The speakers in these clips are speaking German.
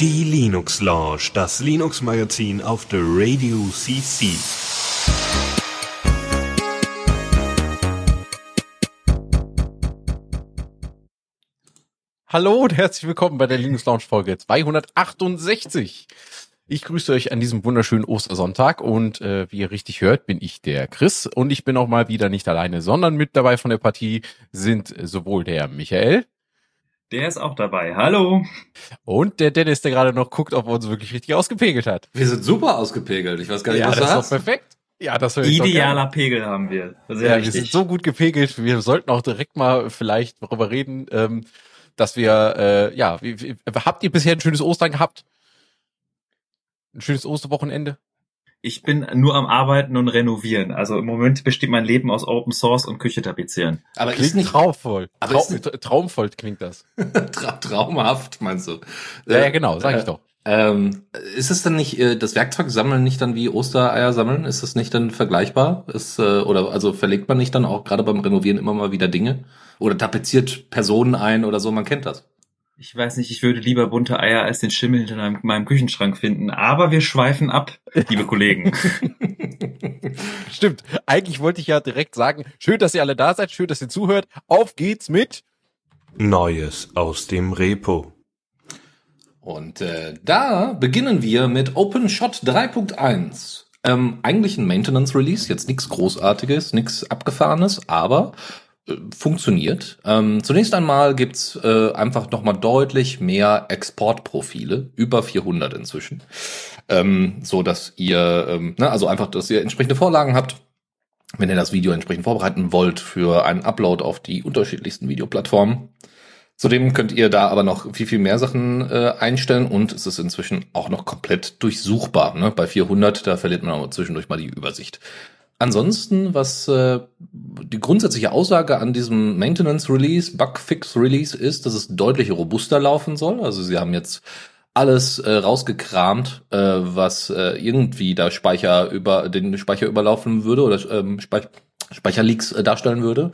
Die Linux Lounge, das Linux Magazin auf der Radio CC. Hallo und herzlich willkommen bei der Linux Lounge Folge 268. Ich grüße euch an diesem wunderschönen Ostersonntag und äh, wie ihr richtig hört, bin ich der Chris und ich bin auch mal wieder nicht alleine, sondern mit dabei von der Partie sind sowohl der Michael. Der ist auch dabei. Hallo. Und der Dennis, der gerade noch guckt, ob er uns wirklich richtig ausgepegelt hat. Wir sind super ausgepegelt. Ich weiß gar nicht, ja, was das du ist hast. doch perfekt. Ja, das höre ich Idealer. Pegel haben wir. Sehr Ja, wir richtig. sind so gut gepegelt. Wir sollten auch direkt mal vielleicht darüber reden, ähm, dass wir, äh, ja, wie, wie, habt ihr bisher ein schönes Ostern gehabt? Ein schönes Osterwochenende? Ich bin nur am Arbeiten und Renovieren. Also im Moment besteht mein Leben aus Open Source und Küche tapezieren. Aber Klingt ist nicht traumvoll. Aber Trau ist traumvoll klingt das. tra traumhaft, meinst du? Ja, ja Äh, genau, sag ich äh, doch. Ähm, ist es dann nicht, äh, das Werkzeug sammeln nicht dann wie Ostereier sammeln? Ist das nicht dann vergleichbar? Ist, äh, oder also verlegt man nicht dann auch gerade beim Renovieren immer mal wieder Dinge? Oder tapeziert Personen ein oder so, man kennt das. Ich weiß nicht, ich würde lieber bunte Eier als den Schimmel hinter meinem, meinem Küchenschrank finden. Aber wir schweifen ab, liebe Kollegen. Stimmt. Eigentlich wollte ich ja direkt sagen, schön, dass ihr alle da seid, schön, dass ihr zuhört. Auf geht's mit. Neues aus dem Repo. Und äh, da beginnen wir mit OpenShot 3.1. Ähm, eigentlich ein Maintenance Release, jetzt nichts Großartiges, nichts Abgefahrenes, aber funktioniert. Ähm, zunächst einmal gibt's äh, einfach nochmal deutlich mehr Exportprofile, über 400 inzwischen, ähm, so dass ihr, ähm, ne, also einfach, dass ihr entsprechende Vorlagen habt, wenn ihr das Video entsprechend vorbereiten wollt für einen Upload auf die unterschiedlichsten Videoplattformen. Zudem könnt ihr da aber noch viel, viel mehr Sachen äh, einstellen und es ist inzwischen auch noch komplett durchsuchbar. Ne? Bei 400, da verliert man aber zwischendurch mal die Übersicht. Ansonsten, was äh, die grundsätzliche Aussage an diesem Maintenance Release, Bugfix Release ist, dass es deutlich robuster laufen soll. Also sie haben jetzt alles äh, rausgekramt, äh, was äh, irgendwie da Speicher über den Speicher überlaufen würde oder ähm, Speich Speicherleaks äh, darstellen würde.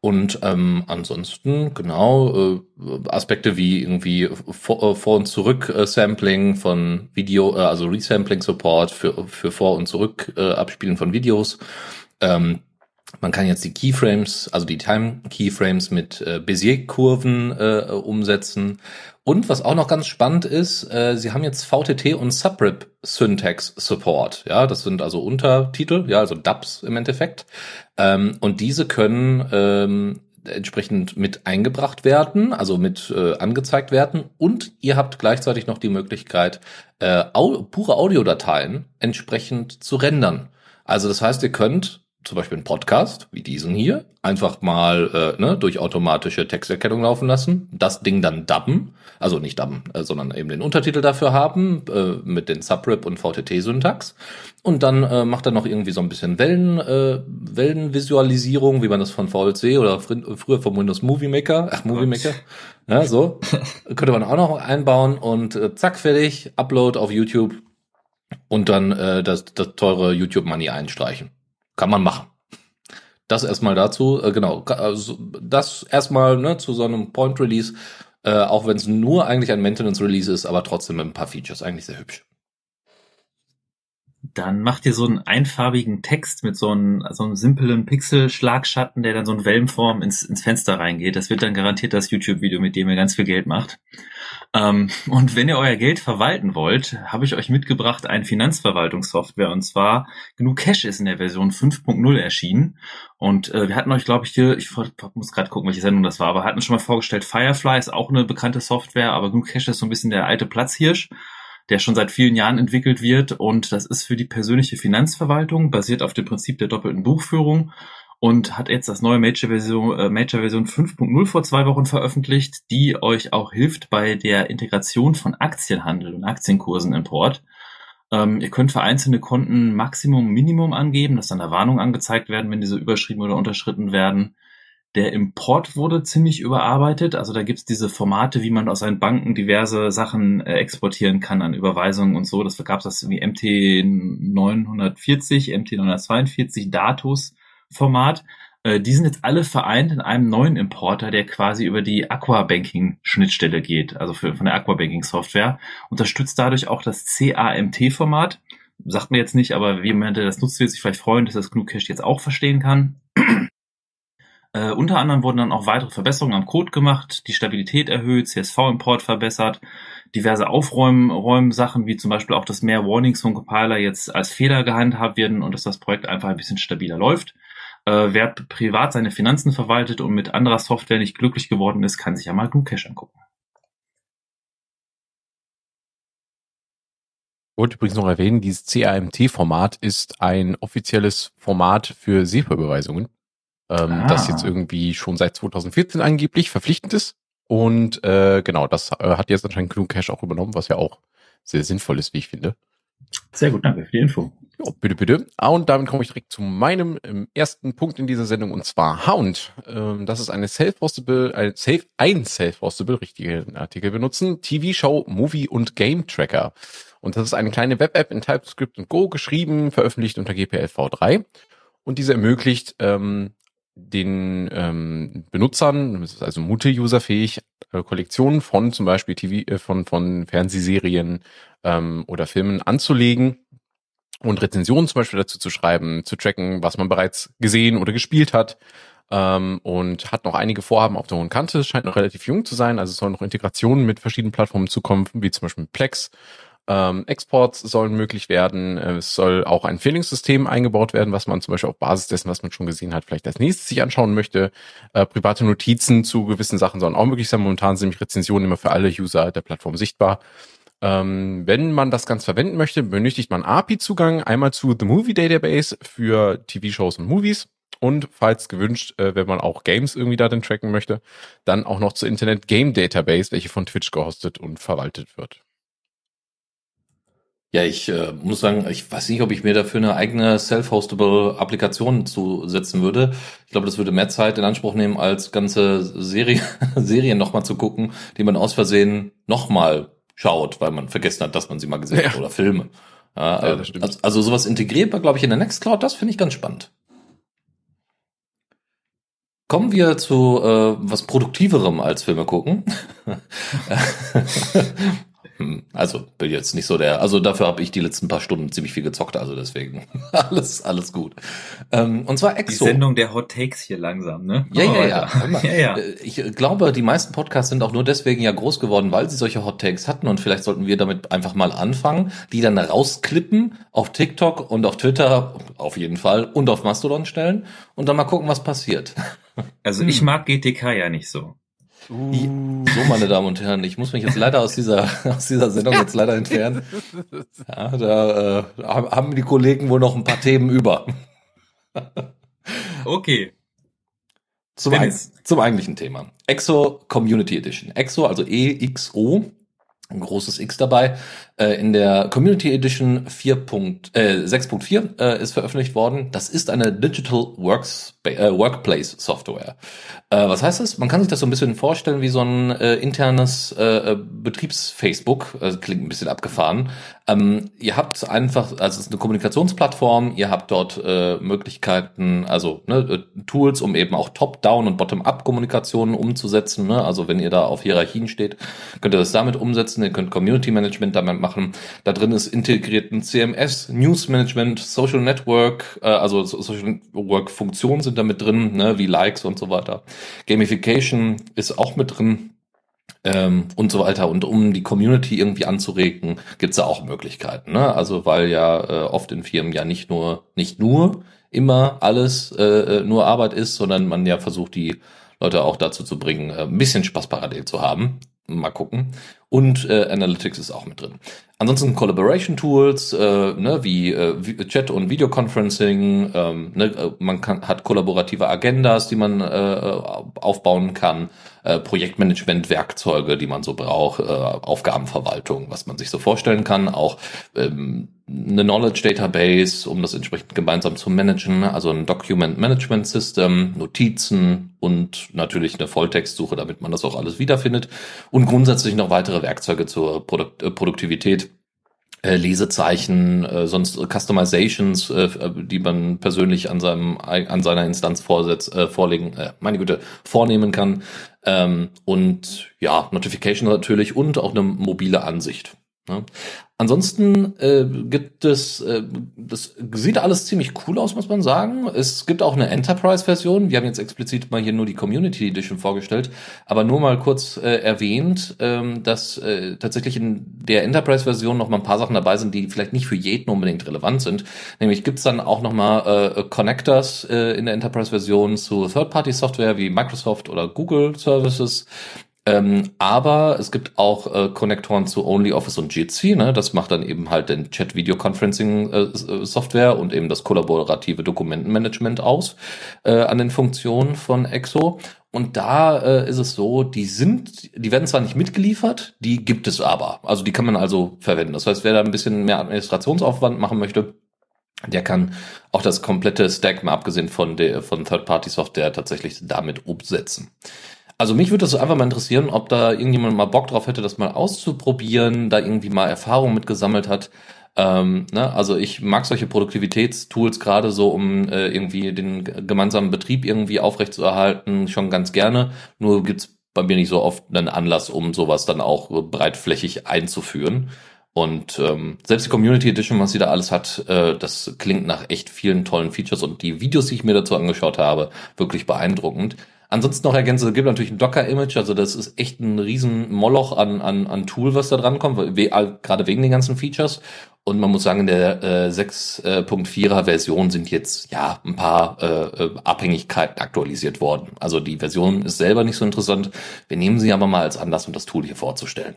Und ähm, ansonsten genau äh, Aspekte wie irgendwie vor, äh, vor und zurück äh, Sampling von Video, äh, also Resampling Support für für vor und zurück äh, Abspielen von Videos. Ähm, man kann jetzt die Keyframes, also die Time Keyframes mit äh, Bézier-Kurven äh, umsetzen. Und was auch noch ganz spannend ist, äh, sie haben jetzt VTT und Subrip Syntax Support. Ja, das sind also Untertitel, ja, also Dubs im Endeffekt. Ähm, und diese können ähm, entsprechend mit eingebracht werden, also mit äh, angezeigt werden. Und ihr habt gleichzeitig noch die Möglichkeit, äh, au pure Audiodateien entsprechend zu rendern. Also das heißt, ihr könnt zum Beispiel einen Podcast wie diesen hier einfach mal äh, ne, durch automatische Texterkennung laufen lassen, das Ding dann dubben, also nicht dubben, äh, sondern eben den Untertitel dafür haben äh, mit den Subrip und VTT-Syntax und dann äh, macht er noch irgendwie so ein bisschen Wellen, äh, Wellenvisualisierung, wie man das von VLC oder fr früher vom Windows Movie Maker, ach Movie Maker, ja so, könnte man auch noch einbauen und äh, zack fertig, Upload auf YouTube und dann äh, das, das teure YouTube Money einstreichen. Kann man machen. Das erstmal dazu, äh, genau. Also das erstmal ne, zu so einem Point Release, äh, auch wenn es nur eigentlich ein Maintenance Release ist, aber trotzdem mit ein paar Features, eigentlich sehr hübsch. Dann macht ihr so einen einfarbigen Text mit so einem, so einem simplen Pixel-Schlagschatten, der dann so in Wellenform ins, ins Fenster reingeht. Das wird dann garantiert das YouTube-Video, mit dem ihr ganz viel Geld macht. Ähm, und wenn ihr euer Geld verwalten wollt, habe ich euch mitgebracht ein Finanzverwaltungssoftware. Und zwar GNU Cash ist in der Version 5.0 erschienen. Und äh, wir hatten euch, glaube ich, hier, ich muss gerade gucken, welche Sendung das war, aber hatten schon mal vorgestellt, Firefly ist auch eine bekannte Software, aber GNU Cash ist so ein bisschen der alte Platzhirsch der schon seit vielen Jahren entwickelt wird und das ist für die persönliche Finanzverwaltung, basiert auf dem Prinzip der doppelten Buchführung und hat jetzt das neue Major-Version äh, Major Version 5.0 vor zwei Wochen veröffentlicht, die euch auch hilft bei der Integration von Aktienhandel und Aktienkursen im Port. Ähm, ihr könnt für einzelne Konten Maximum, Minimum angeben, dass dann eine Warnung angezeigt werden, wenn diese überschrieben oder unterschritten werden. Der Import wurde ziemlich überarbeitet. Also da gibt's diese Formate, wie man aus seinen Banken diverse Sachen äh, exportieren kann an Überweisungen und so. Das gab's das wie MT 940, MT 942 Datus Format. Äh, die sind jetzt alle vereint in einem neuen Importer, der quasi über die Aquabanking-Schnittstelle geht, also für, von der Aquabanking-Software. Unterstützt dadurch auch das CAMT-Format. Sagt mir jetzt nicht, aber jemand, der das nutzt, wird sich vielleicht freuen, dass das GNU Cache jetzt auch verstehen kann. Äh, unter anderem wurden dann auch weitere Verbesserungen am Code gemacht, die Stabilität erhöht, CSV-Import verbessert, diverse Aufräumen-Sachen, wie zum Beispiel auch, dass mehr Warnings vom Compiler jetzt als Fehler gehandhabt werden und dass das Projekt einfach ein bisschen stabiler läuft. Äh, wer privat seine Finanzen verwaltet und mit anderer Software nicht glücklich geworden ist, kann sich ja mal GNU Cache angucken. Ich wollte übrigens noch erwähnen, dieses CAMT-Format ist ein offizielles Format für SEPA-Überweisungen, ähm, Ah. das jetzt irgendwie schon seit 2014 angeblich verpflichtend ist. Und äh, genau, das äh, hat jetzt anscheinend GNU Cache auch übernommen, was ja auch sehr sinnvoll ist, wie ich finde. Sehr gut, danke für die Info. Ja, bitte, bitte. Ah, und damit komme ich direkt zu meinem ähm, ersten Punkt in dieser Sendung und zwar Hound. Ähm, das ist eine self-hostable, ein Self, ein self-hostable, richtige Artikel benutzen, TV-Show, Movie und Game Tracker. Und das ist eine kleine Web-App in TypeScript und Go geschrieben, veröffentlicht unter GPL v3. Und diese ermöglicht ähm, den ähm, Benutzern, also multi-userfähig, äh, Kollektionen von zum Beispiel TV, äh, von, von Fernsehserien ähm, oder Filmen anzulegen und Rezensionen zum Beispiel dazu zu schreiben, zu tracken, was man bereits gesehen oder gespielt hat. Ähm, und hat noch einige Vorhaben auf der hohen Kante. Scheint noch relativ jung zu sein, also es sollen noch Integrationen mit verschiedenen Plattformen zukommen, wie zum Beispiel Plex. Ähm, Exports sollen möglich werden. Es soll auch ein Feelingssystem eingebaut werden, was man zum Beispiel auf Basis dessen, was man schon gesehen hat, vielleicht als nächstes sich anschauen möchte. Äh, private Notizen zu gewissen Sachen sollen auch möglich sein. Momentan sind nämlich Rezensionen immer für alle User der Plattform sichtbar. Ähm, wenn man das Ganze verwenden möchte, benötigt man API-Zugang einmal zu The Movie Database für TV-Shows und Movies und falls gewünscht, äh, wenn man auch Games irgendwie darin tracken möchte, dann auch noch zur Internet Game Database, welche von Twitch gehostet und verwaltet wird. Ja, ich äh, muss sagen, ich weiß nicht, ob ich mir dafür eine eigene self-hostable Applikation zusetzen würde. Ich glaube, das würde mehr Zeit in Anspruch nehmen, als ganze Serie, Serien nochmal zu gucken, die man aus Versehen nochmal schaut, weil man vergessen hat, dass man sie mal gesehen Ja. hat oder Filme. Ja, Ja, äh, also, also sowas integrierbar, glaube ich, in der Nextcloud, das finde ich ganz spannend. Kommen wir zu äh, was Produktiverem als Filme gucken. Hm, Also bin jetzt nicht so der, also dafür habe ich die letzten paar Stunden ziemlich viel gezockt, also deswegen alles alles gut. Ähm, und zwar Die Exo. Sendung der Hot Takes hier langsam, ne? Ja, ja, ja. ja, ja. Äh, Ich glaube, die meisten Podcasts sind auch nur deswegen ja groß geworden, weil sie solche Hot Takes hatten und vielleicht sollten wir damit einfach mal anfangen, die dann rausklippen auf TikTok und auf Twitter auf jeden Fall und auf Mastodon stellen und dann mal gucken, was passiert. Also ich mag GTK ja nicht so. So, meine Damen und Herren, ich muss mich jetzt leider aus dieser, aus dieser Sendung jetzt leider entfernen. Ja, da äh, haben die Kollegen wohl noch ein paar Themen über. Okay. Zum, Dennis. zum eigentlichen Thema. EXO Community Edition. EXO, also EXO, ein großes X dabei. Äh, in der Community Edition 4. Äh, 6.4 äh, ist veröffentlicht worden. Das ist eine Digital Works äh, Workplace Software. Äh, was heißt das? Man kann sich das so ein bisschen vorstellen wie so ein äh, internes äh, Betriebs-Facebook. Äh, klingt ein bisschen abgefahren. Ähm, ihr habt einfach, also es ist eine Kommunikationsplattform, ihr habt dort äh, Möglichkeiten, also ne, äh, Tools, um eben auch Top-Down und Bottom-up-Kommunikationen umzusetzen. Ne? Also wenn ihr da auf Hierarchien steht, könnt ihr das damit umsetzen. Ihr könnt Community-Management damit machen. Da drin ist integriert ein CMS, News-Management, Social Network, äh, also so- Social Network-Funktionen sind damit drin, ne? wie Likes und so weiter. Gamification ist auch mit drin ähm, und so weiter. Und um die Community irgendwie anzuregen, gibt's da auch Möglichkeiten. Ne? Also weil ja äh, oft in Firmen ja nicht nur, nicht nur immer alles äh, äh, nur Arbeit ist, sondern man ja versucht, die Leute auch dazu zu bringen, äh, ein bisschen Spaß parallel zu haben. Mal gucken. Und äh, Analytics ist auch mit drin. Ansonsten Collaboration Tools, äh, ne, wie äh, Chat und Videoconferencing, ähm, ne, äh, man kann, hat kollaborative Agendas, die man äh, aufbauen kann, äh, Projektmanagement-Werkzeuge, die man so braucht, äh, Aufgabenverwaltung, was man sich so vorstellen kann, auch ähm, eine Knowledge Database, um das entsprechend gemeinsam zu managen, also ein Document Management System, Notizen und natürlich eine Volltextsuche, damit man das auch alles wiederfindet und grundsätzlich noch weitere Werkzeuge zur Produkt äh, Produktivität Lesezeichen, äh, sonst Customizations, äh, die man persönlich an seinem an seiner Instanz vorsetzt, äh, vorlegen, äh, meine Güte, vornehmen kann. Ähm, und ja, Notification natürlich und auch eine mobile Ansicht. Ne? Ansonsten äh, gibt es, äh, das sieht alles ziemlich cool aus, muss man sagen. Es gibt auch eine Enterprise-Version. Wir haben jetzt explizit mal hier nur die Community Edition vorgestellt, aber nur mal kurz äh, erwähnt, ähm, dass äh, tatsächlich in der Enterprise-Version noch mal ein paar Sachen dabei sind, die vielleicht nicht für jeden unbedingt relevant sind. Nämlich gibt's dann auch noch mal äh, Connectors äh, in der Enterprise-Version zu Third-Party-Software wie Microsoft oder Google Services. Ähm, aber es gibt auch äh, Konnektoren zu OnlyOffice und Jitsi. Ne? Das macht dann eben halt den Chat-Video-Conferencing-Software äh, und eben das kollaborative Dokumentenmanagement aus äh, an den Funktionen von Exo. Und da äh, ist es so, die sind, die werden zwar nicht mitgeliefert, die gibt es aber. Also die kann man also verwenden. Das heißt, wer da ein bisschen mehr Administrationsaufwand machen möchte, der kann auch das komplette Stack, mal abgesehen von der von Third-Party-Software, tatsächlich damit umsetzen. Also mich würde das einfach mal interessieren, ob da irgendjemand mal Bock drauf hätte, das mal auszuprobieren, da irgendwie mal Erfahrung mitgesammelt hat. Ähm, ne? Also ich mag solche Produktivitätstools gerade so, um äh, irgendwie den gemeinsamen Betrieb irgendwie aufrechtzuerhalten, schon ganz gerne. Nur gibt's bei mir nicht so oft einen Anlass, um sowas dann auch breitflächig einzuführen. Und ähm, selbst die Community Edition, was sie da alles hat, äh, das klingt nach echt vielen tollen Features und die Videos, die ich mir dazu angeschaut habe, wirklich beeindruckend. Ansonsten noch ergänzen, es gibt natürlich ein Docker-Image, also das ist echt ein riesen Moloch an, an, an Tool, was da dran kommt, we gerade wegen den ganzen Features. Und man muss sagen, in der äh, 6.4er Version sind jetzt ja ein paar äh, äh, Abhängigkeiten aktualisiert worden. Also die Version ist selber nicht so interessant. Wir nehmen sie aber mal als Anlass, um das Tool hier vorzustellen.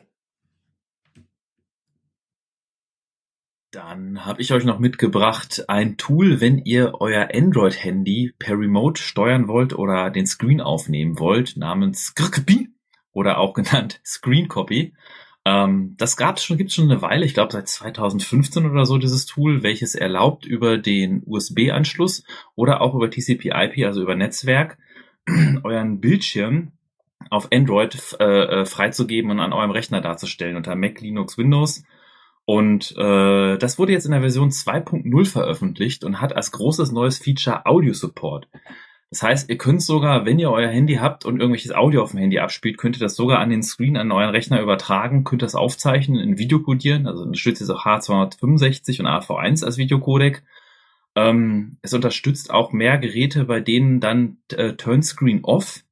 Dann habe ich euch noch mitgebracht ein Tool, wenn ihr euer Android-Handy per Remote steuern wollt oder den Screen aufnehmen wollt, namens Grkpi oder auch genannt Screen Copy. Ähm, das gab's schon, gibt's schon eine Weile, ich glaube seit 2015 oder so dieses Tool, welches erlaubt über den USB-Anschluss oder auch über TCP/IP, also über Netzwerk, euren Bildschirm auf Android äh, äh, freizugeben und an eurem Rechner darzustellen unter Mac, Linux, Windows und äh, das wurde jetzt in der Version 2.0 veröffentlicht und hat als großes neues Feature Audio Support. Das heißt, ihr könnt sogar, wenn ihr euer Handy habt und irgendwelches Audio auf dem Handy abspielt, könnt ihr das sogar an den Screen an euren Rechner übertragen, könnt das aufzeichnen, in Video codieren, also unterstützt jetzt auch H265 und AV1 als Videocodec. Ähm, es unterstützt auch mehr Geräte, bei denen dann äh, Turnscreen Off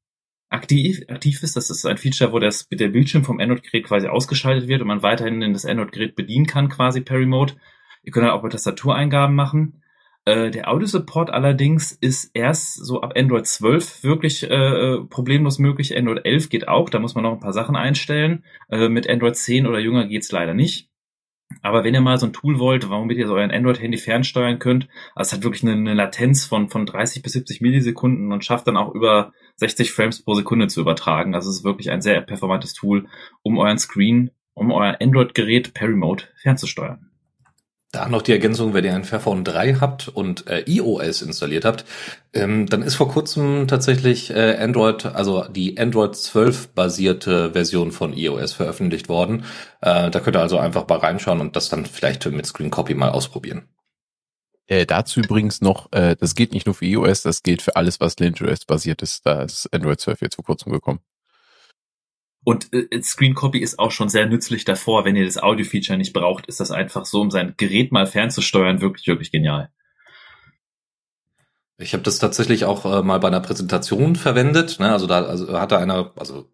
aktiv, aktiv ist. Das ist ein Feature, wo das, der Bildschirm vom Android-Gerät quasi ausgeschaltet wird und man weiterhin das Android-Gerät bedienen kann, quasi per Remote. Ihr könnt auch bei Tastatureingaben machen. Äh, der Audio-Support allerdings ist erst so ab Android 12 wirklich äh, problemlos möglich. Android 11 geht auch, da muss man noch ein paar Sachen einstellen. Äh, mit Android 10 oder jünger geht's leider nicht. Aber wenn ihr mal so ein Tool wollt, womit ihr so euren Android-Handy fernsteuern könnt, also es hat wirklich eine, eine, Latenz von, von 30 bis 70 Millisekunden und schafft dann auch über 60 Frames pro Sekunde zu übertragen. Also es ist wirklich ein sehr performantes Tool, um euren Screen, um euer Android-Gerät per Remote fernzusteuern. Da noch die Ergänzung, wenn ihr ein Fairphone 3 habt und äh, iOS installiert habt, ähm, dann ist vor kurzem tatsächlich äh, Android, also die Android 12 basierte Version von iOS veröffentlicht worden. Äh, da könnt ihr also einfach mal reinschauen und das dann vielleicht mit Screen Copy mal ausprobieren. Äh, dazu übrigens noch, äh, das geht nicht nur für iOS, das gilt für alles, was LinkedOS basiert ist. Da ist Android 12 jetzt vor kurzem gekommen. Und äh, Screen Copy ist auch schon sehr nützlich davor. Wenn ihr das Audio-Feature nicht braucht, ist das einfach so, um sein Gerät mal fernzusteuern, wirklich, wirklich genial. Ich habe das tatsächlich auch äh, mal bei einer Präsentation verwendet. Ne? Also da also hatte einer, also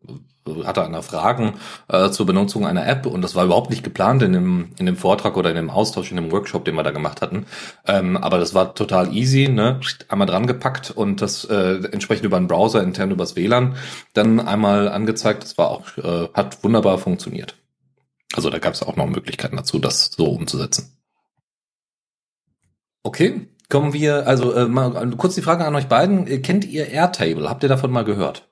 hatte einer Fragen äh, zur Benutzung einer App und das war überhaupt nicht geplant in dem in dem Vortrag oder in dem Austausch in dem Workshop, den wir da gemacht hatten. Ähm, aber das war total easy, ne? Einmal dran gepackt und das äh, entsprechend über einen Browser intern übers WLAN dann einmal angezeigt. Das war auch äh, hat wunderbar funktioniert. Also da gab es auch noch Möglichkeiten dazu, das so umzusetzen. Okay, Kommen wir, also äh, mal kurz die Frage an euch beiden. Äh, kennt ihr Airtable? Habt ihr davon mal gehört?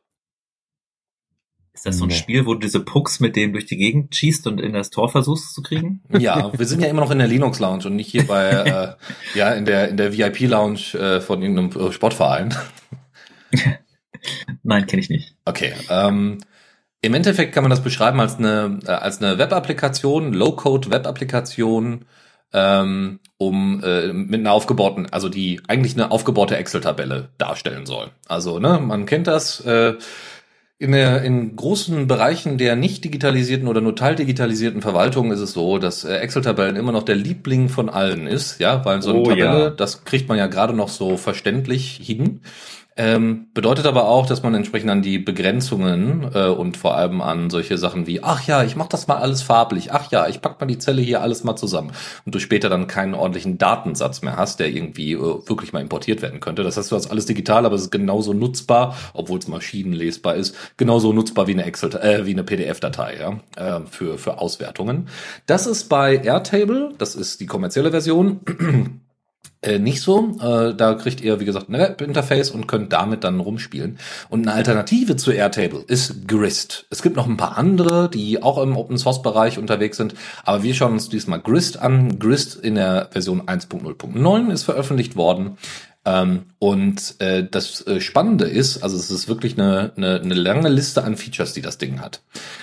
Ist das so ein nee. Spiel, wo du diese Pucks mit dem durch die Gegend schießt und in das Tor versuchst zu kriegen? Ja, wir sind ja immer noch in der Linux Lounge und nicht hier bei äh, ja in der in der VIP Lounge äh, von irgendeinem Sportverein. Nein, kenne ich nicht. Okay, ähm, Im Endeffekt kann man das beschreiben als eine, äh, als eine Web-Applikation, Low-Code-Web-Applikation, ähm, um äh, mit einer aufgebauten, also die eigentlich eine aufgebaute Excel-Tabelle darstellen soll. Also, ne, man kennt das. Äh, in, der, in großen Bereichen der nicht digitalisierten oder nur teildigitalisierten Verwaltung ist es so, dass äh, Excel-Tabellen immer noch der Liebling von allen ist, ja, weil so eine Oh, Tabelle, ja. das kriegt man ja gerade noch so verständlich hin. Ähm, bedeutet aber auch, dass man entsprechend an die Begrenzungen äh, und vor allem an solche Sachen wie, ach ja, ich mach das mal alles farblich, ach ja, ich pack mal die Zelle hier alles mal zusammen und du später dann keinen ordentlichen Datensatz mehr hast, der irgendwie äh, wirklich mal importiert werden könnte. Das heißt, du hast alles digital, aber es ist genauso nutzbar, obwohl es maschinenlesbar ist, genauso nutzbar wie eine Excel, äh, wie eine PDF-Datei, ja, äh, für für Auswertungen. Das ist bei Airtable, das ist die kommerzielle Version. Äh, nicht so. Äh, da kriegt ihr, wie gesagt, ein Web-Interface und könnt damit dann rumspielen. Und eine Alternative zu Airtable ist Grist. Es gibt noch ein paar andere, die auch im Open-Source-Bereich unterwegs sind, aber wir schauen uns diesmal Grist an. Grist in der Version 1.0.9 ist veröffentlicht worden. Ähm, und äh, das äh, Spannende ist, also es ist wirklich eine, eine, eine lange Liste an Features, die das Ding hat.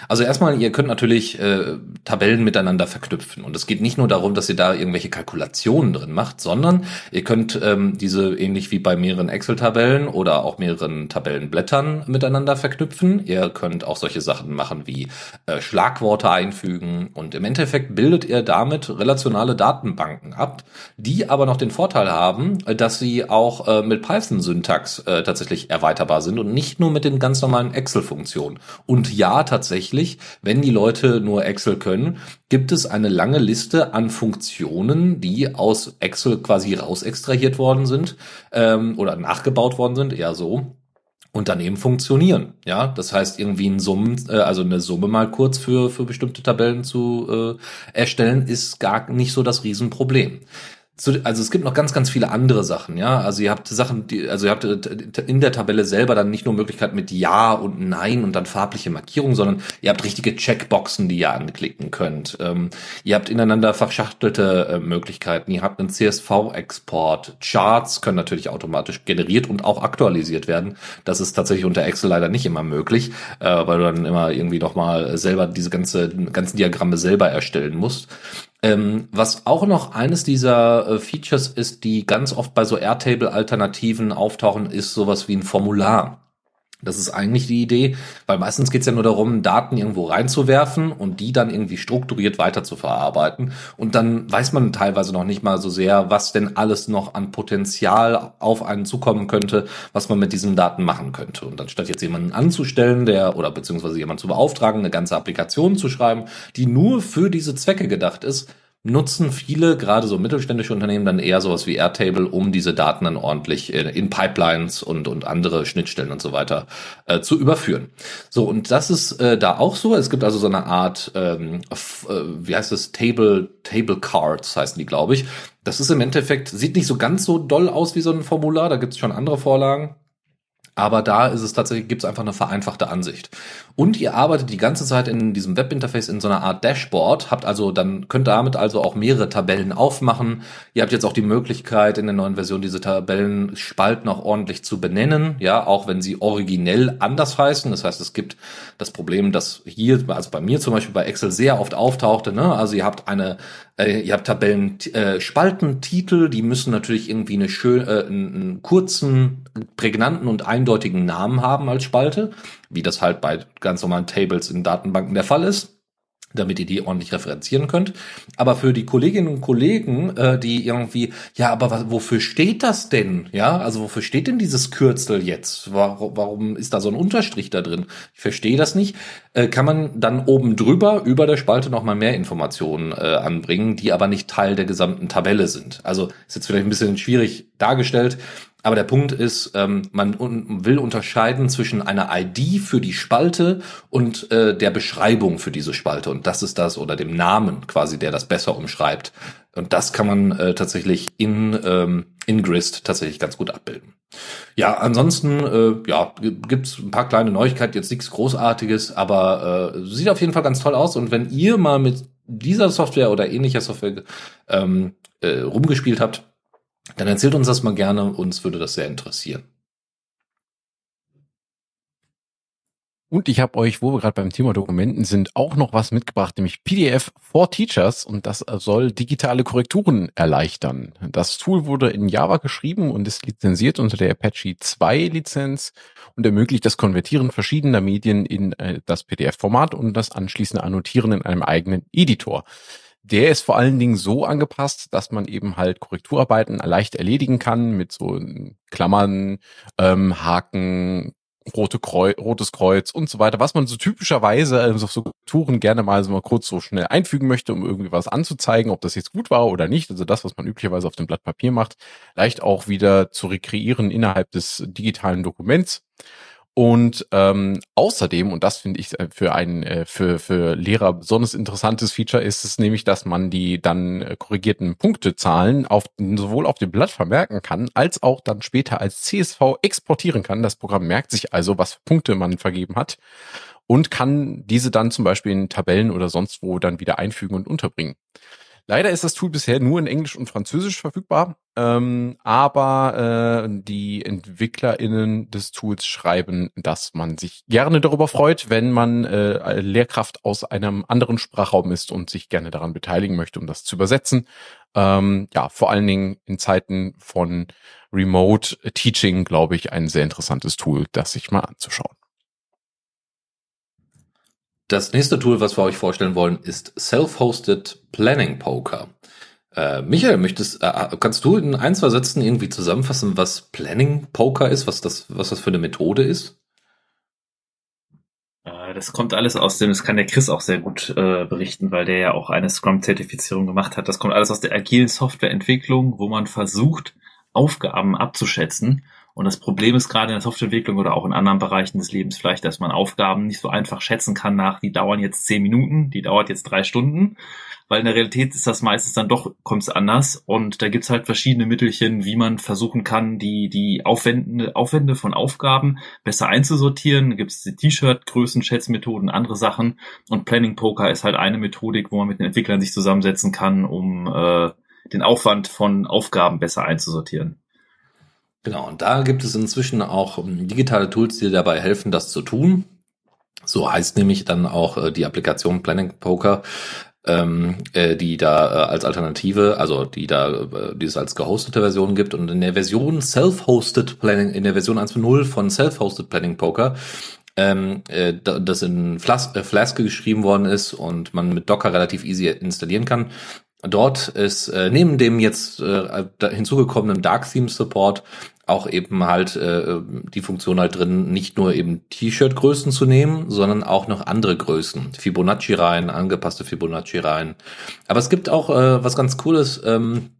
Also erstmal, ihr könnt natürlich äh, Tabellen miteinander verknüpfen. Und es geht nicht nur darum, dass ihr da irgendwelche Kalkulationen drin macht, sondern ihr könnt ähm, diese ähnlich wie bei mehreren Excel-Tabellen oder auch mehreren Tabellenblättern miteinander verknüpfen. Ihr könnt auch solche Sachen machen wie äh, Schlagworte einfügen. Und im Endeffekt bildet ihr damit relationale Datenbanken ab, die aber noch den Vorteil haben, äh, dass sie auch äh, mit Python-Syntax äh, tatsächlich erweiterbar sind und nicht nur mit den ganz normalen Excel-Funktionen. Und ja, tatsächlich, wenn die Leute nur Excel können, gibt es eine lange Liste an Funktionen, die aus Excel quasi rausextrahiert worden sind ähm, oder nachgebaut worden sind, eher so und dann eben funktionieren. Ja, das heißt irgendwie ein Summen, äh, also eine Summe mal kurz für für bestimmte Tabellen zu äh, erstellen, ist gar nicht so das Riesenproblem. Zu, also es gibt noch ganz, ganz viele andere Sachen, ja. Also ihr habt Sachen, die, also ihr habt äh, in der Tabelle selber dann nicht nur Möglichkeit mit Ja und Nein und dann farbliche Markierung, sondern ihr habt richtige Checkboxen, die ihr anklicken könnt. Ähm, ihr habt ineinander verschachtelte äh, Möglichkeiten. Ihr habt einen CSV-Export. Charts können natürlich automatisch generiert und auch aktualisiert werden. Das ist tatsächlich unter Excel leider nicht immer möglich, äh, weil du dann immer irgendwie noch mal selber diese ganze ganzen Diagramme selber erstellen musst. Ähm, was auch noch eines dieser äh, Features ist, die ganz oft bei so Airtable-Alternativen auftauchen, ist sowas wie ein Formular. Das ist eigentlich die Idee, weil meistens geht es ja nur darum, Daten irgendwo reinzuwerfen und die dann irgendwie strukturiert weiter zu verarbeiten. Und dann weiß man teilweise noch nicht mal so sehr, was denn alles noch an Potenzial auf einen zukommen könnte, was man mit diesen Daten machen könnte. Und anstatt jetzt jemanden anzustellen, der oder beziehungsweise jemanden zu beauftragen, eine ganze Applikation zu schreiben, die nur für diese Zwecke gedacht ist, nutzen viele, gerade so mittelständische Unternehmen, dann eher sowas wie Airtable, um diese Daten dann ordentlich in, in Pipelines und, und andere Schnittstellen und so weiter äh, zu überführen. So, und das ist äh, da auch so. Es gibt also so eine Art, ähm, äh, wie heißt es, Table, Table Cards heißen die, glaube ich. Das ist im Endeffekt, sieht nicht so ganz so doll aus wie so ein Formular, da gibt es schon andere Vorlagen. Aber da ist es tatsächlich, gibt es einfach eine vereinfachte Ansicht. Und ihr arbeitet die ganze Zeit in diesem Webinterface in so einer Art Dashboard, habt also dann, könnt damit also auch mehrere Tabellen aufmachen. Ihr habt jetzt auch die Möglichkeit, in der neuen Version diese Tabellenspalten auch ordentlich zu benennen, ja, auch wenn sie originell anders heißen. Das heißt, es gibt das Problem, dass hier, also bei mir zum Beispiel bei Excel sehr oft auftauchte, ne? Also ihr habt eine, äh, ihr habt Tabellen, äh, Spaltentitel, die müssen natürlich irgendwie eine schön, äh, einen kurzen, prägnanten und eindeutigen Namen haben als Spalte, wie das halt bei ganz normalen Tables in Datenbanken der Fall ist damit ihr die ordentlich referenzieren könnt. Aber für die Kolleginnen und Kollegen, äh, die irgendwie, ja, aber was, wofür steht das denn? Ja, also wofür steht denn dieses Kürzel jetzt? Warum, warum ist da so ein Unterstrich da drin? Ich verstehe das nicht. Äh, kann man dann oben drüber, über der Spalte nochmal mehr Informationen äh, anbringen, die aber nicht Teil der gesamten Tabelle sind. Also ist jetzt vielleicht ein bisschen schwierig dargestellt. Aber der Punkt ist, ähm, man un will unterscheiden zwischen einer ID für die Spalte und äh, der Beschreibung für diese Spalte. Und das ist das, oder dem Namen quasi, der das besser umschreibt. Und das kann man äh, tatsächlich in, ähm, in Grist tatsächlich ganz gut abbilden. Ja, ansonsten äh, ja, gibt's ein paar kleine Neuigkeiten, jetzt nichts Großartiges, aber äh, sieht auf jeden Fall ganz toll aus. Und wenn ihr mal mit dieser Software oder ähnlicher Software ähm, äh, rumgespielt habt, dann erzählt uns das mal gerne, uns würde das sehr interessieren. Und ich habe euch, wo wir gerade beim Thema Dokumenten sind, auch noch was mitgebracht, nämlich PDF for Teachers und das soll digitale Korrekturen erleichtern. Das Tool wurde in Java geschrieben und ist lizenziert unter der Apache 2 Lizenz und ermöglicht das Konvertieren verschiedener Medien in äh, das PDF-Format und das anschließende Annotieren in einem eigenen Editor. Der ist vor allen Dingen so angepasst, dass man eben halt Korrekturarbeiten leicht erledigen kann mit so Klammern, ähm, Haken, rote Kreuz, rotes Kreuz und so weiter, was man so typischerweise also auf so Touren gerne mal so mal kurz so schnell einfügen möchte, um irgendwie was anzuzeigen, ob das jetzt gut war oder nicht. Also das, was man üblicherweise auf dem Blatt Papier macht, leicht auch wieder zu rekreieren innerhalb des digitalen Dokuments. Und ähm, außerdem, und das finde ich äh, für ein äh, für für Lehrer besonders interessantes Feature, ist es nämlich, dass man die dann äh, korrigierten Punktezahlen auf sowohl auf dem Blatt vermerken kann, als auch dann später als CSV exportieren kann. Das Programm merkt sich also, was für Punkte man vergeben hat und kann diese dann zum Beispiel in Tabellen oder sonst wo dann wieder einfügen und unterbringen. Leider ist das Tool bisher nur in Englisch und Französisch verfügbar, ähm, aber äh, die EntwicklerInnen des Tools schreiben, dass man sich gerne darüber freut, wenn man äh, Lehrkraft aus einem anderen Sprachraum ist und sich gerne daran beteiligen möchte, um das zu übersetzen. Ähm, ja, vor allen Dingen in Zeiten von Remote Teaching, glaube ich, ein sehr interessantes Tool, das sich mal anzuschauen. Das nächste Tool, was wir euch vorstellen wollen, ist Self-Hosted Planning Poker. Äh, Michael, möchtest, äh, kannst du in ein, zwei Sätzen irgendwie zusammenfassen, was Planning Poker ist, was das, was das für eine Methode ist? Äh, das kommt alles aus dem, das kann der Chris auch sehr gut äh, berichten, weil der ja auch eine Scrum-Zertifizierung gemacht hat. Das kommt alles aus der agilen Softwareentwicklung, wo man versucht, Aufgaben abzuschätzen und das Problem ist gerade in der Softwareentwicklung oder auch in anderen Bereichen des Lebens vielleicht, dass man Aufgaben nicht so einfach schätzen kann nach, die dauern jetzt zehn Minuten, die dauert jetzt drei Stunden, weil in der Realität ist das meistens dann doch, kommt es anders und da gibt's halt verschiedene Mittelchen, wie man versuchen kann, die, die Aufwände, Aufwände von Aufgaben besser einzusortieren. Da gibt's die T-Shirt-Größen, Schätzmethoden, andere Sachen und Planning Poker ist halt eine Methodik, wo man mit den Entwicklern sich zusammensetzen kann, um äh, den Aufwand von Aufgaben besser einzusortieren. Genau, und da gibt es inzwischen auch ähm, digitale Tools, die dabei helfen, das zu tun. So heißt nämlich dann auch äh, die Applikation Planning Poker, ähm, äh, die da äh, als Alternative, also die da, äh, die es als gehostete Version gibt. Und in der Version Self-Hosted Planning, in der Version 1.0 von Self-Hosted Planning Poker, ähm, äh, das in Flas äh, Flask geschrieben worden ist und man mit Docker relativ easy installieren kann, Dort ist äh, neben dem jetzt äh, hinzugekommenen Dark Theme Support auch eben halt äh, die Funktion halt drin, nicht nur eben T-Shirt-Größen zu nehmen, sondern auch noch andere Größen. Fibonacci rein, angepasste Fibonacci rein. Aber es gibt auch äh, was ganz Cooles. Ähm,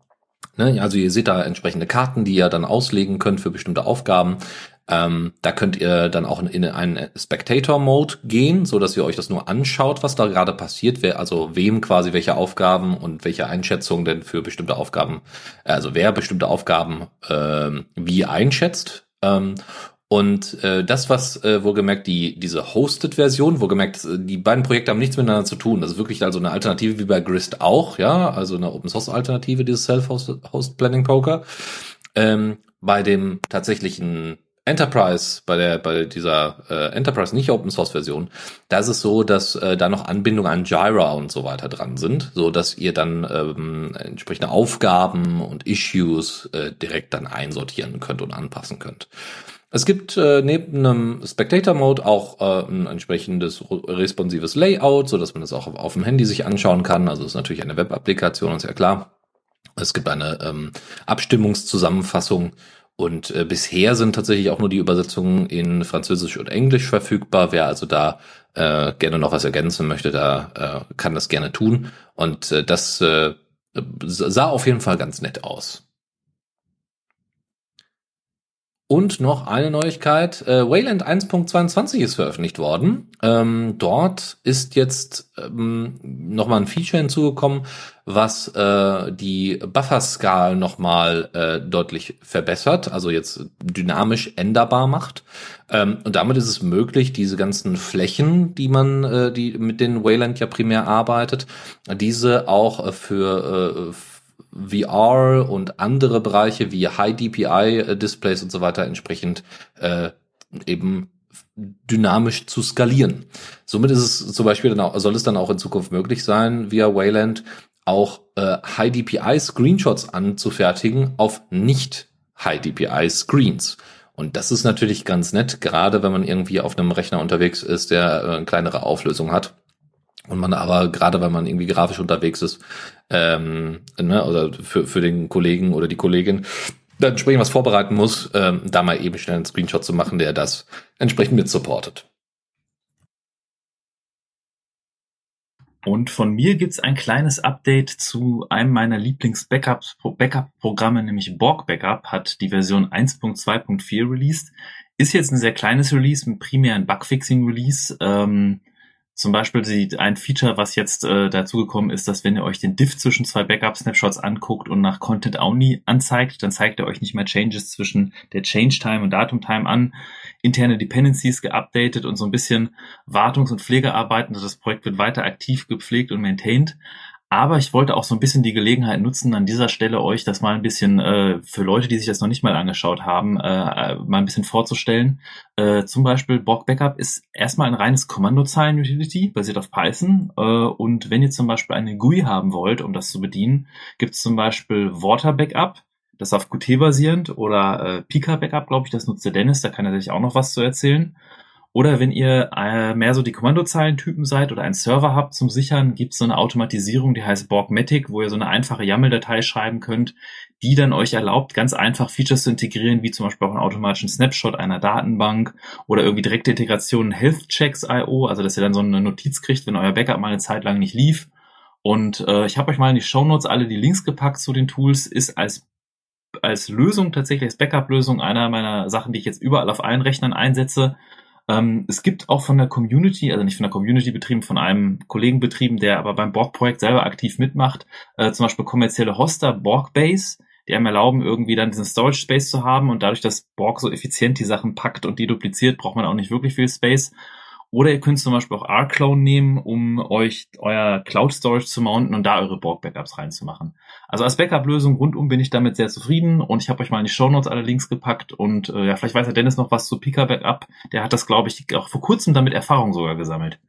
ne? Also ihr seht da entsprechende Karten, die ihr dann auslegen könnt für bestimmte Aufgaben. Ähm, da könnt ihr dann auch in einen Spectator-Mode gehen, so dass ihr euch das nur anschaut, was da gerade passiert, wer also wem quasi welche Aufgaben und welche Einschätzungen denn für bestimmte Aufgaben, also wer bestimmte Aufgaben ähm, wie einschätzt. Ähm, und äh, das, was äh, wohlgemerkt die diese Hosted-Version, wohlgemerkt die beiden Projekte haben nichts miteinander zu tun. Das ist wirklich also eine Alternative wie bei Grist auch, ja, also eine Open Source Alternative dieses Self-Host Planning Poker. Ähm, bei dem tatsächlichen Enterprise, bei der, bei dieser äh, Enterprise nicht Open Source Version, da ist es so, dass äh, da noch Anbindungen an Jira und so weiter dran sind, so dass ihr dann ähm, entsprechende Aufgaben und Issues äh, direkt dann einsortieren könnt und anpassen könnt. Es gibt äh, neben einem Spectator Mode auch äh, ein entsprechendes responsives Layout, so dass man das auch auf, auf dem Handy sich anschauen kann. Also ist natürlich eine Web-Applikation, ist ja klar. Es gibt eine ähm, Abstimmungszusammenfassung und äh, bisher sind tatsächlich auch nur die Übersetzungen in Französisch und Englisch verfügbar. Wer also da äh, gerne noch was ergänzen möchte, da äh, kann das gerne tun. Und äh, das äh, sah auf jeden Fall ganz nett aus. Und noch eine Neuigkeit, äh, Wayland 1.22 ist veröffentlicht worden. Ähm, dort ist jetzt ähm, nochmal ein Feature hinzugekommen, was äh, die Buffer-Skalen nochmal äh, deutlich verbessert, also jetzt dynamisch änderbar macht. Ähm, und damit ist es möglich, diese ganzen Flächen, die man, äh, die mit denen Wayland ja primär arbeitet, diese auch äh, für äh, VR und andere Bereiche wie High DPI äh, Displays und so weiter entsprechend äh, eben dynamisch zu skalieren. Somit ist es zum Beispiel dann auch, soll es dann auch in Zukunft möglich sein, via Wayland auch äh, High DPI Screenshots anzufertigen auf nicht High DPI Screens. Und das ist natürlich ganz nett, gerade wenn man irgendwie auf einem Rechner unterwegs ist, der äh, eine kleinere Auflösung hat. Und man aber, gerade wenn man irgendwie grafisch unterwegs ist, ähm, ne, oder für, für den Kollegen oder die Kollegin, dann entsprechend was vorbereiten muss, ähm, da mal eben schnell einen Screenshot zu machen, der das entsprechend mit supportet. Und von mir gibt's ein kleines Update zu einem meiner Lieblings-Backup-Programme, nämlich Borg Backup, hat die Version 1.2.4 released. Ist jetzt ein sehr kleines Release, mit primär ein Bugfixing-Release. Ähm, zum Beispiel die, ein Feature, was jetzt äh, dazugekommen ist, dass wenn ihr euch den Diff zwischen zwei Backup-Snapshots anguckt und nach Content Only anzeigt, dann zeigt er euch nicht mehr Changes zwischen der Change Time und Datum Time an. Interne Dependencies geupdatet und so ein bisschen Wartungs- und Pflegearbeiten. Also das Projekt wird weiter aktiv gepflegt und maintained. Aber ich wollte auch so ein bisschen die Gelegenheit nutzen, an dieser Stelle euch das mal ein bisschen äh, für Leute, die sich das noch nicht mal angeschaut haben, äh, mal ein bisschen vorzustellen. Äh, zum Beispiel Borg Backup ist erstmal ein reines Kommandozeilen-Utility, basiert auf Python. Äh, und wenn ihr zum Beispiel eine GUI haben wollt, um das zu bedienen, gibt es zum Beispiel Water Backup, das ist auf Qt basierend, oder äh, Pika Backup, glaube ich, das nutzt der Dennis, da kann er sich auch noch was zu erzählen. Oder wenn ihr äh, mehr so die Kommandozeilentypen seid oder einen Server habt zum Sichern, gibt es so eine Automatisierung, die heißt Borgmatic, wo ihr so eine einfache YAML-Datei schreiben könnt, die dann euch erlaubt, ganz einfach Features zu integrieren, wie zum Beispiel auch einen automatischen Snapshot einer Datenbank oder irgendwie direkte Integration Health Checks IO, also dass ihr dann so eine Notiz kriegt, wenn euer Backup mal eine Zeit lang nicht lief. Und äh, ich habe euch mal in die Show Notes alle die Links gepackt zu den Tools, ist als als Lösung tatsächlich als Backup-Lösung einer meiner Sachen, die ich jetzt überall auf allen Rechnern einsetze. Ähm, es gibt auch von der Community, also nicht von der Community betrieben, von einem Kollegen betrieben, der aber beim Borg-Projekt selber aktiv mitmacht, äh, zum Beispiel kommerzielle Hoster, Borg-Base, die einem erlauben, irgendwie dann diesen Storage Space zu haben und dadurch, dass Borg so effizient die Sachen packt und die dupliziert, braucht man auch nicht wirklich viel Space. Oder ihr könnt zum Beispiel auch R-Clone nehmen, um euch euer Cloud Storage zu mounten und da eure Borg-Backups reinzumachen. Also als Backup-Lösung rundum bin ich damit sehr zufrieden und ich habe euch mal in die Show Notes alle Links gepackt und äh, ja, vielleicht weiß der Dennis noch was zu Pika Backup. Der hat das, glaube ich, auch vor kurzem damit Erfahrung sogar gesammelt.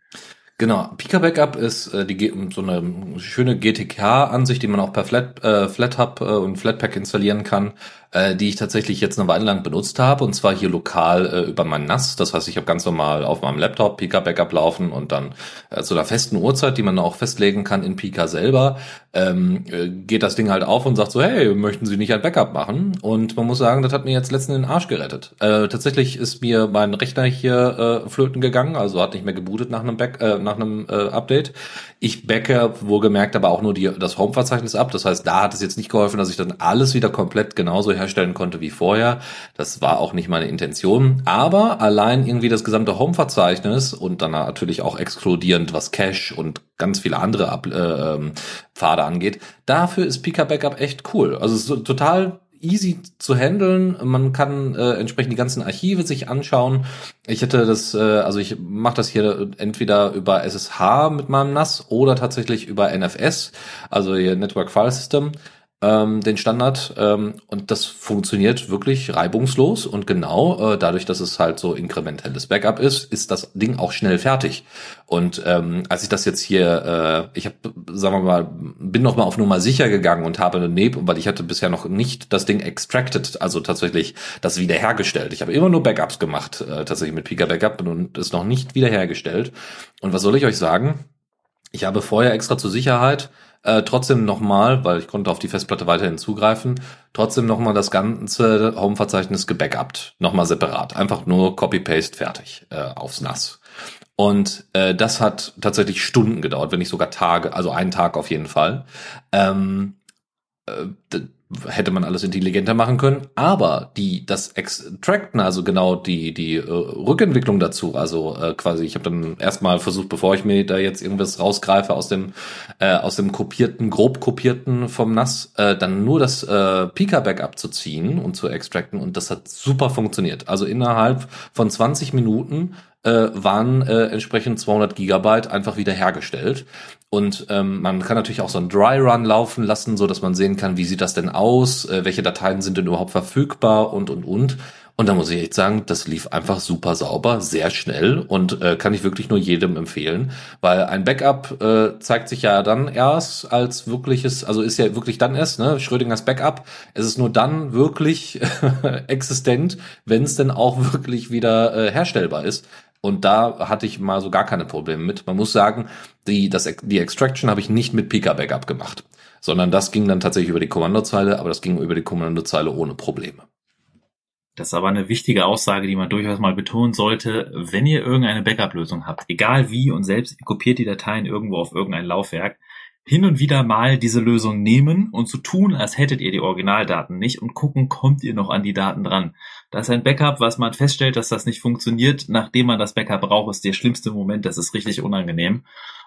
Genau, Pika Backup ist äh, die, so eine schöne GTK-Ansicht, die man auch per Flat, äh, FlatHub äh, und Flatpak installieren kann äh, die ich tatsächlich jetzt eine Weile lang benutzt habe und zwar hier lokal äh, über mein NAS. Das heißt, ich habe ganz normal auf meinem Laptop Pika Backup laufen und dann äh, zu einer festen Uhrzeit, die man auch festlegen kann in Pika selber, ähm, äh, geht das Ding halt auf und sagt so, hey, möchten Sie nicht ein Backup machen? Und man muss sagen, das hat mir jetzt letztens den Arsch gerettet. Äh, tatsächlich ist mir mein Rechner hier äh, flöten gegangen, also hat nicht mehr gebootet nach einem, Back, äh, nach einem äh, Update. Ich backe wohlgemerkt aber auch nur die, das Home-Verzeichnis ab. Das heißt, da hat es jetzt nicht geholfen, dass ich dann alles wieder komplett genauso herstellen konnte wie vorher. Das war auch nicht meine Intention. Aber allein irgendwie das gesamte Home-Verzeichnis und dann natürlich auch exkludierend, was Cache und ganz viele andere Ab äh, ähm, Pfade angeht, dafür ist Pika Backup echt cool. Also es ist total easy zu handeln. Man kann äh, entsprechend die ganzen Archive sich anschauen. Ich hätte das, äh, also ich mache das hier entweder über SSH mit meinem NAS oder tatsächlich über NFS, also Network File System ähm, den Standard ähm, und das funktioniert wirklich reibungslos und genau äh, dadurch, dass es halt so inkrementelles Backup ist, ist das Ding auch schnell fertig. Und ähm, als ich das jetzt hier, äh, ich habe, sagen wir mal, bin noch mal auf Nummer sicher gegangen und habe neben, weil ich hatte bisher noch nicht das Ding extracted, also tatsächlich das wiederhergestellt. Ich habe immer nur Backups gemacht, äh, tatsächlich mit Pika Backup und ist noch nicht wiederhergestellt. Und was soll ich euch sagen? Ich habe vorher extra zur Sicherheit äh, trotzdem nochmal, weil ich konnte auf die Festplatte weiterhin zugreifen, trotzdem nochmal das ganze Home-Verzeichnis gebackupt. Nochmal separat. Einfach nur Copy-Paste fertig äh, aufs NAS. Und äh, das hat tatsächlich Stunden gedauert, wenn nicht sogar Tage, also einen Tag auf jeden Fall. Ähm, äh, hätte man alles intelligenter machen können, aber die das Extracten, also genau die die äh, Rückentwicklung dazu, also äh, quasi, ich habe dann erstmal versucht, bevor ich mir da jetzt irgendwas rausgreife aus dem äh, aus dem kopierten, grob kopierten vom NAS, äh, dann nur das äh, Pika Backup zu ziehen und zu extracten und das hat super funktioniert. Also innerhalb von 20 Minuten äh, waren äh, entsprechend 200 Gigabyte einfach wieder hergestellt. Und ähm, man kann natürlich auch so einen Dry Run laufen lassen, so dass man sehen kann, wie sieht das denn aus, äh, welche Dateien sind denn überhaupt verfügbar und und und. Und da muss ich echt sagen, das lief einfach super sauber, sehr schnell und äh, kann ich wirklich nur jedem empfehlen, weil ein Backup äh, zeigt sich ja dann erst als wirkliches, also ist ja wirklich dann erst, ne, Schrödingers Backup, es ist nur dann wirklich existent, wenn es denn auch wirklich wieder äh, herstellbar ist. Und da hatte ich mal so gar keine Probleme mit. Man muss sagen, die, das, die Extraction habe ich nicht mit Pika Backup gemacht, sondern das ging dann tatsächlich über die Kommandozeile, aber das ging über die Kommandozeile ohne Probleme. Das ist aber eine wichtige Aussage, die man durchaus mal betonen sollte. Wenn ihr irgendeine Backup-Lösung habt, egal wie und selbst kopiert die Dateien irgendwo auf irgendein Laufwerk, hin und wieder mal diese Lösung nehmen und so tun, als hättet ihr die Originaldaten nicht und gucken, kommt ihr noch an die Daten dran. Das ist ein Backup, was man feststellt, dass das nicht funktioniert, nachdem man das Backup braucht, ist der schlimmste Moment, das ist richtig unangenehm.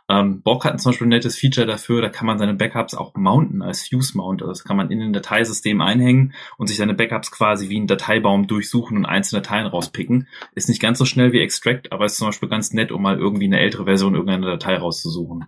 Ähm, Bock hat zum Beispiel ein nettes Feature dafür, da kann man seine Backups auch mounten als Fuse Mount. Also das kann man in den Dateisystem einhängen und sich seine Backups quasi wie einen Dateibaum durchsuchen und einzelne Dateien rauspicken. Ist nicht ganz so schnell wie Extract, aber ist zum Beispiel ganz nett, um mal irgendwie eine ältere Version irgendeiner Datei rauszusuchen.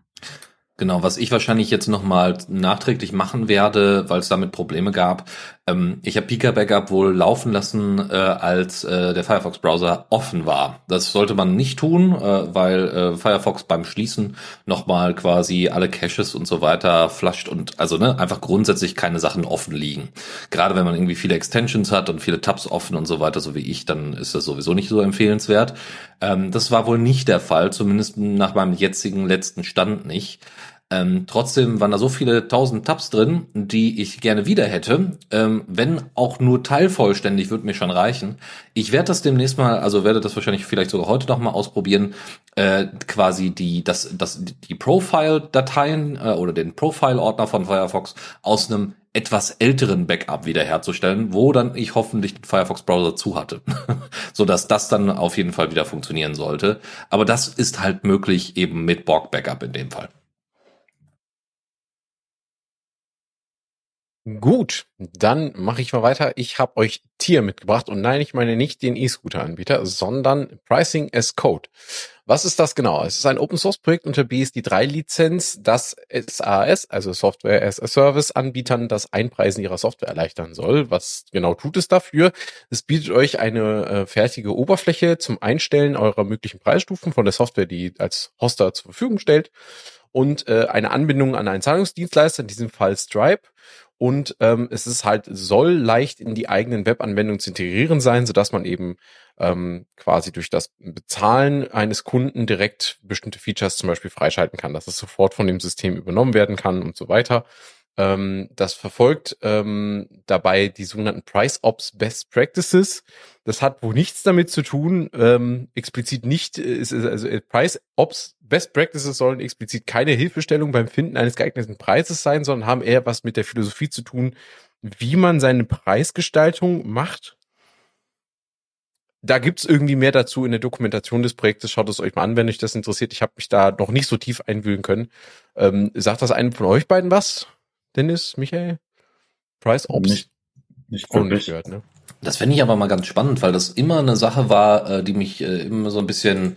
Genau, was ich wahrscheinlich jetzt nochmal nachträglich machen werde, weil es damit Probleme gab. Ähm, ich habe Pika Backup wohl laufen lassen, äh, als äh, der Firefox Browser offen war. Das sollte man nicht tun, äh, weil äh, Firefox beim Schließen nochmal quasi alle Caches und so weiter flasht und also ne, einfach grundsätzlich keine Sachen offen liegen. Gerade wenn man irgendwie viele Extensions hat und viele Tabs offen und so weiter, so wie ich, dann ist das sowieso nicht so empfehlenswert. Ähm, das war wohl nicht der Fall, zumindest nach meinem jetzigen letzten Stand nicht. Ähm, trotzdem waren da so viele tausend Tabs drin, die ich gerne wieder hätte. Ähm, wenn auch nur teilvollständig, würde mir schon reichen. Ich werde das demnächst mal, also werde das wahrscheinlich vielleicht sogar heute noch mal ausprobieren, äh, quasi die, das, das, die Profile-Dateien äh, oder den Profile-Ordner von Firefox aus einem etwas älteren Backup wiederherzustellen, wo dann ich hoffentlich den Firefox Browser zu hatte, so dass das dann auf jeden Fall wieder funktionieren sollte. Aber das ist halt möglich eben mit Borg Backup in dem Fall. Gut, dann mache ich mal weiter. Ich habe euch Tier mitgebracht und nein, ich meine nicht den E-Scooter-Anbieter, sondern Pricing as Code. Was ist das genau? Es ist ein Open Source Projekt unter BSD 3 Lizenz, das SAS, also Software as a Service Anbietern das Einpreisen ihrer Software erleichtern soll. Was genau tut es dafür? Es bietet euch eine äh, fertige Oberfläche zum Einstellen eurer möglichen Preisstufen von der Software, die als Hoster zur Verfügung stellt und äh, eine Anbindung an einen Zahlungsdienstleister, in diesem Fall Stripe und ähm, es ist halt soll leicht in die eigenen Webanwendungen zu integrieren sein, so dass man eben ähm, quasi durch das Bezahlen eines Kunden direkt bestimmte Features zum Beispiel freischalten kann, dass es sofort von dem System übernommen werden kann und so weiter. Ähm, das verfolgt ähm, dabei die sogenannten Price Ops Best Practices. Das hat wohl nichts damit zu tun, ähm, explizit nicht, ist, also äh, Price Ops Best Practices sollen explizit keine Hilfestellung beim Finden eines geeigneten Preises sein, sondern haben eher was mit der Philosophie zu tun, wie man seine Preisgestaltung macht. Da gibt's irgendwie mehr dazu in der Dokumentation des Projektes. Schaut es euch mal an, wenn euch das interessiert. Ich habe mich da noch nicht so tief einwühlen können. Ähm, sagt das einem von euch beiden was? Dennis, Michael? Price Ops? Nicht, nicht wirklich. Gehört, ne? Das fände ich aber mal ganz spannend, weil das immer eine Sache war, äh, die mich äh, immer so ein bisschen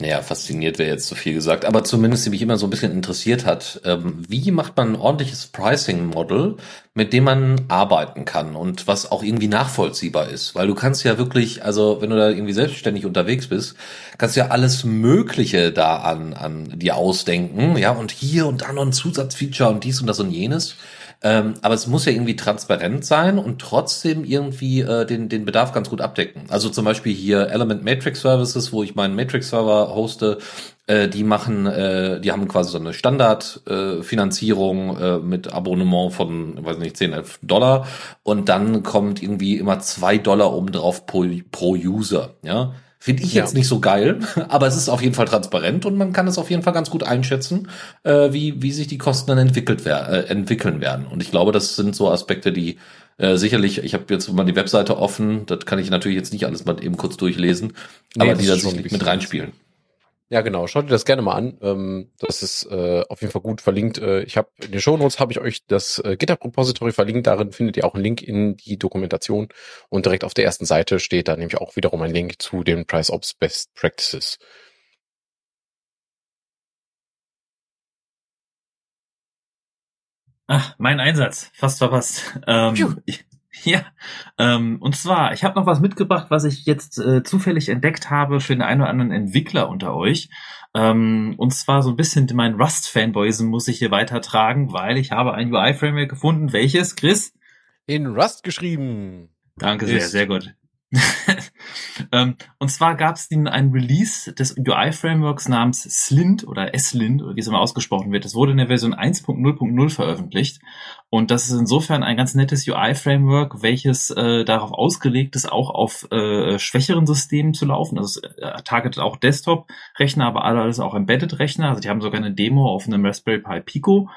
naja, fasziniert wäre jetzt zu viel gesagt, aber zumindest die mich immer so ein bisschen interessiert hat. Ähm, wie macht man ein ordentliches Pricing-Model, mit dem man arbeiten kann und was auch irgendwie nachvollziehbar ist? Weil du kannst ja wirklich, also wenn du da irgendwie selbstständig unterwegs bist, kannst du ja alles Mögliche da an, an dir ausdenken, ja, und hier und da noch ein Zusatzfeature und dies und das und jenes. Ähm, aber es muss ja irgendwie transparent sein und trotzdem irgendwie äh, den, den Bedarf ganz gut abdecken. Also zum Beispiel hier Element Matrix Services, wo ich meinen Matrix Server hoste, äh, die machen, äh, die haben quasi so eine Standardfinanzierung äh, äh, mit Abonnement von, weiß nicht, 10, 11 Dollar und dann kommt irgendwie immer zwei Dollar obendrauf pro, pro User, ja. Finde ich jetzt ja. nicht so geil, aber es ist auf jeden Fall transparent und man kann es auf jeden Fall ganz gut einschätzen, äh, wie, wie sich die Kosten dann entwickelt wer äh, entwickeln werden. Und ich glaube, das sind so Aspekte, die äh, sicherlich, ich habe jetzt mal die Webseite offen, das kann ich natürlich jetzt nicht alles mal eben kurz durchlesen, nee, aber die da sicherlich mit reinspielen. Ja, genau. Schaut dir das gerne mal an. Ähm, das ist äh, auf jeden Fall gut verlinkt. Äh, ich habe in den Show Notes habe ich euch das äh, GitHub Repository verlinkt. Darin findet ihr auch einen Link in die Dokumentation und direkt auf der ersten Seite steht da nämlich auch wiederum ein Link zu den Price Ops Best Practices. Ach, mein Einsatz, fast verpasst. Ähm, ich, Ja, ähm, und zwar, ich habe noch was mitgebracht, was ich jetzt äh, zufällig entdeckt habe für den einen oder anderen Entwickler unter euch. Ähm, und zwar so ein bisschen mein Rust-Fanboyism muss ich hier weitertragen, weil ich habe ein UI-Framework gefunden. Welches, Chris? In Rust geschrieben. Danke sehr, sehr gut. ähm, und zwar gab es ein Release des UI-Frameworks namens Slint oder S-Lint, oder wie es immer ausgesprochen wird. Das wurde in der Version 1.0.0 veröffentlicht. Und das ist insofern ein ganz nettes UI-Framework, welches äh, darauf ausgelegt ist, auch auf äh, schwächeren Systemen zu laufen. Also es äh, targetet auch Desktop-Rechner, aber alles auch Embedded-Rechner. Also die haben sogar eine Demo auf einem Raspberry Pi Pico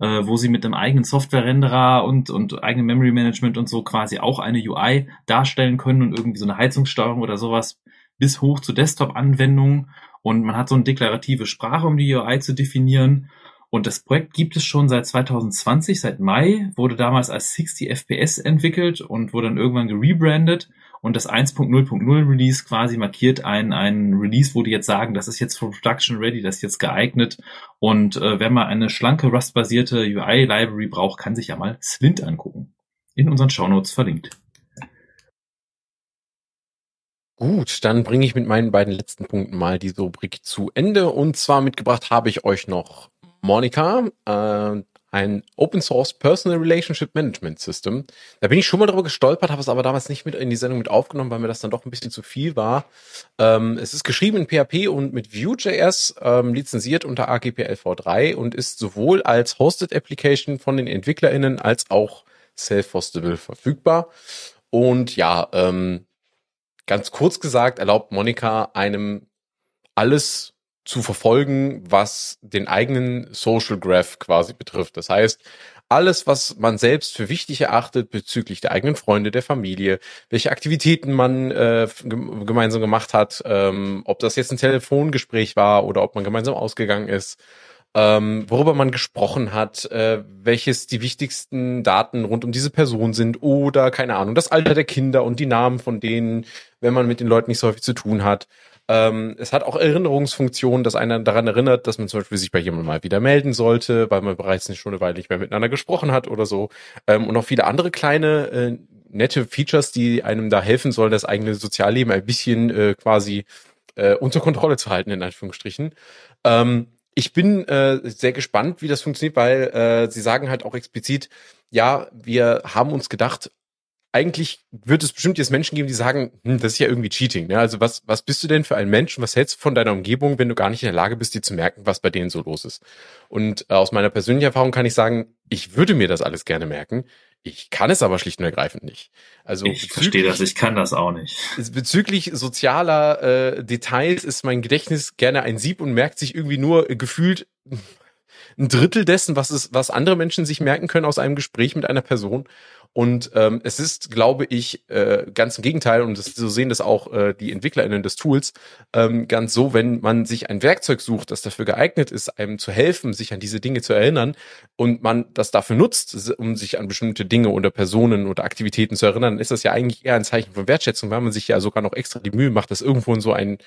äh, wo sie mit einem eigenen Software-Renderer und, und eigenem Memory Management und so quasi auch eine UI darstellen können und irgendwie so eine Heizungssteuerung oder sowas bis hoch zu Desktop-Anwendungen. Und man hat so eine deklarative Sprache, um die UI zu definieren. Und das Projekt gibt es schon seit 2020, seit Mai, wurde damals als 60 FPS entwickelt und wurde dann irgendwann gerebrandet und das 1.0.0 Release quasi markiert ein, ein Release, wo die jetzt sagen, das ist jetzt for Production ready, das ist jetzt geeignet. Und äh, wer mal eine schlanke Rust-basierte UI-Library braucht, kann sich ja mal Slint angucken. In unseren Shownotes verlinkt. Gut, dann bringe ich mit meinen beiden letzten Punkten mal die Rubrik zu Ende. Und zwar mitgebracht habe ich euch noch Monika, äh, ein Open Source Personal Relationship Management System. Da bin ich schon mal drüber gestolpert, habe es aber damals nicht mit in die Sendung mit aufgenommen, weil mir das dann doch ein bisschen zu viel war. Ähm, es ist geschrieben in PHP und mit Vue.js, ähm, lizenziert unter AGPL v3 und ist sowohl als Hosted Application von den EntwicklerInnen als auch self-hostable verfügbar. Und ja, ähm, ganz kurz gesagt, erlaubt Monika einem alles zu verfolgen, was den eigenen Social Graph quasi betrifft. Das heißt, alles, was man selbst für wichtig erachtet bezüglich der eigenen Freunde, der Familie, welche Aktivitäten man äh, gemeinsam gemacht hat, ähm, ob das jetzt ein Telefongespräch war oder ob man gemeinsam ausgegangen ist, ähm, worüber man gesprochen hat, äh, welches die wichtigsten Daten rund um diese Person sind oder keine Ahnung, das Alter der Kinder und die Namen von denen, wenn man mit den Leuten nicht so häufig zu tun hat. Ähm, es hat auch Erinnerungsfunktionen, dass einer daran erinnert, dass man zum Beispiel sich bei jemandem mal wieder melden sollte, weil man bereits nicht schon eine Weile nicht mehr miteinander gesprochen hat oder so. Ähm, und noch viele andere kleine, äh, nette Features, die einem da helfen sollen, das eigene Sozialleben ein bisschen äh, quasi äh, unter Kontrolle zu halten, in Anführungsstrichen. Ähm, ich bin äh, sehr gespannt, wie das funktioniert, weil äh, sie sagen halt auch explizit, ja, wir haben uns gedacht, eigentlich wird es bestimmt jetzt Menschen geben, die sagen, hm, das ist ja irgendwie Cheating. Ne? Also was, was bist du denn für ein Mensch und was hältst du von deiner Umgebung, wenn du gar nicht in der Lage bist, dir zu merken, was bei denen so los ist? Und äh, aus meiner persönlichen Erfahrung kann ich sagen, ich würde mir das alles gerne merken. Ich kann es aber schlicht und ergreifend nicht. Also ich verstehe das, ich kann das auch nicht. Bezüglich sozialer äh, Details ist mein Gedächtnis gerne ein Sieb und merkt sich irgendwie nur gefühlt ein Drittel dessen, was es, was andere Menschen sich merken können aus einem Gespräch mit einer Person. Und ähm, es ist, glaube ich, äh, ganz im Gegenteil, und das, so sehen das auch äh, die EntwicklerInnen des Tools, ähm, ganz so, wenn man sich ein Werkzeug sucht, das dafür geeignet ist, einem zu helfen, sich an diese Dinge zu erinnern, und man das dafür nutzt, um sich an bestimmte Dinge oder Personen oder Aktivitäten zu erinnern, ist das ja eigentlich eher ein Zeichen von Wertschätzung, weil man sich ja sogar noch extra die Mühe macht, das irgendwo in so ein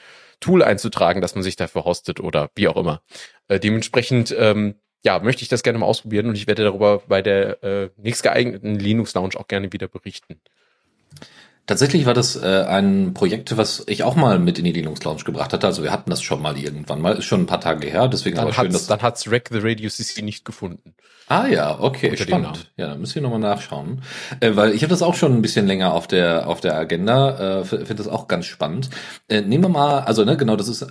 Tool einzutragen, dass man sich dafür hostet oder wie auch immer. Äh, dementsprechend ähm, ja, möchte ich das gerne mal ausprobieren und ich werde darüber bei der äh, nächstgeeigneten Linux Lounge auch gerne wieder berichten. Tatsächlich war das äh, ein Projekt, was ich auch mal mit in die Linux Lounge gebracht hatte. Also wir hatten das schon mal irgendwann mal, ist schon ein paar Tage her, deswegen dann aber schön, dass dann hat's Rack the Radio CC nicht gefunden. Ah ja, okay, spannend. Ja, dann müssen wir nochmal nachschauen, äh, weil ich habe das auch schon ein bisschen länger auf der auf der Agenda. Äh, Finde das auch ganz spannend. Äh, nehmen wir mal, also ne, genau, das ist äh,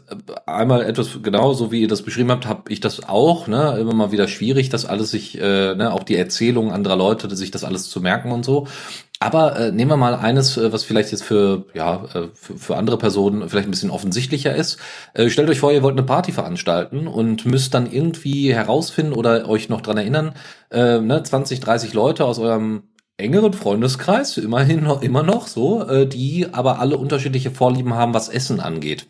einmal etwas genau so wie ihr das beschrieben habt, habe ich das auch. Ne, immer mal wieder schwierig, das alles sich, äh, ne, auch die Erzählungen anderer Leute, sich das alles zu merken und so. Aber äh, nehmen wir mal eines, äh, was vielleicht jetzt für, ja, äh, für, für andere Personen vielleicht ein bisschen offensichtlicher ist. Äh, stellt euch vor, ihr wollt eine Party veranstalten und müsst dann irgendwie herausfinden oder euch noch dran erinnern, äh, ne, 20, 30 Leute aus eurem engeren Freundeskreis, immerhin noch, immer noch so, äh, die aber alle unterschiedliche Vorlieben haben, was Essen angeht.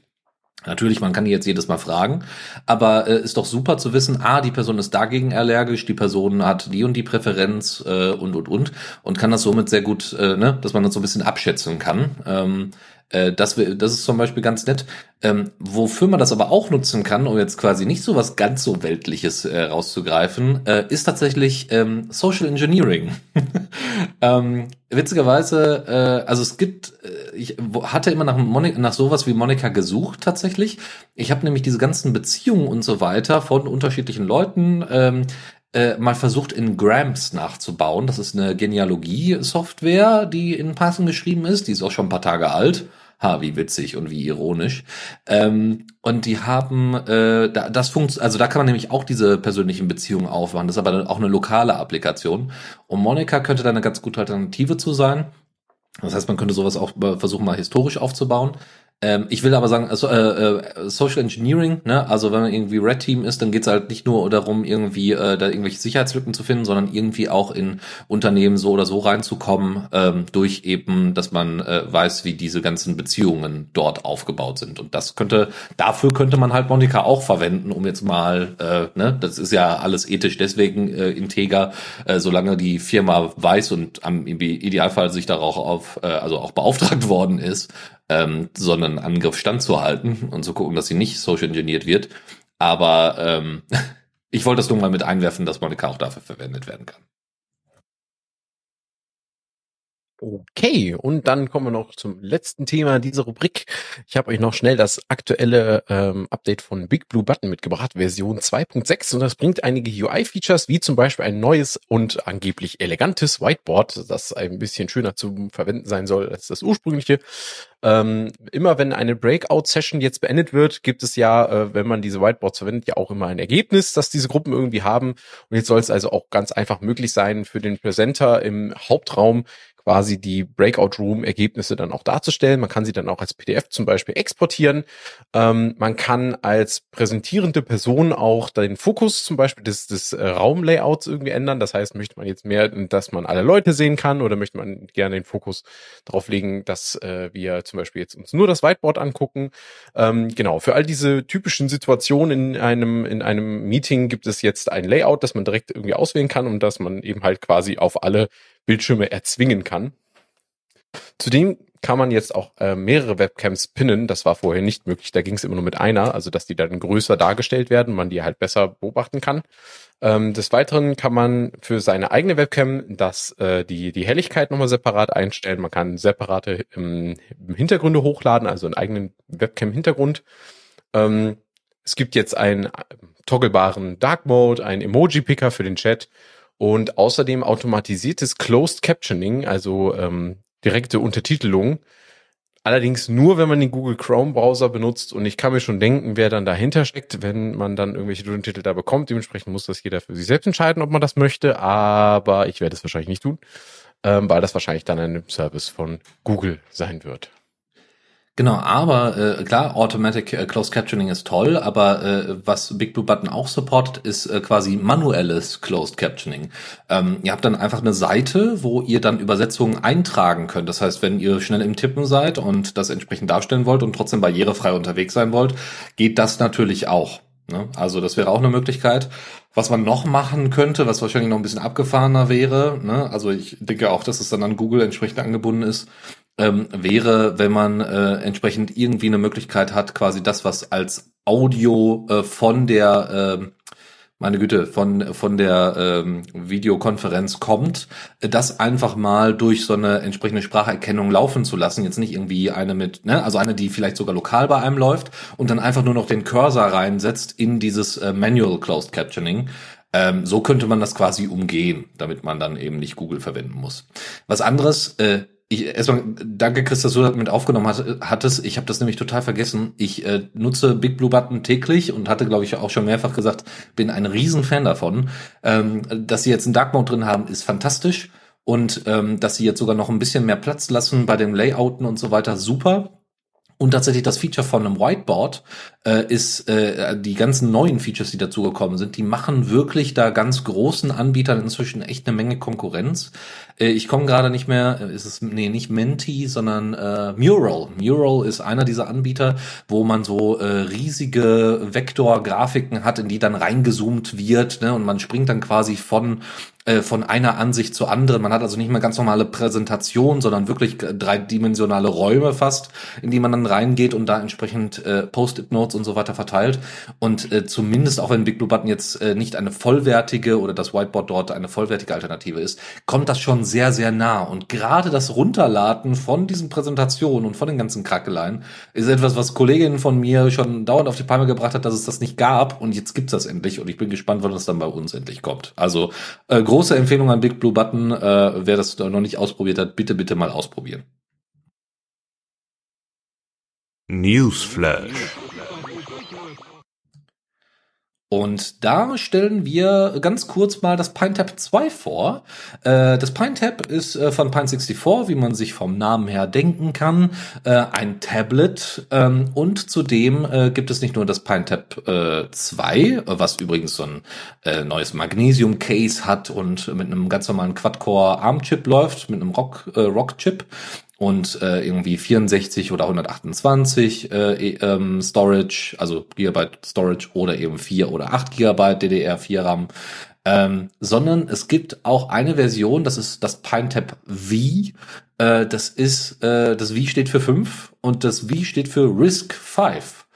Natürlich, man kann die jetzt jedes Mal fragen, aber äh, ist doch super zu wissen, ah, die Person ist dagegen allergisch, die Person hat die und die Präferenz äh, und und und und kann das somit sehr gut, äh, ne, dass man das so ein bisschen abschätzen kann. Ähm, Äh, das, das ist zum Beispiel ganz nett. Ähm, wofür man das aber auch nutzen kann, um jetzt quasi nicht so was ganz so Weltliches äh, rauszugreifen, äh, ist tatsächlich ähm, Social Engineering. ähm, witzigerweise, äh, also es gibt, äh, ich hatte immer nach, Monika, nach sowas wie Monika gesucht tatsächlich. Ich habe nämlich diese ganzen Beziehungen und so weiter von unterschiedlichen Leuten ähm, äh, mal versucht in Gramps nachzubauen. Das ist eine Genealogie-Software, die in Python geschrieben ist. Die ist auch schon ein paar Tage alt. Ha, wie witzig und wie ironisch. Ähm, und die haben, äh, da, das funktioniert, also da kann man nämlich auch diese persönlichen Beziehungen aufmachen. Das ist aber auch eine lokale Applikation. Und Monika könnte da eine ganz gute Alternative zu sein. Das heißt, man könnte sowas auch versuchen, mal historisch aufzubauen. Ähm, ich will aber sagen, also, äh, äh, Social Engineering, ne? also wenn man irgendwie Red Team ist, dann geht es halt nicht nur darum, irgendwie äh, da irgendwelche Sicherheitslücken zu finden, sondern irgendwie auch in Unternehmen so oder so reinzukommen, ähm, durch eben, dass man äh, weiß, wie diese ganzen Beziehungen dort aufgebaut sind. Und das könnte, dafür könnte man halt Monika auch verwenden, um jetzt mal, äh, ne, das ist ja alles ethisch deswegen äh, integer, äh, solange die Firma weiß und am Idealfall sich darauf auf, äh, also auch beauftragt worden ist, ähm, sondern Angriff standzuhalten und zu gucken, dass sie nicht social engineert wird. Aber ähm, ich wollte das nur mal mit einwerfen, dass Monika auch dafür verwendet werden kann. Okay, und dann kommen wir noch zum letzten Thema dieser Rubrik. Ich habe euch noch schnell das aktuelle ähm, Update von Big Blue Button mitgebracht, Version 2.6. Und das bringt einige UI-Features, wie zum Beispiel ein neues und angeblich elegantes Whiteboard, das ein bisschen schöner zu verwenden sein soll als das ursprüngliche. Ähm, immer wenn eine Breakout-Session jetzt beendet wird, gibt es ja, äh, wenn man diese Whiteboards verwendet, ja auch immer ein Ergebnis, das diese Gruppen irgendwie haben. Und jetzt soll es also auch ganz einfach möglich sein, für den Presenter im Hauptraum quasi die Breakout Room Ergebnisse dann auch darzustellen. Man kann sie dann auch als PDF zum Beispiel exportieren. Ähm, man kann als präsentierende Person auch den Fokus zum Beispiel des, des äh, Raumlayouts irgendwie ändern. Das heißt, möchte man jetzt mehr, dass man alle Leute sehen kann oder möchte man gerne den Fokus darauf legen, dass äh, wir zum Beispiel jetzt uns nur das Whiteboard angucken. Ähm, genau, für all diese typischen Situationen in einem, in einem Meeting gibt es jetzt ein Layout, das man direkt irgendwie auswählen kann und dass man eben halt quasi auf alle Bildschirme erzwingen kann. Zudem kann man jetzt auch äh, mehrere Webcams pinnen. Das war vorher nicht möglich. Da ging es immer nur mit einer, also dass die dann größer dargestellt werden, man die halt besser beobachten kann. Ähm, des Weiteren kann man für seine eigene Webcam das, äh, die, die Helligkeit nochmal separat einstellen. Man kann separate ähm, Hintergründe hochladen, also einen eigenen Webcam-Hintergrund. Ähm, es gibt jetzt einen äh, togglebaren Dark Mode, einen Emoji-Picker für den Chat und außerdem automatisiertes Closed Captioning, also ähm, direkte Untertitelung. Allerdings nur, wenn man den Google Chrome Browser benutzt. Und ich kann mir schon denken, wer dann dahinter steckt, wenn man dann irgendwelche Untertitel da bekommt. Dementsprechend muss das jeder für sich selbst entscheiden, ob man das möchte. Aber ich werde es wahrscheinlich nicht tun, ähm, weil das wahrscheinlich dann ein Service von Google sein wird. Genau, aber äh, klar, Automatic äh, Closed Captioning ist toll, aber äh, was Big Blue Button auch supportet, ist äh, quasi manuelles Closed Captioning. Ähm, ihr habt dann einfach eine Seite, wo ihr dann Übersetzungen eintragen könnt. Das heißt, wenn ihr schnell im Tippen seid und das entsprechend darstellen wollt und trotzdem barrierefrei unterwegs sein wollt, geht das natürlich auch. Ne? Also das wäre auch eine Möglichkeit. Was man noch machen könnte, was wahrscheinlich noch ein bisschen abgefahrener wäre, ne? also ich denke auch, dass es dann an Google entsprechend angebunden ist, ähm, wäre, wenn man äh, entsprechend irgendwie eine Möglichkeit hat, quasi das, was als Audio äh, von der äh, meine Güte, von, von der ähm, Videokonferenz kommt, das einfach mal durch so eine entsprechende Spracherkennung laufen zu lassen. Jetzt nicht irgendwie eine mit, ne, also eine, die vielleicht sogar lokal bei einem läuft und dann einfach nur noch den Cursor reinsetzt in dieses äh, Manual Closed Captioning. Ähm, so könnte man das quasi umgehen, damit man dann eben nicht Google verwenden muss. Was anderes, äh, ich, erstmal danke, Chris, dass du das mit aufgenommen hat, hattest. Ich habe das nämlich total vergessen. Ich äh, nutze Big Blue Button täglich und hatte, glaube ich, auch schon mehrfach gesagt, bin ein Riesenfan davon. Ähm, dass sie jetzt einen Dark Mode drin haben, ist fantastisch. Und ähm, dass sie jetzt sogar noch ein bisschen mehr Platz lassen bei dem Layouten und so weiter, super. Und tatsächlich das Feature von einem Whiteboard äh, ist äh, die ganzen neuen Features, die dazugekommen sind, die machen wirklich da ganz großen Anbietern inzwischen echt eine Menge Konkurrenz. Äh, ich komme gerade nicht mehr, äh, ist es nee nicht Menti, sondern äh, Mural. Mural ist einer dieser Anbieter, wo man so äh, riesige Vektorgrafiken hat, in die dann reingezoomt wird, ne, und man springt dann quasi von äh, von einer Ansicht zur anderen. Man hat also nicht mehr ganz normale Präsentation, sondern wirklich dreidimensionale Räume fast, in die man dann reingeht und da entsprechend äh, Post-it-Notes und so weiter verteilt. Und äh, zumindest auch wenn Big Blue Button jetzt äh, nicht eine vollwertige oder das Whiteboard dort eine vollwertige Alternative ist, kommt das schon sehr, sehr nah. Und gerade das Runterladen von diesen Präsentationen und von den ganzen Krackeleien ist etwas, was Kolleginnen von mir schon dauernd auf die Palme gebracht hat, dass es das nicht gab. Und jetzt gibt's das endlich. Und ich bin gespannt, wann das dann bei uns endlich kommt. Also äh, große Empfehlung an Big Blue Button. Äh, wer das noch nicht ausprobiert hat, bitte, bitte mal ausprobieren. Newsflash. Und da stellen wir ganz kurz mal das PineTap 2 vor. Äh, das PineTap ist äh, von Pine64, wie man sich vom Namen her denken kann, äh, ein Tablet. Ähm, und zudem gibt es nicht nur das PineTap äh, 2, was übrigens so ein neues Magnesium-Case hat und mit einem ganz normalen Quad-Core ARM-Chip läuft, mit einem Rock-Chip. Und äh, irgendwie 64 oder 128 äh, e, ähm, Storage, also Gigabyte Storage oder eben 4 oder 8 Gigabyte DDR4 RAM. Ähm, sondern es gibt auch eine Version, das ist das PineTap V. Äh, das ist, äh, das V steht für 5 und das V steht für RISC 5.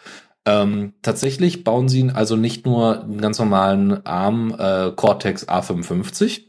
Ähm, tatsächlich bauen sie also nicht nur einen ganz normalen ARM äh, Cortex A55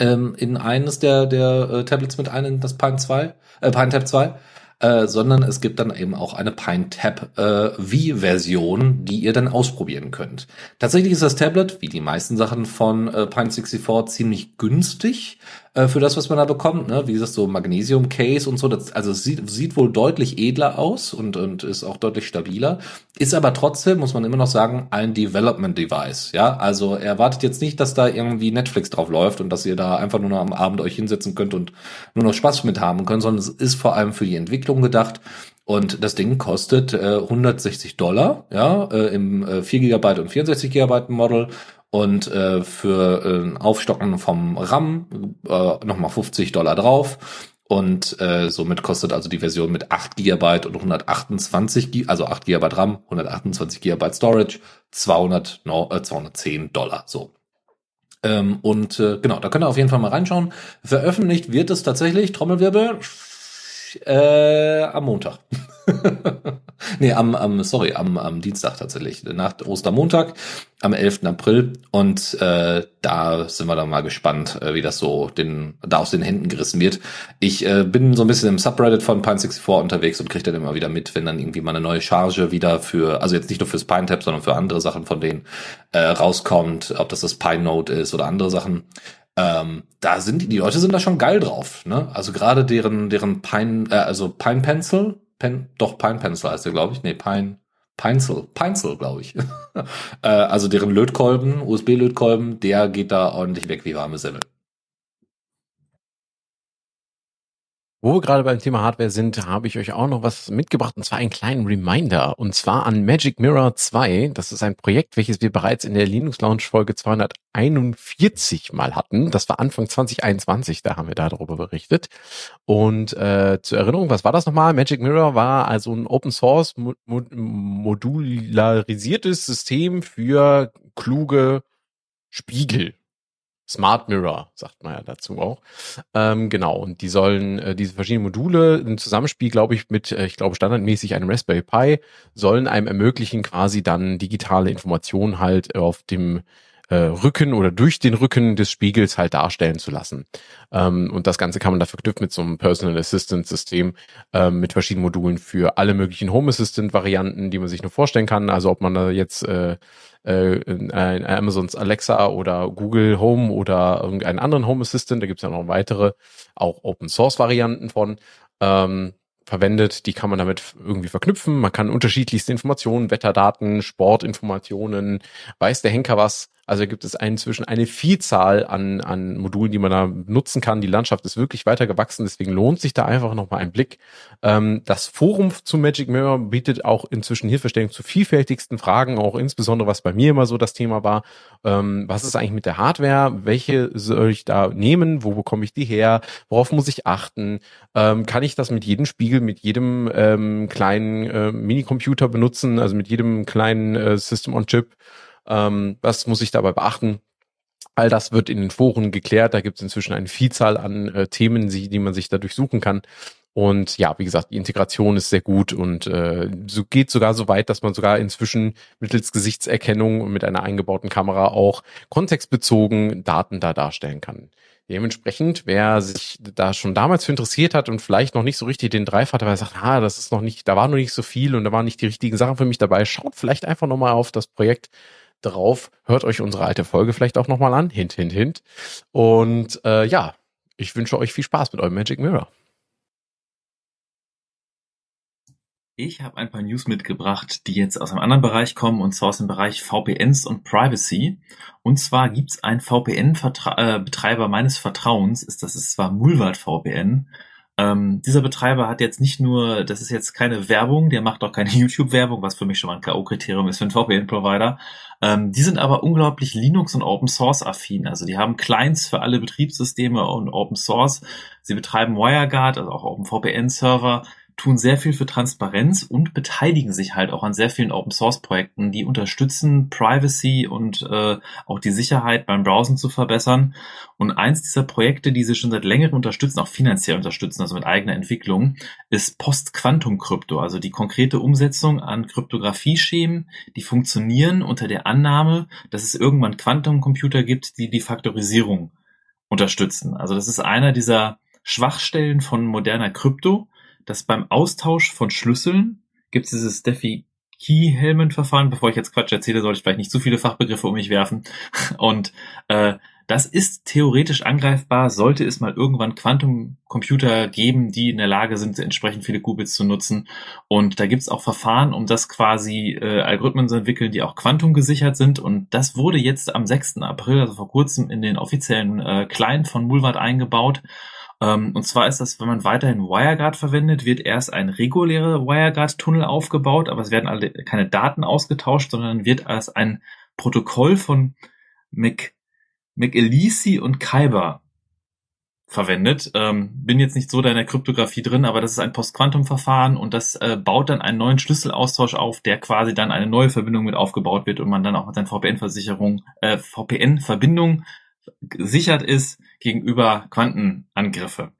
ähm, in eines der, der äh, Tablets mit ein, das Pine 2, äh, PineTap 2, äh, sondern es gibt dann eben auch eine PineTap äh, V-Version, die ihr dann ausprobieren könnt. Tatsächlich ist das Tablet, wie die meisten Sachen von äh, Pine64, ziemlich günstig äh, für das, was man da bekommt. Ne? Wie gesagt, so Magnesium-Case und so. Das, also sieht, sieht wohl deutlich edler aus und, und ist auch deutlich stabiler. Ist aber trotzdem, muss man immer noch sagen, ein Development-Device. Ja, also erwartet jetzt nicht, dass da irgendwie Netflix drauf läuft und dass ihr da einfach nur noch am Abend euch hinsetzen könnt und nur noch Spaß mit haben könnt, sondern es ist vor allem für die Entwicklung gedacht. Und das Ding kostet äh, 160 Dollar, ja, äh, im äh, 4 GB und 64 GB Model und äh, für äh, Aufstocken vom RAM äh, nochmal 50 Dollar drauf. Und äh, somit kostet also die Version mit 8 GB und 128, also 8 GB RAM, 128 GB Storage, 200, no, äh, 210 Dollar. So. Ähm, und äh, genau, da könnt ihr auf jeden Fall mal reinschauen. Veröffentlicht wird es tatsächlich, Trommelwirbel, äh, am Montag. nee, am, am, sorry, am, am Dienstag tatsächlich, nach Ostermontag, am 11. April. Und äh, da sind wir dann mal gespannt, äh, wie das so den, da aus den Händen gerissen wird. Ich äh, bin so ein bisschen im Subreddit von Pine64 unterwegs und kriege dann immer wieder mit, wenn dann irgendwie mal eine neue Charge wieder für, also jetzt nicht nur fürs PineTap, sondern für andere Sachen von denen äh, rauskommt, ob das das Pine Note ist oder andere Sachen. Ähm, da sind die, die Leute sind da schon geil drauf, ne? Also gerade deren deren Pine, äh, also Pine Pencil, Pen, doch Pine Pencil heißt der, glaube ich, nee Pine Pencil, Pencil, glaube ich. äh, also deren Lötkolben, USB-Lötkolben, der geht da ordentlich weg wie warme Semmel. Wo wir gerade beim Thema Hardware sind, habe ich euch auch noch was mitgebracht, und zwar einen kleinen Reminder, und zwar an Magic Mirror 2. Das ist ein Projekt, welches wir bereits in der Linux Launch Folge 241 mal hatten. Das war Anfang 2021, da haben wir darüber berichtet. Und äh, zur Erinnerung, was war das nochmal? Magic Mirror war also ein Open Source modularisiertes System für kluge Spiegel. Smart Mirror, sagt man ja dazu auch. Ähm, genau, und die sollen äh, diese verschiedenen Module im Zusammenspiel, glaube ich, mit, äh, ich glaube, standardmäßig einem Raspberry Pi, sollen einem ermöglichen, quasi dann digitale Informationen halt auf dem äh, Rücken oder durch den Rücken des Spiegels halt darstellen zu lassen. Ähm, und das Ganze kann man da verknüpfen mit so einem Personal Assistant System ähm, mit verschiedenen Modulen für alle möglichen Home Assistant Varianten, die man sich nur vorstellen kann. Also ob man da jetzt äh, äh, Amazons Alexa oder Google Home oder irgendeinen anderen Home Assistant, da gibt es ja noch weitere, auch Open Source Varianten von, ähm, verwendet, die kann man damit irgendwie verknüpfen. Man kann unterschiedlichste Informationen, Wetterdaten, Sportinformationen, weiß der Henker was, Also gibt es inzwischen eine Vielzahl an, an Modulen, die man da nutzen kann. Die Landschaft ist wirklich weiter gewachsen, deswegen lohnt sich da einfach nochmal ein Blick. Ähm, das Forum zu Magic Mirror bietet auch inzwischen Hilfestellung zu vielfältigsten Fragen, auch insbesondere was bei mir immer so das Thema war. Ähm, was ist eigentlich mit der Hardware? Welche soll ich da nehmen? Wo bekomme ich die her? Worauf muss ich achten? Ähm, kann ich das mit jedem Spiegel, mit jedem ähm, kleinen äh, Minicomputer benutzen, also mit jedem kleinen äh, System on Chip? Ähm, was muss ich dabei beachten? All das wird in den Foren geklärt. Da gibt es inzwischen eine Vielzahl an äh, Themen, die man sich dadurch suchen kann. Und ja, wie gesagt, die Integration ist sehr gut und äh, so geht sogar so weit, dass man sogar inzwischen mittels Gesichtserkennung mit einer eingebauten Kamera auch kontextbezogen Daten da darstellen kann. Dementsprechend, wer sich da schon damals für interessiert hat und vielleicht noch nicht so richtig den Drive hatte, weil er sagt, ah, das ist noch nicht, da war noch nicht so viel und da waren nicht die richtigen Sachen für mich dabei, schaut vielleicht einfach nochmal auf das Projekt drauf, hört euch unsere alte Folge vielleicht auch nochmal an, hint, hint, hint. Und äh, ja, ich wünsche euch viel Spaß mit eurem Magic Mirror. Ich habe ein paar News mitgebracht, die jetzt aus einem anderen Bereich kommen, und zwar aus dem Bereich VPNs und Privacy. Und zwar gibt's einen VPN-Betreiber äh, meines Vertrauens, ist das ist zwar Mulvat VPN. Ähm, dieser Betreiber hat jetzt nicht nur, das ist jetzt keine Werbung, der macht auch keine YouTube-Werbung, was für mich schon mal ein K.O.-Kriterium ist für einen VPN-Provider. Ähm, die sind aber unglaublich Linux- und Open-Source-affin. Also die haben Clients für alle Betriebssysteme und Open Source. Sie betreiben WireGuard, also auch OpenVPN-Server tun sehr viel für Transparenz und beteiligen sich halt auch an sehr vielen Open Source Projekten, die unterstützen, Privacy und äh, auch die Sicherheit beim Browsen zu verbessern. Und eins dieser Projekte, die sie schon seit längerem unterstützen, auch finanziell unterstützen, also mit eigener Entwicklung, ist Post-Quantum-Krypto, also die konkrete Umsetzung an Kryptographieschemen, die funktionieren unter der Annahme, dass es irgendwann Quantumcomputer gibt, die die Faktorisierung unterstützen. Also das ist einer dieser Schwachstellen von moderner Krypto, dass beim Austausch von Schlüsseln gibt es dieses Steffi Key-Helmet-Verfahren. Bevor ich jetzt Quatsch erzähle, sollte ich vielleicht nicht zu viele Fachbegriffe um mich werfen. Und äh, das ist theoretisch angreifbar, sollte es mal irgendwann Quantumcomputer geben, die in der Lage sind, entsprechend viele Qubits zu nutzen. Und da gibt es auch Verfahren, um das quasi äh, Algorithmen zu entwickeln, die auch quantumgesichert sind. Und das wurde jetzt am 6. April, also vor kurzem, in den offiziellen äh, Client von Mulvat eingebaut. Ähm, und zwar ist das, wenn man weiterhin WireGuard verwendet, wird erst ein regulärer WireGuard-Tunnel aufgebaut, aber es werden alle keine Daten ausgetauscht, sondern wird als ein Protokoll von Mc, McElisi und Kyber verwendet. Ähm, bin jetzt nicht so da in der Kryptographie drin, aber das ist ein Postquantum-Verfahren und das äh, baut dann einen neuen Schlüsselaustausch auf, der quasi dann eine neue Verbindung mit aufgebaut wird und man dann auch mit seinen VPN-Versicherung, äh, VPN-Verbindung gesichert ist gegenüber Quantenangriffe.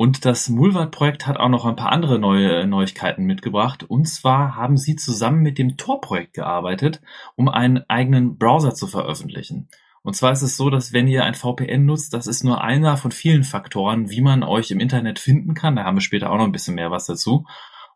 Und das Mulvat-Projekt hat auch noch ein paar andere neue Neuigkeiten mitgebracht. Und zwar haben sie zusammen mit dem Tor-Projekt gearbeitet, um einen eigenen Browser zu veröffentlichen. Und zwar ist es so, dass wenn ihr ein VPN nutzt, das ist nur einer von vielen Faktoren, wie man euch im Internet finden kann. Da haben wir später auch noch ein bisschen mehr was dazu.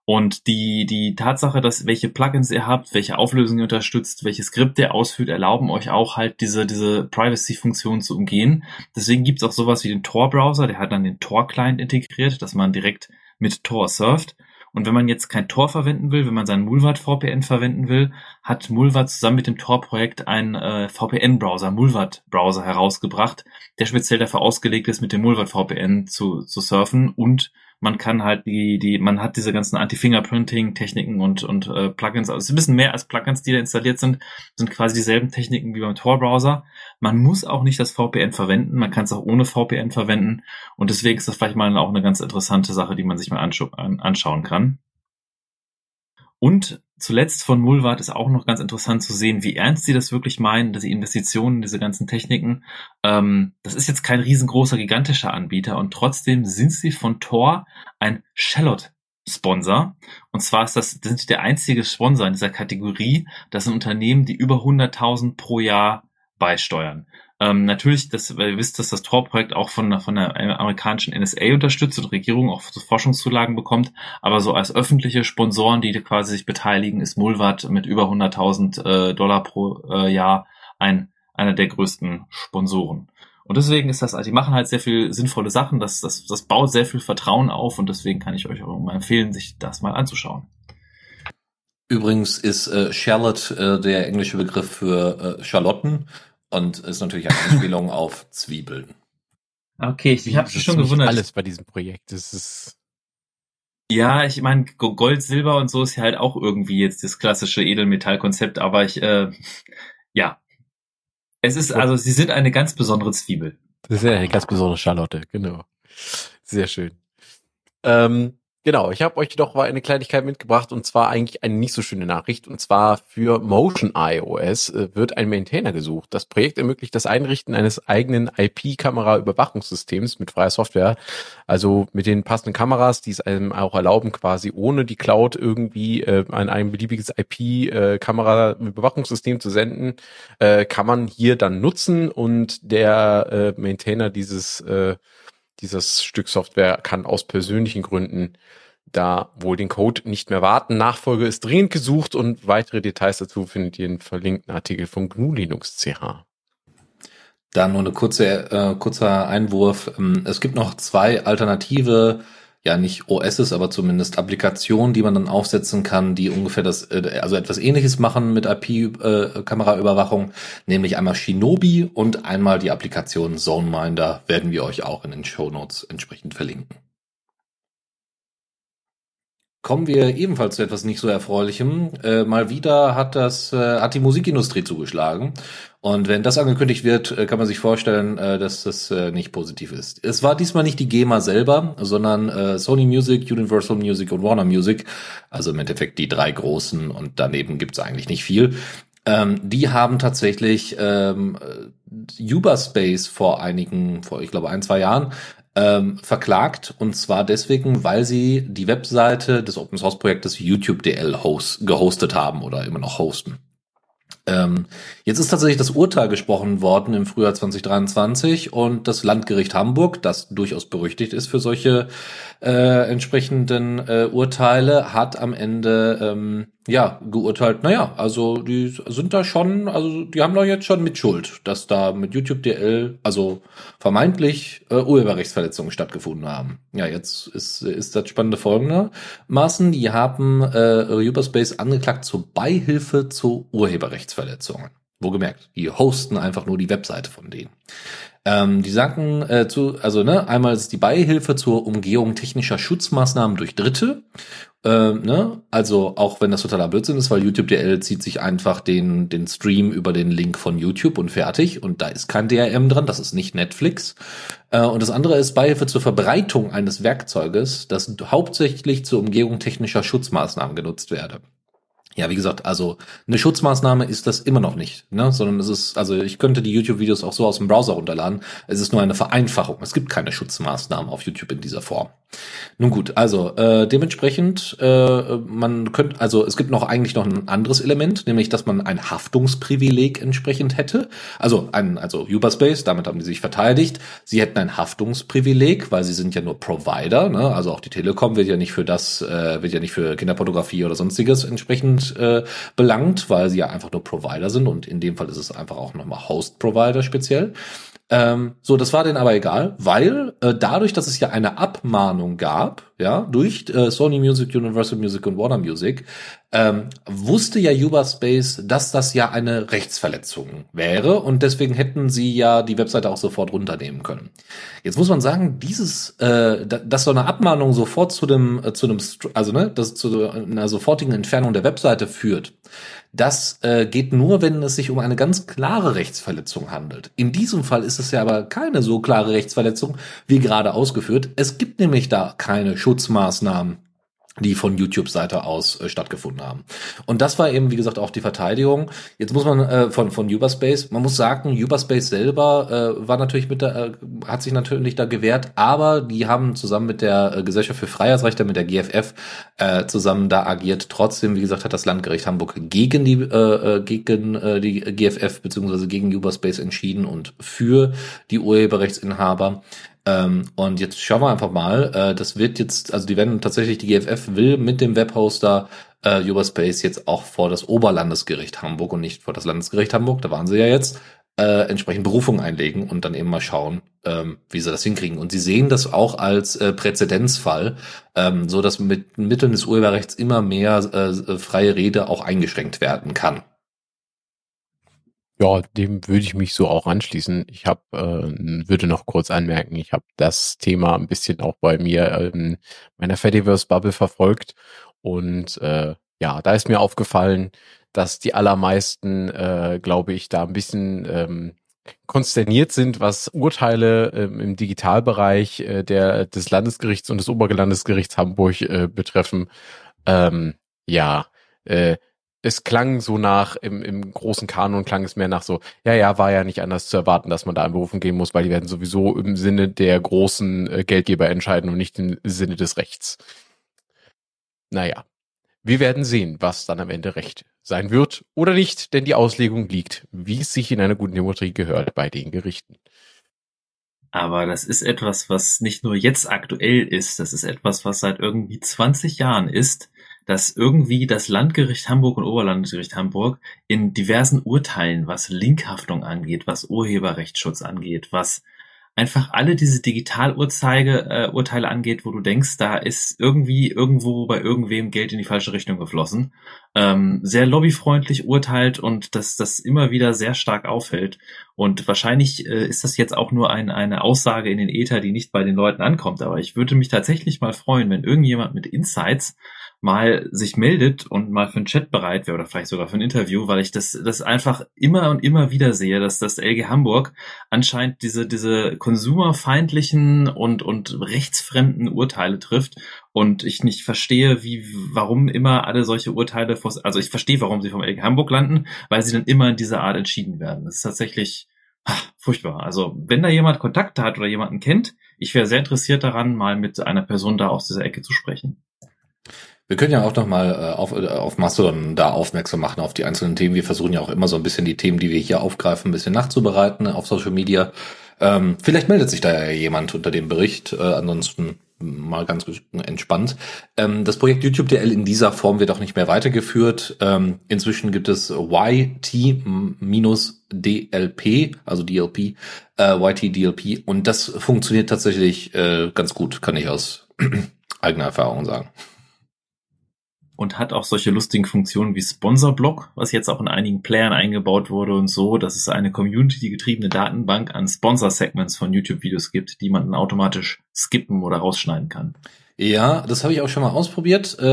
Und die, die Tatsache, dass welche Plugins ihr habt, welche Auflösung ihr unterstützt, welche Skript ihr ausführt, erlauben euch auch halt diese, diese Privacy-Funktion zu umgehen. Deswegen gibt's auch sowas wie den Tor-Browser, der hat dann den Tor-Client integriert, dass man direkt mit Tor surft. Und wenn man jetzt kein Tor verwenden will, wenn man seinen Mulvat VPN verwenden will, hat Mulvat zusammen mit dem Tor-Projekt einen äh, VPN-Browser, Mulvat-Browser herausgebracht, der speziell dafür ausgelegt ist, mit dem Mulvat VPN zu, zu surfen und man kann halt die, die, man hat diese ganzen Anti-Fingerprinting-Techniken und, und äh, Plugins, also es ist ein bisschen mehr als Plugins, die da installiert sind, sind quasi dieselben Techniken wie beim Tor-Browser. Man muss auch nicht das VPN verwenden, man kann es auch ohne VPN verwenden und deswegen ist das vielleicht mal auch eine ganz interessante Sache, die man sich mal anschauen kann. Und zuletzt von Mulvat ist auch noch ganz interessant zu sehen, wie ernst sie das wirklich meinen, dass die Investitionen, diese ganzen Techniken. Ähm, das ist jetzt kein riesengroßer, gigantischer Anbieter und trotzdem sind sie von Tor ein Shallot Sponsor. Und zwar ist das, sind sie der einzige Sponsor in dieser Kategorie. Das sind Unternehmen, die über 100.000 pro Jahr beisteuern. Ähm, natürlich, das, weil ihr wisst, dass das Tor-Projekt auch von, von der amerikanischen NSA unterstützt und Regierung auch Forschungszulagen bekommt, aber so als öffentliche Sponsoren, die quasi sich beteiligen, ist Mulvat mit über 100.000 äh, Dollar pro äh, Jahr ein, einer der größten Sponsoren. Und deswegen ist das, also die machen halt sehr viel sinnvolle Sachen, das, das, das baut sehr viel Vertrauen auf und deswegen kann ich euch auch mal empfehlen, sich das mal anzuschauen. Übrigens ist äh, Charlotte äh, der englische Begriff für äh, Charlotten und ist natürlich eine Anspielung auf Zwiebeln. Okay, ich, ich habe Das mich ist schon gewundert. Alles bei diesem Projekt. Das ist Ja, ich meine, Gold, Silber und so ist ja halt auch irgendwie jetzt das klassische Edelmetallkonzept, aber ich, äh, ja. Es ist, also, sie sind eine ganz besondere Zwiebel. Das ist ja eine ganz besondere Charlotte, genau. Sehr schön. Ähm, genau, ich habe euch doch mal eine Kleinigkeit mitgebracht und zwar eigentlich eine nicht so schöne Nachricht. Und zwar für Motion iOS äh, wird ein Maintainer gesucht. Das Projekt ermöglicht das Einrichten eines eigenen IP-Kamera-Überwachungssystems mit freier Software, also mit den passenden Kameras, die es einem auch erlauben, quasi ohne die Cloud irgendwie äh, an ein beliebiges IP-Kamera-Überwachungssystem zu senden, äh, kann man hier dann nutzen. Und der äh, Maintainer dieses äh, dieses Stück Software kann aus persönlichen Gründen da wohl den Code nicht mehr warten. Nachfolge ist dringend gesucht und weitere Details dazu findet ihr im verlinkten Artikel von GNU Linux CH. Dann nur eine kurze, äh, kurzer Einwurf. Ähm, Es gibt noch zwei alternative, ja nicht OSs, aber zumindest Applikationen, die man dann aufsetzen kann, die ungefähr das, äh, also etwas ähnliches machen mit IP-Kameraüberwachung, nämlich einmal Shinobi und einmal die Applikation ZoneMinder werden wir euch auch in den Show Notes entsprechend verlinken. Kommen wir ebenfalls zu etwas nicht so erfreulichem. Äh, mal wieder hat das äh, hat die Musikindustrie zugeschlagen und wenn das angekündigt wird, äh, kann man sich vorstellen, äh, dass das äh, nicht positiv ist. Es war diesmal nicht die GEMA selber, sondern äh, Sony Music, Universal Music und Warner Music, also im Endeffekt die drei großen und daneben gibt's eigentlich nicht viel. Ähm, die haben tatsächlich ähm, Uberspace vor einigen, vor ich glaube ein, zwei Jahren ähm, verklagt und zwar deswegen, weil sie die Webseite des Open Source Projektes YouTube.dl host, gehostet haben oder immer noch hosten. Ähm, jetzt ist tatsächlich das Urteil gesprochen worden im Frühjahr 2023 und das Landgericht Hamburg, das durchaus berüchtigt ist für solche äh, entsprechenden äh, Urteile, hat am Ende ähm, ja geurteilt, naja, also die sind da schon, also die haben da jetzt schon mit Schuld, dass da mit YouTube DL, also vermeintlich äh, Urheberrechtsverletzungen stattgefunden haben. Ja, jetzt ist, ist das spannende folgendermaßen, die haben äh, Uberspace angeklagt zur Beihilfe zu Urheberrechtsverletzungen. Wo gemerkt, die hosten einfach nur die Webseite von denen. Ähm, die sagen äh, zu, also ne, einmal ist die Beihilfe zur Umgehung technischer Schutzmaßnahmen durch Dritte. Ähm, ne? Also auch wenn das totaler Blödsinn ist, weil YouTube DL zieht sich einfach den, den Stream über den Link von YouTube und fertig und da ist kein DRM dran, das ist nicht Netflix. Äh, und das andere ist Beihilfe zur Verbreitung eines Werkzeuges, das hauptsächlich zur Umgehung technischer Schutzmaßnahmen genutzt werde. Ja, wie gesagt, also eine Schutzmaßnahme ist das immer noch nicht, ne? Sondern es ist, also ich könnte die YouTube-Videos auch so aus dem Browser runterladen. Es ist nur eine Vereinfachung. Es gibt keine Schutzmaßnahmen auf YouTube in dieser Form. Nun gut, also äh, dementsprechend, äh, man könnte, also es gibt noch eigentlich noch ein anderes Element, nämlich dass man ein Haftungsprivileg entsprechend hätte. Also ein, also Uberspace, damit haben die sich verteidigt. Sie hätten ein Haftungsprivileg, weil sie sind ja nur Provider, ne? Also auch die Telekom wird ja nicht für das, äh, wird ja nicht für Kinderpornografie oder sonstiges entsprechend äh, belangt, weil sie ja einfach nur Provider sind und in dem Fall ist es einfach auch nochmal Host-Provider speziell. Ähm, so, das war denen aber egal, weil äh, dadurch, dass es ja eine Abmahnung gab, ja, durch äh, Sony Music, Universal Music und Warner Music, ähm, wusste ja Uberspace, dass das ja eine Rechtsverletzung wäre und deswegen hätten sie ja die Webseite auch sofort runternehmen können. Jetzt muss man sagen, dieses, äh, da- dass so eine Abmahnung sofort zu dem, äh, zu einem, also ne, das zu einer sofortigen Entfernung der Webseite führt, das äh, geht nur, wenn es sich um eine ganz klare Rechtsverletzung handelt. In diesem Fall ist es ja aber keine so klare Rechtsverletzung, wie gerade ausgeführt. Es gibt nämlich da keine Schutzmaßnahmen die von YouTube-Seite aus äh, stattgefunden haben. Und das war eben, wie gesagt, auch die Verteidigung. Jetzt muss man äh, von von Uberspace, man muss sagen, Uberspace selber äh, war natürlich mit der, äh, hat sich natürlich da gewehrt, aber die haben zusammen mit der äh, Gesellschaft für Freiheitsrechte, mit der GFF, äh, zusammen da agiert. Trotzdem, wie gesagt, hat das Landgericht Hamburg gegen die äh, äh, gegen äh, die GFF beziehungsweise gegen Uberspace entschieden und für die Urheberrechtsinhaber. Ähm, und jetzt schauen wir einfach mal. Äh, das wird jetzt, also die werden tatsächlich, die GFF will mit dem Webhoster äh, Uberspace jetzt auch vor das Oberlandesgericht Hamburg und nicht vor das Landesgericht Hamburg, da waren sie ja jetzt, äh, entsprechend Berufung einlegen und dann eben mal schauen, ähm, wie sie das hinkriegen. Und sie sehen das auch als äh, Präzedenzfall, ähm, so dass mit Mitteln des Urheberrechts immer mehr äh, freie Rede auch eingeschränkt werden kann. Ja, dem würde ich mich so auch anschließen. Ich habe, äh, würde noch kurz anmerken, ich habe das Thema ein bisschen auch bei mir in meiner Fediverse-Bubble verfolgt und äh, ja, da ist mir aufgefallen, dass die allermeisten, äh, glaube ich, da ein bisschen ähm, konsterniert sind, was Urteile ähm, im Digitalbereich äh, der des Landesgerichts und des Oberlandesgerichts Hamburg äh, betreffen. Ähm, ja, äh, es klang so nach, im, im großen Kanon klang es mehr nach so, ja, ja, war ja nicht anders zu erwarten, dass man da in Berufung gehen muss, weil die werden sowieso im Sinne der großen äh, Geldgeber entscheiden und nicht im Sinne des Rechts. Naja, wir werden sehen, was dann am Ende Recht sein wird oder nicht, denn die Auslegung liegt, wie es sich in einer guten Demokratie gehört, bei den Gerichten. Aber das ist etwas, was nicht nur jetzt aktuell ist, das ist etwas, was seit irgendwie 20 Jahren ist, dass irgendwie das Landgericht Hamburg und Oberlandesgericht Hamburg in diversen Urteilen, was Linkhaftung angeht, was Urheberrechtsschutz angeht, was einfach alle diese Digitalurteile äh, Urteile angeht, wo du denkst, da ist irgendwie irgendwo bei irgendwem Geld in die falsche Richtung geflossen. Ähm, sehr lobbyfreundlich urteilt und dass das immer wieder sehr stark auffällt. Und wahrscheinlich äh, ist das jetzt auch nur ein, eine Aussage in den Äther, die nicht bei den Leuten ankommt. Aber ich würde mich tatsächlich mal freuen, wenn irgendjemand mit Insights mal sich meldet und mal für einen Chat bereit wäre oder vielleicht sogar für ein Interview, weil ich das, das einfach immer und immer wieder sehe, dass das LG Hamburg anscheinend diese, diese konsumerfeindlichen und, und rechtsfremden Urteile trifft und ich nicht verstehe, wie, warum immer alle solche Urteile, also ich verstehe, warum sie vom LG Hamburg landen, weil sie dann immer in dieser Art entschieden werden. Das ist tatsächlich ach, furchtbar. Also wenn da jemand Kontakte hat oder jemanden kennt, ich wäre sehr interessiert daran, mal mit einer Person da aus dieser Ecke zu sprechen. Wir können ja auch nochmal äh, auf, äh, auf Mastodon da aufmerksam machen auf die einzelnen Themen. Wir versuchen ja auch immer so ein bisschen die Themen, die wir hier aufgreifen, ein bisschen nachzubereiten auf Social Media. Ähm, vielleicht meldet sich da ja jemand unter dem Bericht. Äh, ansonsten mal ganz entspannt. Ähm, das Projekt YouTube DL in dieser Form wird auch nicht mehr weitergeführt. Ähm, inzwischen gibt es YT-DLP, also DLP, äh, YT-DLP und das funktioniert tatsächlich äh, ganz gut, kann ich aus eigener Erfahrung sagen und hat auch solche lustigen Funktionen wie Sponsorblock, was jetzt auch in einigen Playern eingebaut wurde und so, dass es eine community-getriebene Datenbank an Sponsor-Segments von YouTube-Videos gibt, die man dann automatisch skippen oder rausschneiden kann. Ja, das habe ich auch schon mal ausprobiert. Äh,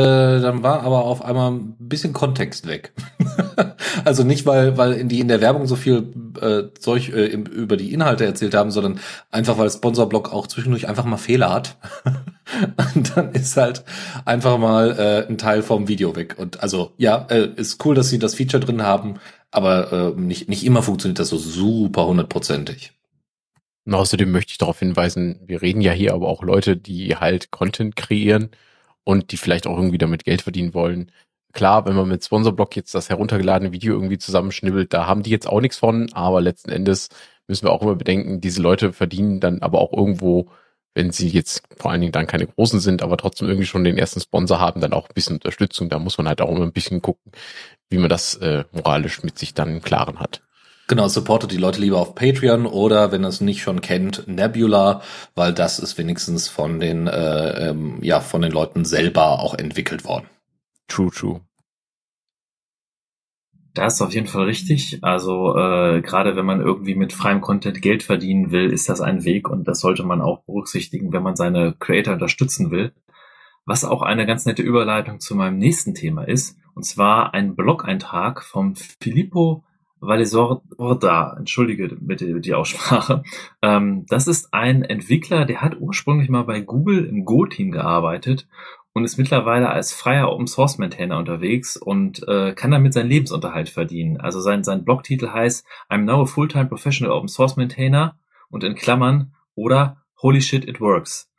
dann war aber auf einmal ein bisschen Kontext weg. also nicht, weil, weil in die in der Werbung so viel äh, Zeug äh, im, über die Inhalte erzählt haben, sondern einfach, weil Sponsorblock auch zwischendurch einfach mal Fehler hat. Und dann ist halt einfach mal äh, ein Teil vom Video weg. Und also ja, äh, ist cool, dass sie das Feature drin haben, aber äh, nicht, nicht immer funktioniert das so super hundertprozentig. Und außerdem möchte ich darauf hinweisen, wir reden ja hier aber auch Leute, die halt Content kreieren und die vielleicht auch irgendwie damit Geld verdienen wollen. Klar, wenn man mit Sponsorblock jetzt das heruntergeladene Video irgendwie zusammenschnibbelt, da haben die jetzt auch nichts von, aber letzten Endes müssen wir auch immer bedenken, diese Leute verdienen dann aber auch irgendwo, wenn sie jetzt vor allen Dingen dann keine großen sind, aber trotzdem irgendwie schon den ersten Sponsor haben, dann auch ein bisschen Unterstützung. Da muss man halt auch immer ein bisschen gucken, wie man das äh, moralisch mit sich dann im Klaren hat. Genau, supportet die Leute lieber auf Patreon oder wenn ihr es nicht schon kennt, Nebula, weil das ist wenigstens von den äh, ähm, ja von den Leuten selber auch entwickelt worden. True, true. Das ist auf jeden Fall richtig. Also äh, gerade wenn man irgendwie mit freiem Content Geld verdienen will, ist das ein Weg und das sollte man auch berücksichtigen, wenn man seine Creator unterstützen will. Was auch eine ganz nette Überleitung zu meinem nächsten Thema ist, und zwar ein Blog-Eintrag vom Filippo Valisorda, entschuldige bitte die Aussprache. Ähm, das ist ein Entwickler, der hat ursprünglich mal bei Google im Go-Team gearbeitet und ist mittlerweile als freier Open Source Maintainer unterwegs und äh, kann damit seinen Lebensunterhalt verdienen. Also sein, sein Blogtitel heißt I'm now a full-time professional Open Source Maintainer und in Klammern oder Holy shit, it works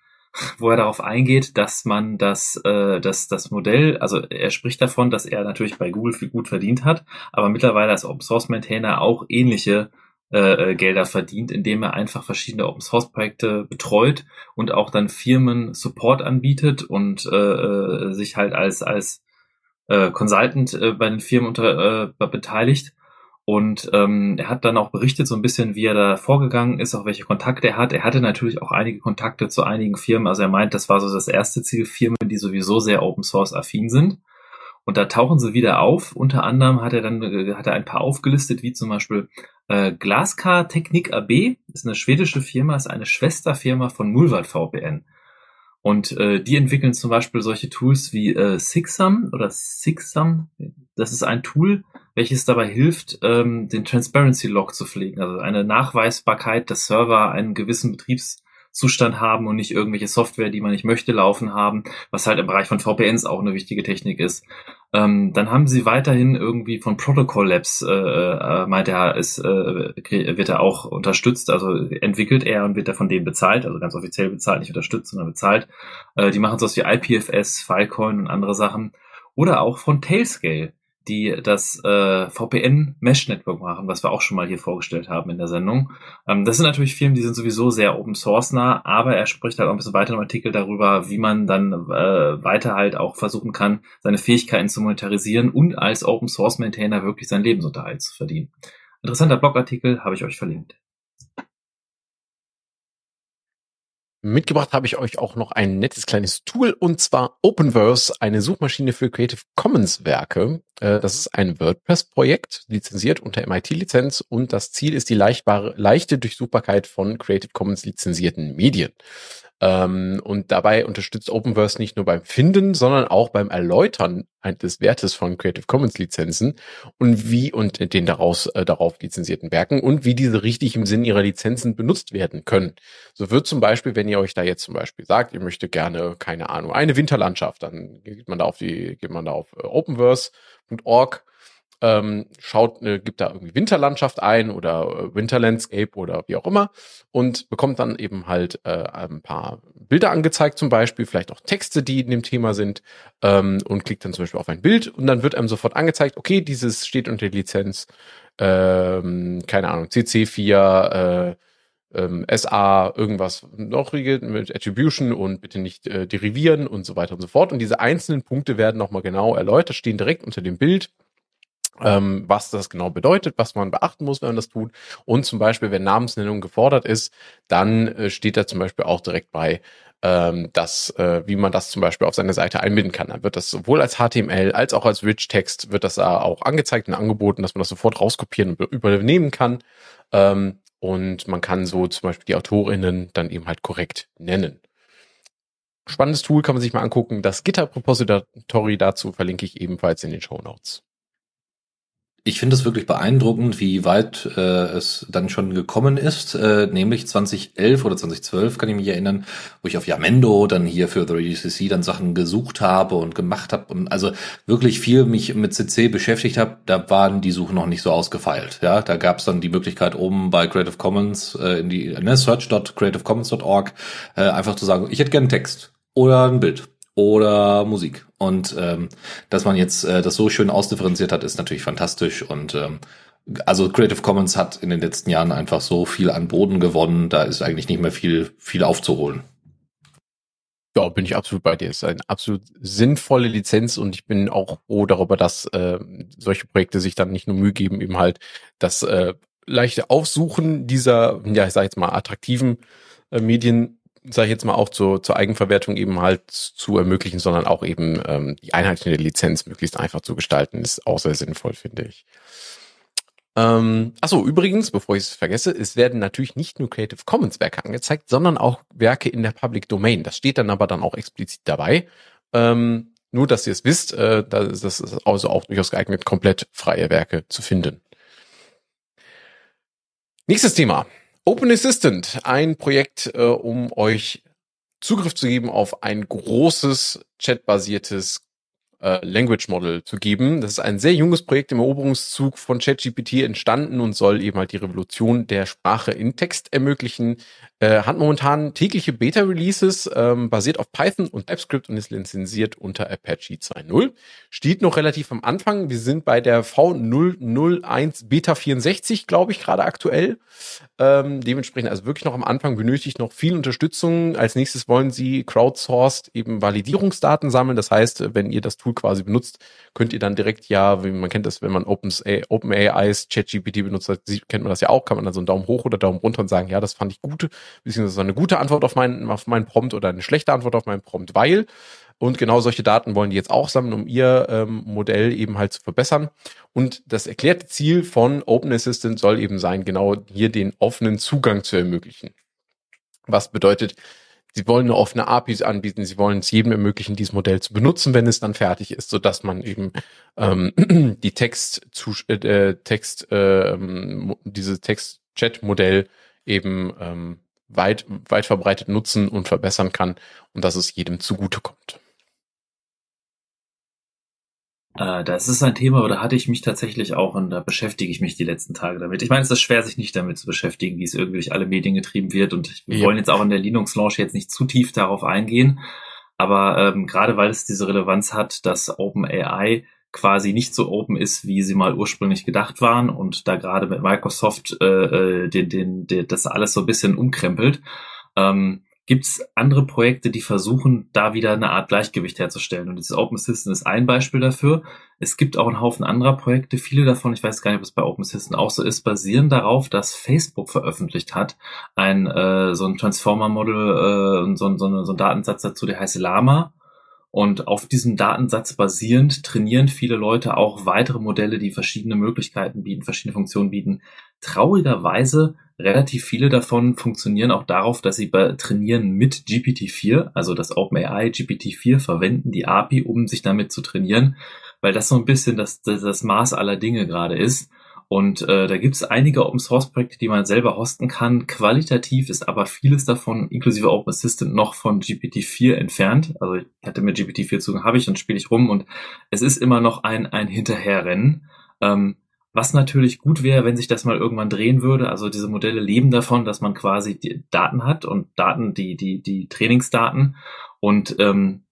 wo er darauf eingeht, dass man das, äh, das, das Modell, also er spricht davon, dass er natürlich bei Google viel gut verdient hat, aber mittlerweile als Open Source Maintainer auch ähnliche äh, äh, Gelder verdient, indem er einfach verschiedene Open Source Projekte betreut und auch dann Firmen Support anbietet und äh, äh, sich halt als als äh, Consultant äh, bei den Firmen unter, äh, beteiligt Und ähm, er hat dann auch berichtet so ein bisschen, wie er da vorgegangen ist, auch welche Kontakte er hat. Er hatte natürlich auch einige Kontakte zu einigen Firmen. Also er meint, das war so das erste Ziel, Firmen, die sowieso sehr Open Source affin sind. Und da tauchen sie wieder auf. Unter anderem hat er dann äh, hat er ein paar aufgelistet, wie zum Beispiel äh, Glaskar Technik AB, ist eine schwedische Firma, ist eine Schwesterfirma von Mulvat VPN. Und äh, die entwickeln zum Beispiel solche Tools wie äh, Sixsum oder Sixsum. Das ist ein Tool, welches dabei hilft, ähm, den Transparency Log zu pflegen, also eine Nachweisbarkeit, dass Server einen gewissen Betriebszustand haben und nicht irgendwelche Software, die man nicht möchte, laufen haben, was halt im Bereich von VPNs auch eine wichtige Technik ist. Ähm, dann haben sie weiterhin irgendwie von Protocol Labs, äh, äh, meint er, ist, äh, wird er auch unterstützt, also entwickelt er und wird er von denen bezahlt, also ganz offiziell bezahlt, nicht unterstützt, sondern bezahlt. Äh, die machen sowas wie IPFS, Filecoin und andere Sachen. Oder auch von Tailscale die das äh, VPN Mesh Network machen, was wir auch schon mal hier vorgestellt haben in der Sendung. Ähm, das sind natürlich Firmen, die sind sowieso sehr Open Source nah, aber er spricht halt auch ein bisschen weiter im Artikel darüber, wie man dann äh, weiter halt auch versuchen kann, seine Fähigkeiten zu monetarisieren und als Open Source Maintainer wirklich seinen Lebensunterhalt zu verdienen. Interessanter Blogartikel habe ich euch verlinkt. Mitgebracht habe ich euch auch noch ein nettes kleines Tool und zwar Openverse, eine Suchmaschine für Creative Commons Werke. Äh, das ist ein WordPress-Projekt, lizenziert unter MIT-Lizenz und das Ziel ist die leichtbare, leichte Durchsuchbarkeit von Creative Commons lizenzierten Medien. Ähm, und dabei unterstützt Openverse nicht nur beim Finden, sondern auch beim Erläutern des Wertes von Creative Commons Lizenzen und wie und den daraus äh, darauf lizenzierten Werken und wie diese richtig im Sinn ihrer Lizenzen benutzt werden können. So wird zum Beispiel, wenn ihr euch da jetzt zum Beispiel sagt, ihr möchtet gerne, keine Ahnung, eine Winterlandschaft, dann geht man da auf die, geht man da auf äh, openverse.org ähm, schaut, äh, gibt da irgendwie Winterlandschaft ein oder äh, Winterlandscape oder wie auch immer und bekommt dann eben halt äh, ein paar Bilder angezeigt zum Beispiel, vielleicht auch Texte, die in dem Thema sind ähm, und klickt dann zum Beispiel auf ein Bild und dann wird einem sofort angezeigt, okay, dieses steht unter Lizenz, ähm, keine Ahnung, CC4, äh, ähm, SA, irgendwas noch mit Attribution und bitte nicht äh, derivieren und so weiter und so fort. Und diese einzelnen Punkte werden nochmal genau erläutert, stehen direkt unter dem Bild ähm, was das genau bedeutet, was man beachten muss, wenn man das tut. Und zum Beispiel, wenn Namensnennung gefordert ist, dann äh, steht da zum Beispiel auch direkt bei, ähm, dass, äh, wie man das zum Beispiel auf seine Seite einbinden kann. Dann wird das sowohl als HTML als auch als Rich-Text wird das da auch angezeigt und angeboten, dass man das sofort rauskopieren und übernehmen kann. Ähm, und man kann so zum Beispiel die AutorInnen dann eben halt korrekt nennen. Spannendes Tool kann man sich mal angucken. Das GitHub-Repository dazu verlinke ich ebenfalls in den Show Notes. Ich finde es wirklich beeindruckend, wie weit äh, es dann schon gekommen ist, äh, nämlich 2011 oder 2012 kann ich mich erinnern, wo ich auf Yamendo dann hier für The Radio CC dann Sachen gesucht habe und gemacht habe und also wirklich viel mich mit CC beschäftigt habe, da waren die Suchen noch nicht so ausgefeilt. Ja, da gab es dann die Möglichkeit oben bei Creative Commons äh, in die ne, search.creativecommons.org äh, einfach zu sagen, ich hätte gerne einen Text oder ein Bild oder Musik. Und ähm, dass man jetzt äh, das so schön ausdifferenziert hat, ist natürlich fantastisch. Und ähm, also Creative Commons hat in den letzten Jahren einfach so viel an Boden gewonnen, da ist eigentlich nicht mehr viel, viel aufzuholen. Ja, bin ich absolut bei dir. Es ist eine absolut sinnvolle Lizenz und ich bin auch froh darüber, dass äh, solche Projekte sich dann nicht nur Mühe geben, eben halt das äh, leichte Aufsuchen dieser, ja, ich sage jetzt mal, attraktiven äh, Medien sage ich jetzt mal, auch zur, zur Eigenverwertung eben halt zu ermöglichen, sondern auch eben ähm, die Einheit in der Lizenz möglichst einfach zu gestalten, ist auch sehr sinnvoll, finde ich. Ähm, achso, übrigens, bevor ich es vergesse, es werden natürlich nicht nur Creative Commons Werke angezeigt, sondern auch Werke in der Public Domain. Das steht dann aber dann auch explizit dabei. Ähm, nur, dass ihr es wisst, äh, das ist also auch durchaus geeignet, komplett freie Werke zu finden. Nächstes Thema. Open Assistant, ein Projekt, äh, um euch Zugriff zu geben auf ein großes chatbasiertes äh, Language Model zu geben. Das ist ein sehr junges Projekt im Eroberungszug von ChatGPT entstanden und soll eben halt die Revolution der Sprache in Text ermöglichen. Äh, hat momentan tägliche Beta-Releases, ähm, basiert auf Python und TypeScript und ist lizenziert unter Apache 2.0. Steht noch relativ am Anfang. Wir sind bei der V001 Beta 64, glaube ich, gerade aktuell. Ähm, dementsprechend also wirklich noch am Anfang benötigt noch viel Unterstützung. Als nächstes wollen sie crowdsourced eben Validierungsdaten sammeln. Das heißt, wenn ihr das Tool quasi benutzt, könnt ihr dann direkt ja, wie man kennt das, wenn man OpenAIs Open ChatGPT benutzt, kennt man das ja auch, kann man dann so einen Daumen hoch oder Daumen runter und sagen, ja, das fand ich gut, beziehungsweise eine gute Antwort auf meinen, auf meinen Prompt oder eine schlechte Antwort auf meinen Prompt, weil und genau solche Daten wollen die jetzt auch sammeln, um ihr ähm, Modell eben halt zu verbessern. Und das erklärte Ziel von Open Assistant soll eben sein, genau hier den offenen Zugang zu ermöglichen. Was bedeutet, sie wollen eine offene APIs anbieten, sie wollen es jedem ermöglichen, dieses Modell zu benutzen, wenn es dann fertig ist, so dass man eben ähm, die Text zu äh, Text äh, dieses Text-Chat-Modell eben ähm, weit weit verbreitet nutzen und verbessern kann und dass es jedem zugutekommt. Äh, das ist ein Thema, da hatte ich mich tatsächlich auch und da beschäftige ich mich die letzten Tage damit. Ich meine, es ist schwer, sich nicht damit zu beschäftigen, wie es irgendwie durch alle Medien getrieben wird und wir ja. wollen jetzt auch in der Linux-Launch jetzt nicht zu tief darauf eingehen, aber ähm, gerade weil es diese Relevanz hat, dass OpenAI quasi nicht so open ist, wie sie mal ursprünglich gedacht waren und da gerade mit Microsoft äh, äh den, den, den, das alles so ein bisschen umkrempelt, ähm, Gibt es andere Projekte, die versuchen, da wieder eine Art Gleichgewicht herzustellen? Und dieses Open Assistant ist ein Beispiel dafür. Es gibt auch einen Haufen anderer Projekte. Viele davon, ich weiß gar nicht, ob es bei Open Assistant auch so ist, basieren darauf, dass Facebook veröffentlicht hat, ein äh, so ein Transformer-Model, äh, so, so, so ein Datensatz dazu, der heißt Lama. Und auf diesem Datensatz basierend trainieren viele Leute auch weitere Modelle, die verschiedene Möglichkeiten bieten, verschiedene Funktionen bieten. Traurigerweise relativ viele davon funktionieren auch darauf, dass sie trainieren mit GPT-4, also das OpenAI GPT-4 verwenden die API, um sich damit zu trainieren, weil das so ein bisschen das, das, das Maß aller Dinge gerade ist. Und äh, da gibt es einige Open Source Projekte, die man selber hosten kann. Qualitativ ist aber vieles davon, inklusive Open Assistant, noch von GPT-4 entfernt. Also ich hatte mir GPT-4 Zugang, habe ich und spiele ich rum und es ist immer noch ein, ein Hinterherrennen. Ähm, was natürlich gut wäre, wenn sich das mal irgendwann drehen würde. Also diese Modelle leben davon, dass man quasi die Daten hat und Daten, die, die, die Trainingsdaten und ähm,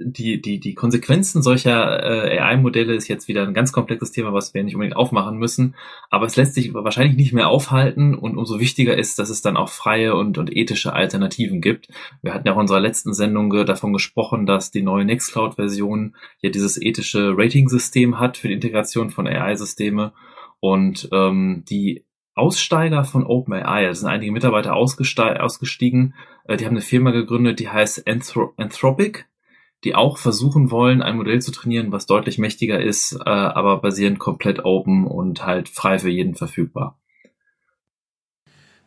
die, die, die Konsequenzen solcher äh, AI-Modelle ist jetzt wieder ein ganz komplexes Thema, was wir nicht unbedingt aufmachen müssen. Aber es lässt sich wahrscheinlich nicht mehr aufhalten und umso wichtiger ist, dass es dann auch freie und, und ethische Alternativen gibt. Wir hatten ja auch in unserer letzten Sendung davon gesprochen, dass die neue Nextcloud-Version ja dieses ethische Rating-System hat für die Integration von AI-Systeme und ähm, die Aussteiger von OpenAI, es sind einige Mitarbeiter ausgestiegen, äh, die haben eine Firma gegründet, die heißt Anthro Anthropic die auch versuchen wollen, ein Modell zu trainieren, was deutlich mächtiger ist, äh, aber basierend komplett open und halt frei für jeden verfügbar.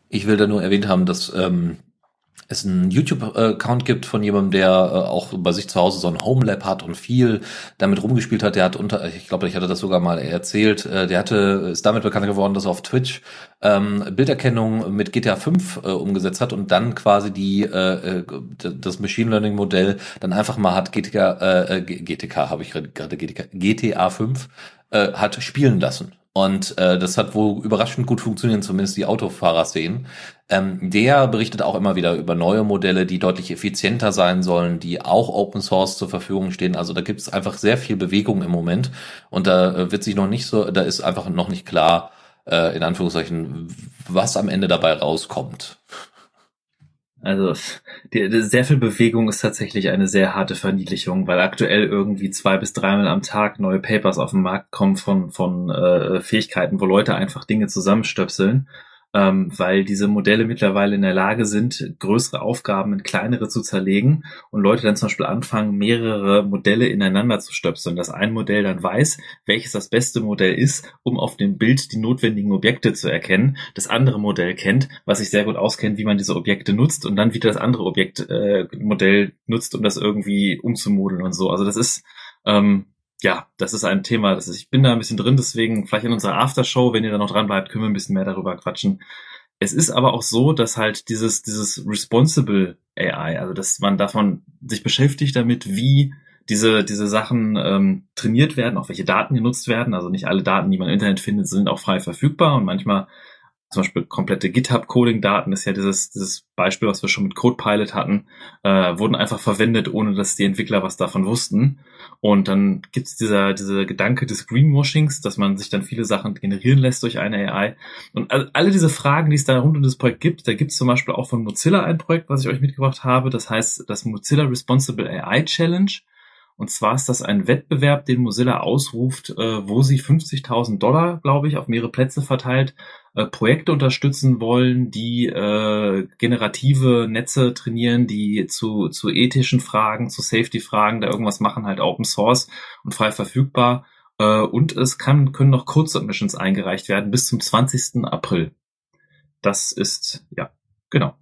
Ich will da nur erwähnt haben, dass ähm, es einen YouTube-Account gibt von jemandem, der äh, auch bei sich zu Hause so ein Home-Lab hat und viel damit rumgespielt hat. Der hat unter, ich glaube, ich hatte das sogar mal erzählt, äh, der hatte, ist damit bekannt geworden, dass er auf Twitch ähm, Bilderkennung mit GTA 5 äh, umgesetzt hat und dann quasi die äh, das Machine Learning Modell dann einfach mal hat GTK, äh, GTK habe ich gerade GTK, GTA 5 äh, hat spielen lassen. Und äh, das hat wohl überraschend gut funktioniert, zumindest die Autofahrer-Szenen. Ähm, der berichtet auch immer wieder über neue Modelle, die deutlich effizienter sein sollen, die auch Open Source zur Verfügung stehen. Also da gibt es einfach sehr viel Bewegung im Moment. Und da äh, wird sich noch nicht so, da ist einfach noch nicht klar, äh, in Anführungszeichen, was am Ende dabei rauskommt. Also die, die, sehr viel Bewegung ist tatsächlich eine sehr harte Verniedlichung, weil aktuell irgendwie zwei bis dreimal am Tag neue Papers auf den Markt kommen von, von äh, Fähigkeiten, wo Leute einfach Dinge zusammenstöpseln ähm, weil diese Modelle mittlerweile in der Lage sind, größere Aufgaben in kleinere zu zerlegen und Leute dann zum Beispiel anfangen, mehrere Modelle ineinander zu stöpseln, dass ein Modell dann weiß, welches das beste Modell ist, um auf dem Bild die notwendigen Objekte zu erkennen, das andere Modell kennt, was sich sehr gut auskennt, wie man diese Objekte nutzt und dann wieder das andere Objektmodell äh, nutzt, um das irgendwie umzumodeln und so. Also das ist ähm, ja, das ist ein Thema, das ist, ich bin da ein bisschen drin, deswegen vielleicht in unserer Aftershow, wenn ihr da noch dran bleibt, können wir ein bisschen mehr darüber quatschen. Es ist aber auch so, dass halt dieses, dieses responsible AI, also dass man davon sich beschäftigt damit, wie diese, diese Sachen ähm, trainiert werden, auch welche Daten genutzt werden. Also nicht alle Daten, die man im Internet findet, sind auch frei verfügbar und manchmal zum Beispiel komplette GitHub-Coding-Daten ist ja dieses, dieses Beispiel, was wir schon mit CodePilot hatten, äh, wurden einfach verwendet, ohne dass die Entwickler was davon wussten. Und dann gibt's dieser, dieser Gedanke des Greenwashings, dass man sich dann viele Sachen generieren lässt durch eine AI. Und alle diese Fragen, die es da rund um das Projekt gibt, da gibt's zum Beispiel auch von Mozilla ein Projekt, was ich euch mitgebracht habe, das heißt das Mozilla Responsible AI Challenge. Und zwar ist das ein Wettbewerb, den Mozilla ausruft, äh, wo sie 50.000 Dollar, glaube ich, auf mehrere Plätze verteilt, äh, Projekte unterstützen wollen, die äh, generative Netze trainieren, die zu, zu ethischen Fragen, zu Safety-Fragen da irgendwas machen, halt Open Source und frei verfügbar. Äh, und es kann, können noch Code-Submissions eingereicht werden bis zum 20. April. Das ist, ja, genau.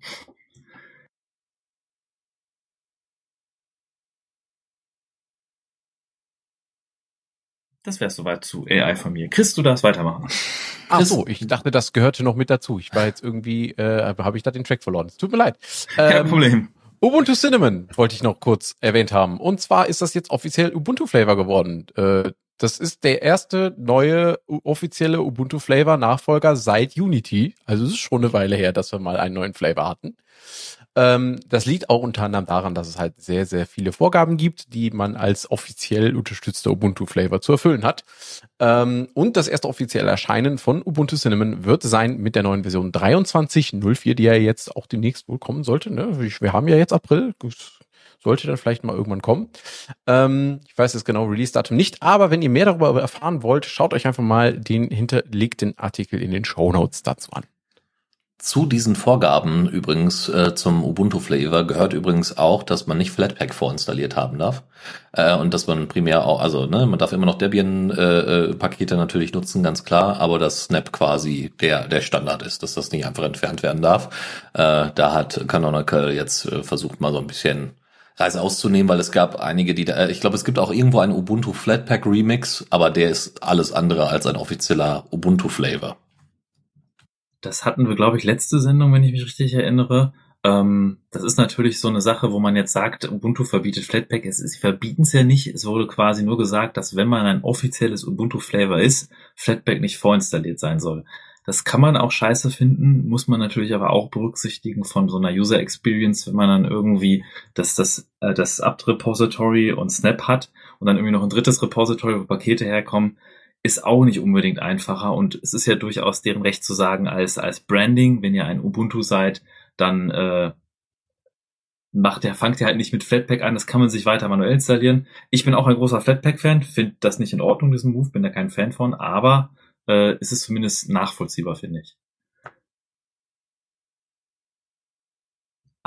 Das wäre soweit zu AI von mir. Chris, du darfst weitermachen. Ach so, ich dachte, das gehörte noch mit dazu. Ich war jetzt irgendwie, äh, habe ich da den Track verloren. Es tut mir leid. Ähm, Kein Problem. Ubuntu Cinnamon wollte ich noch kurz erwähnt haben. Und zwar ist das jetzt offiziell Ubuntu Flavor geworden. Äh, das ist der erste neue offizielle Ubuntu Flavor Nachfolger seit Unity. Also es ist schon eine Weile her, dass wir mal einen neuen Flavor hatten. Ähm, das liegt auch unter anderem daran, dass es halt sehr, sehr viele Vorgaben gibt, die man als offiziell unterstützter Ubuntu-Flavor zu erfüllen hat. Ähm, und das erste offizielle Erscheinen von Ubuntu Cinnamon wird sein mit der neuen Version 23.04, die ja jetzt auch demnächst wohl kommen sollte. Ne? Wir haben ja jetzt April, sollte dann vielleicht mal irgendwann kommen. Ähm, ich weiß das genau Release-Datum nicht, aber wenn ihr mehr darüber erfahren wollt, schaut euch einfach mal den hinterlegten Artikel in den Show Notes dazu an. Zu diesen Vorgaben übrigens äh, zum Ubuntu Flavor gehört übrigens auch, dass man nicht Flatpak vorinstalliert haben darf äh, und dass man primär auch, also ne, man darf immer noch Debian-Pakete äh, natürlich nutzen, ganz klar, aber dass Snap quasi der der Standard ist, dass das nicht einfach entfernt werden darf. Äh, da hat Canonical jetzt äh, versucht mal so ein bisschen Reise auszunehmen, weil es gab einige, die da, äh, ich glaube, es gibt auch irgendwo einen Ubuntu Flatpak Remix, aber der ist alles andere als ein offizieller Ubuntu Flavor das hatten wir, glaube ich, letzte Sendung, wenn ich mich richtig erinnere. Ähm, das ist natürlich so eine Sache, wo man jetzt sagt, Ubuntu verbietet Flatpak. Es, sie verbieten es ja nicht. Es wurde quasi nur gesagt, dass wenn man ein offizielles Ubuntu-Flavor ist, Flatpak nicht vorinstalliert sein soll. Das kann man auch scheiße finden, muss man natürlich aber auch berücksichtigen von so einer User Experience, wenn man dann irgendwie das, das, äh, das Apt-Repository und Snap hat und dann irgendwie noch ein drittes Repository, wo Pakete herkommen ist auch nicht unbedingt einfacher und es ist ja durchaus deren Recht zu sagen, als, als Branding, wenn ihr ein Ubuntu seid, dann äh, macht der, fangt ihr halt nicht mit Flatpak an, das kann man sich weiter manuell installieren. Ich bin auch ein großer Flatpak-Fan, finde das nicht in Ordnung, diesen Move, bin da kein Fan von, aber äh, ist es zumindest nachvollziehbar, finde ich.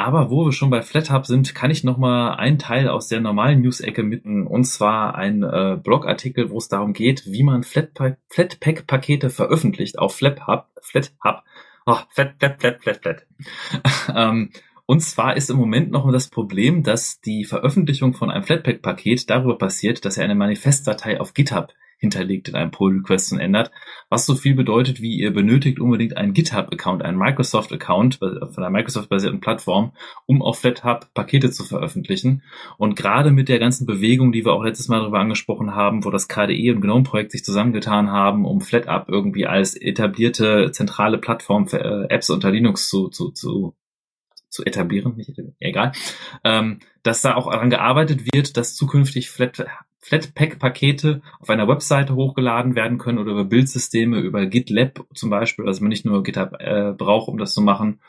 Aber wo wir schon bei FlatHub sind, kann ich noch mal einen Teil aus der normalen News-Ecke mitten, und zwar ein äh, Blogartikel, wo es darum geht, wie man Flatpak-Pakete veröffentlicht auf FlatHub, FlatHub, oh, Flat, Flat, Flat, Flat, Flat. ähm, und zwar ist im Moment noch das Problem, dass die Veröffentlichung von einem Flatpak-Paket darüber passiert, dass er eine Manifestdatei auf GitHub hinterlegt in einem Pull-Request und ändert, was so viel bedeutet, wie ihr benötigt unbedingt einen GitHub-Account, einen Microsoft-Account von einer Microsoft-basierten Plattform, um auf FlatHub Pakete zu veröffentlichen. Und gerade mit der ganzen Bewegung, die wir auch letztes Mal darüber angesprochen haben, wo das KDE und GNOME-Projekt sich zusammengetan haben, um FlatHub irgendwie als etablierte zentrale Plattform für äh, Apps unter Linux zu, zu, zu zu etablieren, nicht, egal, ähm, dass da auch daran gearbeitet wird, dass zukünftig Flat, Flatpak-Pakete auf einer Webseite hochgeladen werden können oder über Bildsysteme, über GitLab zum Beispiel, dass man nicht nur GitHub äh, braucht, um das zu machen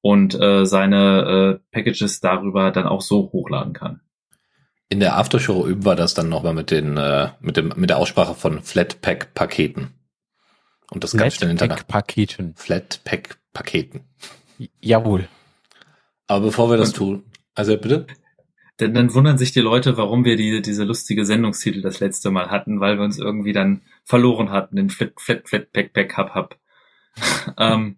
und äh, seine äh, Packages darüber dann auch so hochladen kann. In der Aftershow üben wir das dann nochmal mit den äh, mit dem mit der Aussprache von Flatpak-Paketen. Und das ganz schnell hinterher. Flatpak-Paketen. Flatpak-Paketen. Jawohl. Aber bevor wir das tun, also bitte. Denn dann wundern sich die Leute, warum wir die, diese lustige Sendungstitel das letzte Mal hatten, weil wir uns irgendwie dann verloren hatten, den Flat, Flat, Flat, Pack, Pack, Hub, Hub ähm,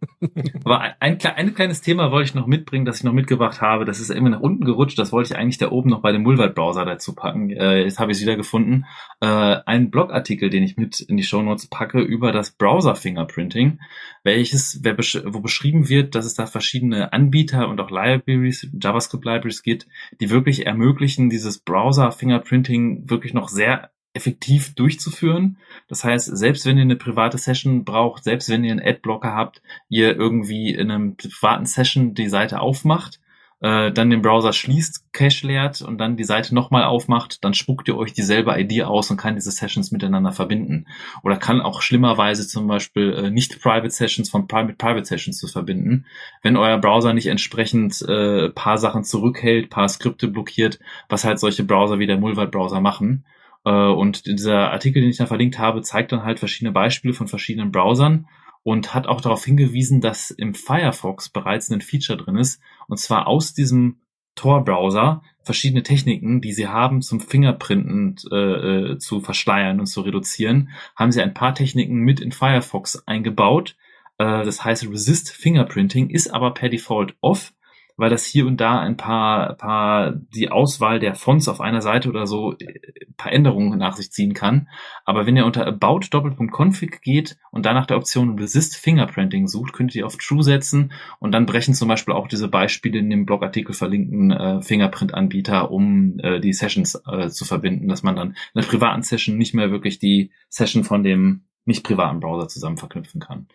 aber ein, ein, kleines Thema wollte ich noch mitbringen, das ich noch mitgebracht habe. Das ist immer nach unten gerutscht. Das wollte ich eigentlich da oben noch bei dem Mulvert-Browser dazu packen. Äh, jetzt habe ich es wieder gefunden. Äh, ein Blogartikel, den ich mit in die Shownotes packe über das Browser-Fingerprinting, welches, wer wo beschrieben wird, dass es da verschiedene Anbieter und auch Libraries, JavaScript-Libraries gibt, die wirklich ermöglichen, dieses Browser-Fingerprinting wirklich noch sehr effektiv durchzuführen. Das heißt, selbst wenn ihr eine private Session braucht, selbst wenn ihr einen Adblocker habt, ihr irgendwie in einem privaten Session die Seite aufmacht, äh, dann den Browser schließt, Cache leert und dann die Seite nochmal aufmacht, dann spuckt ihr euch dieselbe ID aus und kann diese Sessions miteinander verbinden. Oder kann auch schlimmerweise zum Beispiel äh, nicht Private Sessions von Private Private Sessions zu verbinden. Wenn euer Browser nicht entsprechend äh, paar Sachen zurückhält, paar Skripte blockiert, was halt solche Browser wie der Mulvat-Browser machen. Äh, und dieser Artikel, den ich da verlinkt habe, zeigt dann halt verschiedene Beispiele von verschiedenen Browsern und hat auch darauf hingewiesen, dass im Firefox bereits ein Feature drin ist, und zwar aus diesem Tor-Browser verschiedene Techniken, die sie haben, zum Fingerprinten äh, äh, zu verschleiern und zu reduzieren, haben sie ein paar Techniken mit in Firefox eingebaut. Äh, das heißt, Resist Fingerprinting ist aber per Default off weil das hier und da ein paar, paar die Auswahl der Fonts auf einer Seite oder so äh, ein paar Änderungen nach sich ziehen kann. Aber wenn ihr unter About Doppelpunkt Config geht und dann nach der Option Resist Fingerprinting sucht, könnt ihr auf True setzen und dann brechen zum Beispiel auch diese Beispiele in dem Blogartikel verlinkten äh, Fingerprint-Anbieter, um äh, die Sessions äh, zu verbinden, dass man dann in einer privaten Session nicht mehr wirklich die Session von dem nicht privaten Browser zusammen verknüpfen kann.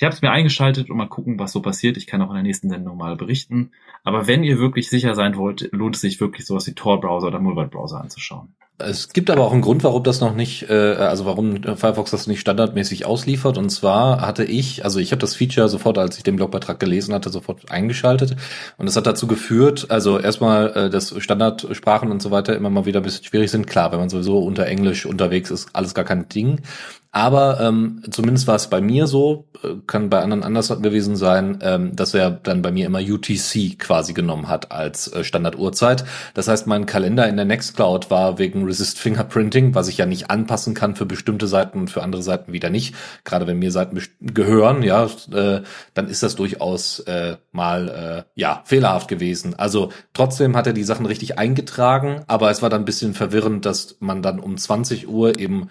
Ich habe es mir eingeschaltet und mal gucken, was so passiert. Ich kann auch in der nächsten Sendung mal berichten. Aber wenn ihr wirklich sicher sein wollt, lohnt es sich wirklich sowas wie Tor-Browser oder Mulvat-Browser anzuschauen. Es gibt aber auch einen Grund, warum das noch nicht, äh, also warum Firefox das nicht standardmäßig ausliefert. Und zwar hatte ich, also ich habe das Feature sofort, als ich den Blogbeitrag gelesen hatte, sofort eingeschaltet. Und das hat dazu geführt, also erstmal, äh, dass Standardsprachen und so weiter immer mal wieder ein bisschen schwierig sind. Klar, wenn man sowieso unter Englisch unterwegs ist, alles gar kein Ding. Aber ähm, zumindest war es bei mir so, äh, kann bei anderen anders gewesen sein, ähm, dass er dann bei mir immer UTC quasi genommen hat als äh, Standarduhrzeit. Das heißt, mein Kalender in der Nextcloud war wegen Resist Fingerprinting, was ich ja nicht anpassen kann für bestimmte Seiten und für andere Seiten wieder nicht. Gerade wenn mir Seiten gehören, ja, äh, dann ist das durchaus äh, mal äh, ja fehlerhaft gewesen. Also trotzdem hat er die Sachen richtig eingetragen, aber es war dann ein bisschen verwirrend, dass man dann um 20 Uhr eben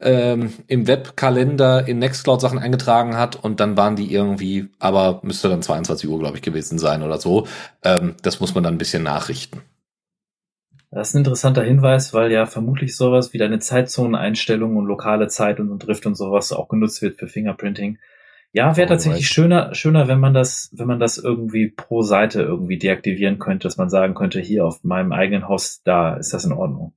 ähm, im Webkalender in Nextcloud Sachen eingetragen hat und dann waren die irgendwie, aber müsste dann 22 Uhr, glaube ich, gewesen sein oder so. Ähm, das muss man dann ein bisschen nachrichten. Das ist ein interessanter Hinweis, weil ja vermutlich sowas wie deine Zeitzoneneinstellungen und lokale Zeit und Drift und sowas auch genutzt wird für Fingerprinting. Ja, wäre tatsächlich schöner, schöner, wenn man das, wenn man das irgendwie pro Seite irgendwie deaktivieren könnte, dass man sagen könnte, hier auf meinem eigenen Host, da ist das in Ordnung.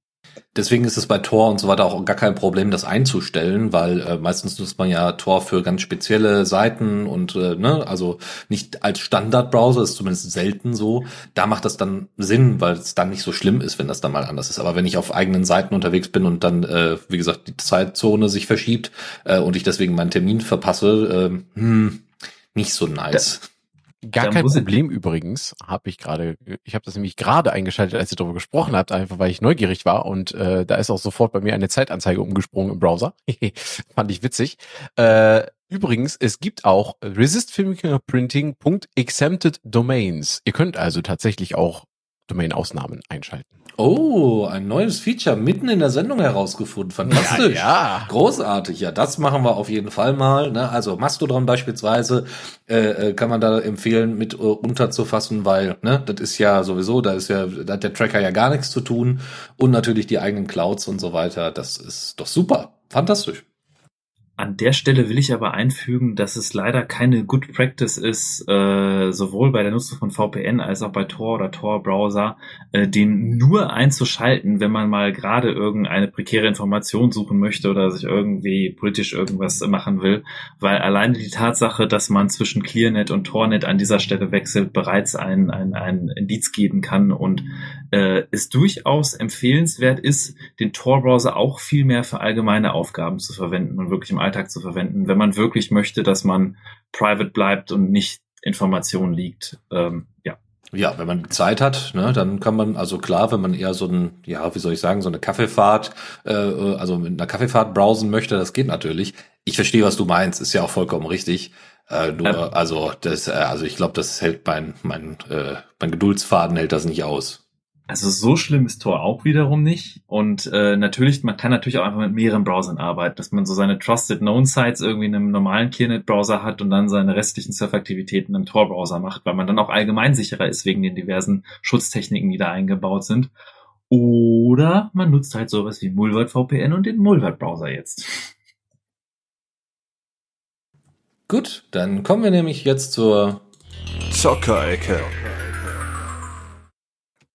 Deswegen ist es bei Tor und so weiter auch gar kein Problem, das einzustellen, weil äh, meistens nutzt man ja Tor für ganz spezielle Seiten und äh, ne, also nicht als Standardbrowser, ist zumindest selten so. Da macht das dann Sinn, weil es dann nicht so schlimm ist, wenn das dann mal anders ist. Aber wenn ich auf eigenen Seiten unterwegs bin und dann, äh, wie gesagt, die Zeitzone sich verschiebt äh, und ich deswegen meinen Termin verpasse, äh, hm, nicht so nice. Da Gar Dann kein Problem übrigens, habe ich gerade, ich habe das nämlich gerade eingeschaltet, als ihr darüber gesprochen habt, einfach weil ich neugierig war und äh, da ist auch sofort bei mir eine Zeitanzeige umgesprungen im Browser. Fand ich witzig. Äh, übrigens, es gibt auch Resist Fingerprinting.exempted Domains. Ihr könnt also tatsächlich auch Domain-Ausnahmen einschalten. Oh, ein neues Feature mitten in der Sendung herausgefunden. Fantastisch. Ja, ja. Großartig. Ja, das machen wir auf jeden Fall mal. Ne? Also Mastodon beispielsweise äh, äh kann man da empfehlen, mit äh, unterzufassen, weil ne, das ist ja sowieso, da ist ja, da hat der Tracker ja gar nichts zu tun. Und natürlich die eigenen Clouds und so weiter. Das ist doch super. Fantastisch. An der Stelle will ich aber einfügen, dass es leider keine Good Practice ist, äh, sowohl bei der Nutzung von VPN als auch bei Tor oder Tor-Browser, äh, den nur einzuschalten, wenn man mal gerade irgendeine prekäre Information suchen möchte oder sich irgendwie politisch irgendwas machen will, weil alleine die Tatsache, dass man zwischen ClearNet und TorNet an dieser Stelle wechselt, bereits ein, ein, ein Indiz geben kann und äh, es durchaus empfehlenswert ist, den Tor-Browser auch viel mehr für allgemeine Aufgaben zu verwenden und wirklich im Alltag zu verwenden, wenn man wirklich möchte, dass man private bleibt und nicht Informationen liegt. Ähm, ja. Ja, wenn man Zeit hat, ne, dann kann man, also klar, wenn man eher so ein, ja, wie soll ich sagen, so eine Kaffeefahrt, äh, also mit einer Kaffeefahrt browsen möchte, das geht natürlich. Ich verstehe, was du meinst, ist ja auch vollkommen richtig. Äh, nur, ähm, also das, äh, also ich glaube, das hält mein, mein, äh, mein Geduldsfaden hält das nicht aus. Also so schlimm ist Tor auch wiederum nicht. Und äh, natürlich, man kann natürlich auch einfach mit mehreren Browsern arbeiten, dass man so seine Trusted Known Sites irgendwie in einem normalen ClearNet-Browser hat und dann seine restlichen Surfaktivitäten im Tor-Browser macht, weil man dann auch allgemein sicherer ist wegen den diversen Schutztechniken, die da eingebaut sind. Oder man nutzt halt sowas wie Mulvert VPN und den Mulvert Browser jetzt. Gut, dann kommen wir nämlich jetzt zur Zockerecke.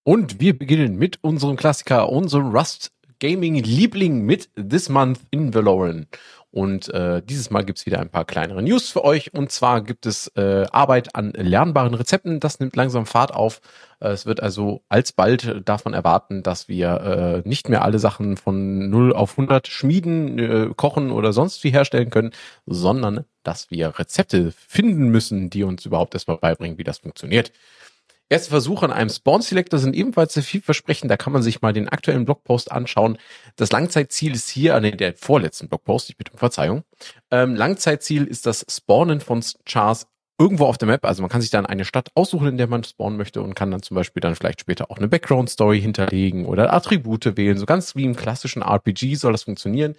Und wir beginnen mit unserem Klassiker, unserem Rust Gaming Liebling mit This Month in Valoran. Und äh, dieses Mal gibt's wieder ein paar kleinere News für euch. Und zwar gibt es äh, Arbeit an lernbaren Rezepten. Das nimmt langsam Fahrt auf. Äh, es wird also alsbald davon erwarten, dass wir äh, nicht mehr alle Sachen von 0 auf 100 schmieden, äh, kochen oder sonst wie herstellen können, sondern dass wir Rezepte finden müssen, die uns überhaupt erstmal beibringen, wie das funktioniert. Erste Versuche an einem Spawn Selector sind ebenfalls sehr vielversprechend. Da kann man sich mal den aktuellen Blogpost anschauen. Das Langzeitziel ist hier, an der vorletzten Blogpost, ich bitte um Verzeihung. Ähm, Langzeitziel ist das Spawnen von Chars irgendwo auf der Map. Also man kann sich dann eine Stadt aussuchen, in der man spawnen möchte und kann dann zum Beispiel dann vielleicht später auch eine Background-Story hinterlegen oder Attribute wählen. So ganz wie im klassischen RPG soll das funktionieren.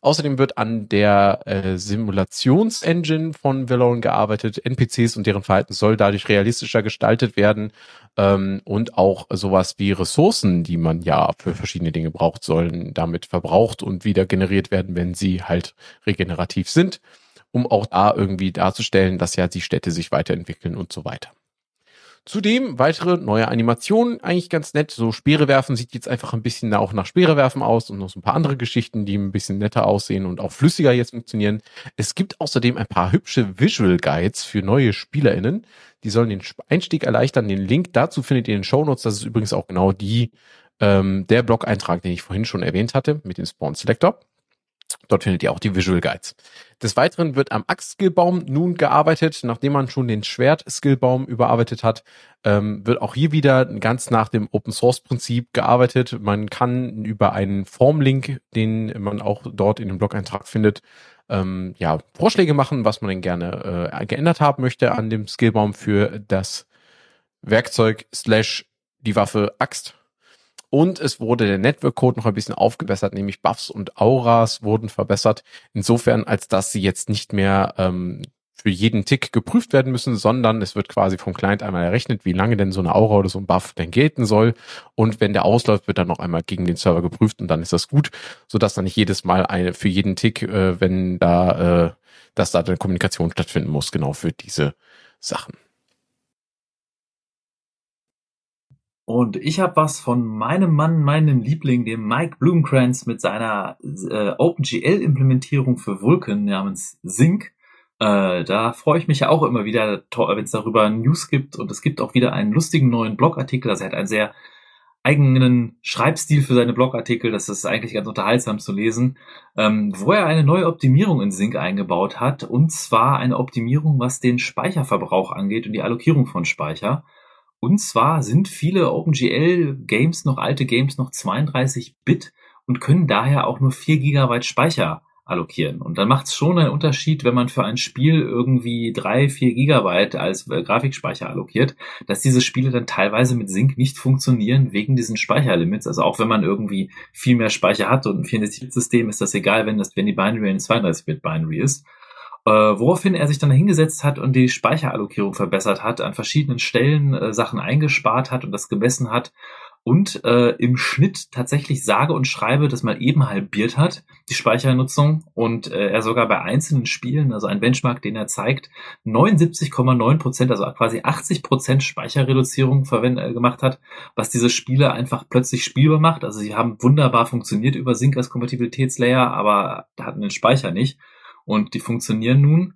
Außerdem wird an der äh, Simulationsengine von Valorant gearbeitet. NPCs und deren Verhalten soll dadurch realistischer gestaltet werden. Ähm, und auch sowas wie Ressourcen, die man ja für verschiedene Dinge braucht, sollen damit verbraucht und wieder generiert werden, wenn sie halt regenerativ sind, um auch da irgendwie darzustellen, dass ja die Städte sich weiterentwickeln und so weiter. Zudem weitere neue Animationen, eigentlich ganz nett. So Speere werfen sieht jetzt einfach ein bisschen auch nach Speere werfen aus und noch so ein paar andere Geschichten, die ein bisschen netter aussehen und auch flüssiger jetzt funktionieren. Es gibt außerdem ein paar hübsche Visual Guides für neue SpielerInnen. Die sollen den Einstieg erleichtern. Den Link dazu findet ihr in den Show Notes. Das ist übrigens auch genau die, ähm, der Blog-Eintrag, den ich vorhin schon erwähnt hatte mit dem Spawn Selector. Dort findet ihr auch die Visual Guides. Des Weiteren wird am Axt-Skillbaum nun gearbeitet. Nachdem man schon den Schwert-Skillbaum überarbeitet hat, ähm, wird auch hier wieder ganz nach dem Open-Source-Prinzip gearbeitet. Man kann über einen Formlink, den man auch dort in dem Blog-Eintrag findet, ähm, ja, Vorschläge machen, was man denn gerne äh, geändert haben möchte an dem Skillbaum für das Werkzeug slash die Waffe Axt und es wurde der Network-Code noch ein bisschen aufgebessert, nämlich Buffs und Auras wurden verbessert. Insofern, als dass sie jetzt nicht mehr ähm, für jeden Tick geprüft werden müssen, sondern es wird quasi vom Client einmal errechnet, wie lange denn so eine Aura oder so ein Buff denn gelten soll. Und wenn der ausläuft, wird dann noch einmal gegen den Server geprüft und dann ist das gut, sodass dann nicht jedes Mal eine für jeden Tick, äh, wenn da, äh, dass da eine Kommunikation stattfinden muss, genau für diese Sachen. Und ich habe was von meinem Mann, meinem Liebling, dem Mike Blumenkranz mit seiner äh, OpenGL-Implementierung für Vulkan namens Sync. Äh, da freue ich mich ja auch immer wieder, wenn es darüber News gibt. Und es gibt auch wieder einen lustigen neuen Blogartikel. Also er hat einen sehr eigenen Schreibstil für seine Blogartikel. Das ist eigentlich ganz unterhaltsam zu lesen, ähm, wo er eine neue Optimierung in Sync eingebaut hat. Und zwar eine Optimierung, was den Speicherverbrauch angeht und die Allokierung von Speicher. Und zwar sind viele OpenGL-Games noch, alte Games noch 32 Bit und können daher auch nur 4 Gigabyte Speicher allokieren. Und dann macht es schon einen Unterschied, wenn man für ein Spiel irgendwie 3, 4 Gigabyte als äh, Grafikspeicher allokiert, dass diese Spiele dann teilweise mit Sync nicht funktionieren wegen diesen Speicherlimits. Also auch wenn man irgendwie viel mehr Speicher hat und ein 64-Bit-System ist das egal, wenn das, wenn die Binary eine 32-Bit-Binary ist. Äh, woraufhin er sich dann hingesetzt hat und die Speicherallokierung verbessert hat, an verschiedenen Stellen äh, Sachen eingespart hat und das gemessen hat und äh, im Schnitt tatsächlich sage und schreibe das mal eben halbiert hat, die Speichernutzung und äh, er sogar bei einzelnen Spielen, also ein Benchmark, den er zeigt, 79,9 Prozent, also quasi 80 Prozent Speicherreduzierung verwendet, äh, gemacht hat, was diese Spiele einfach plötzlich spielbar macht. Also sie haben wunderbar funktioniert über Sync als Kompatibilitätslayer, aber hatten den Speicher nicht und die funktionieren nun.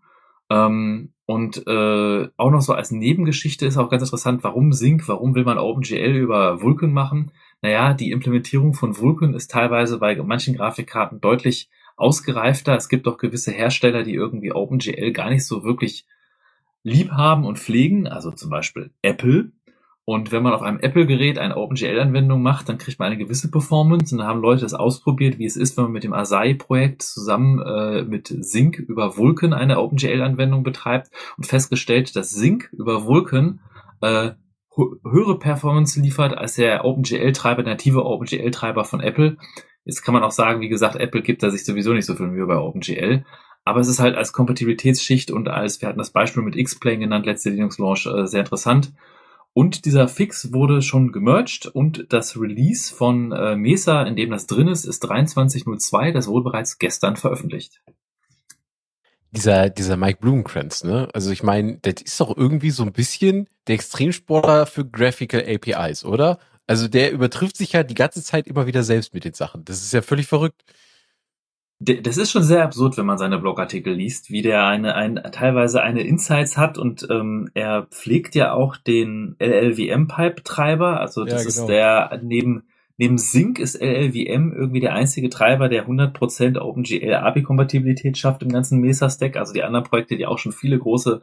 Ähm, und äh, auch noch so als Nebengeschichte ist auch ganz interessant, warum Sync, warum will man OpenGL über Vulkan machen? Naja, die Implementierung von Vulkan ist teilweise bei manchen Grafikkarten deutlich ausgereifter. Es gibt auch gewisse Hersteller, die irgendwie OpenGL gar nicht so wirklich lieb haben und pflegen, also zum Beispiel Apple, und wenn man auf einem Apple-Gerät eine OpenGL-Anwendung macht, dann kriegt man eine gewisse Performance. Und da haben Leute das ausprobiert, wie es ist, wenn man mit dem Asai-Projekt zusammen äh, mit Sync über Vulkan eine OpenGL-Anwendung betreibt und festgestellt, dass Sync über Vulkan äh, höhere Performance liefert als der OpenGL-Treiber, native OpenGL-Treiber von Apple. Jetzt kann man auch sagen, wie gesagt, Apple gibt da sich sowieso nicht so viel Mühe bei OpenGL. Aber es ist halt als Kompatibilitätsschicht und als, wir hatten das Beispiel mit X-Plane genannt, letzte Linux-Launch, äh, sehr interessant. Und dieser Fix wurde schon gemerged und das Release von äh, Mesa, in dem das drin ist, ist 23.02. Das wurde bereits gestern veröffentlicht. Dieser, dieser Mike Blumenkranz, ne? Also ich meine, das ist doch irgendwie so ein bisschen der Extremsportler für Graphical APIs, oder? Also der übertrifft sich ja die ganze Zeit immer wieder selbst mit den Sachen. Das ist ja völlig verrückt. Das ist schon sehr absurd, wenn man seine Blogartikel liest, wie der eine, ein, teilweise eine Insights hat und ähm, er pflegt ja auch den LLVM-Pipe-Treiber. Also das Ja, ist genau. der neben neben Sync ist LLVM irgendwie der einzige Treiber, der 100% OpenGL API-Kompatibilität schafft im ganzen Mesa-Stack. Also die anderen Projekte, die auch schon viele große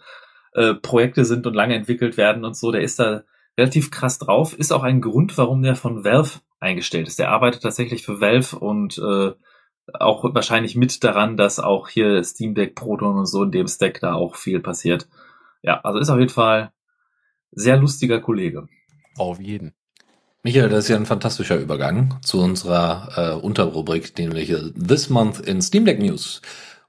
äh, Projekte sind und lange entwickelt werden und so, der ist da relativ krass drauf. Ist auch ein Grund, warum der von Valve eingestellt ist. Der arbeitet tatsächlich für Valve und äh, auch wahrscheinlich mit daran, dass auch hier Steam Deck, Proton und so in dem Stack da auch viel passiert. Ja, also ist auf jeden Fall sehr lustiger Kollege. Auf jeden. Michael, das ist ja ein fantastischer Übergang zu unserer äh, Unterrubrik, nämlich äh, This Month in Steam Deck News.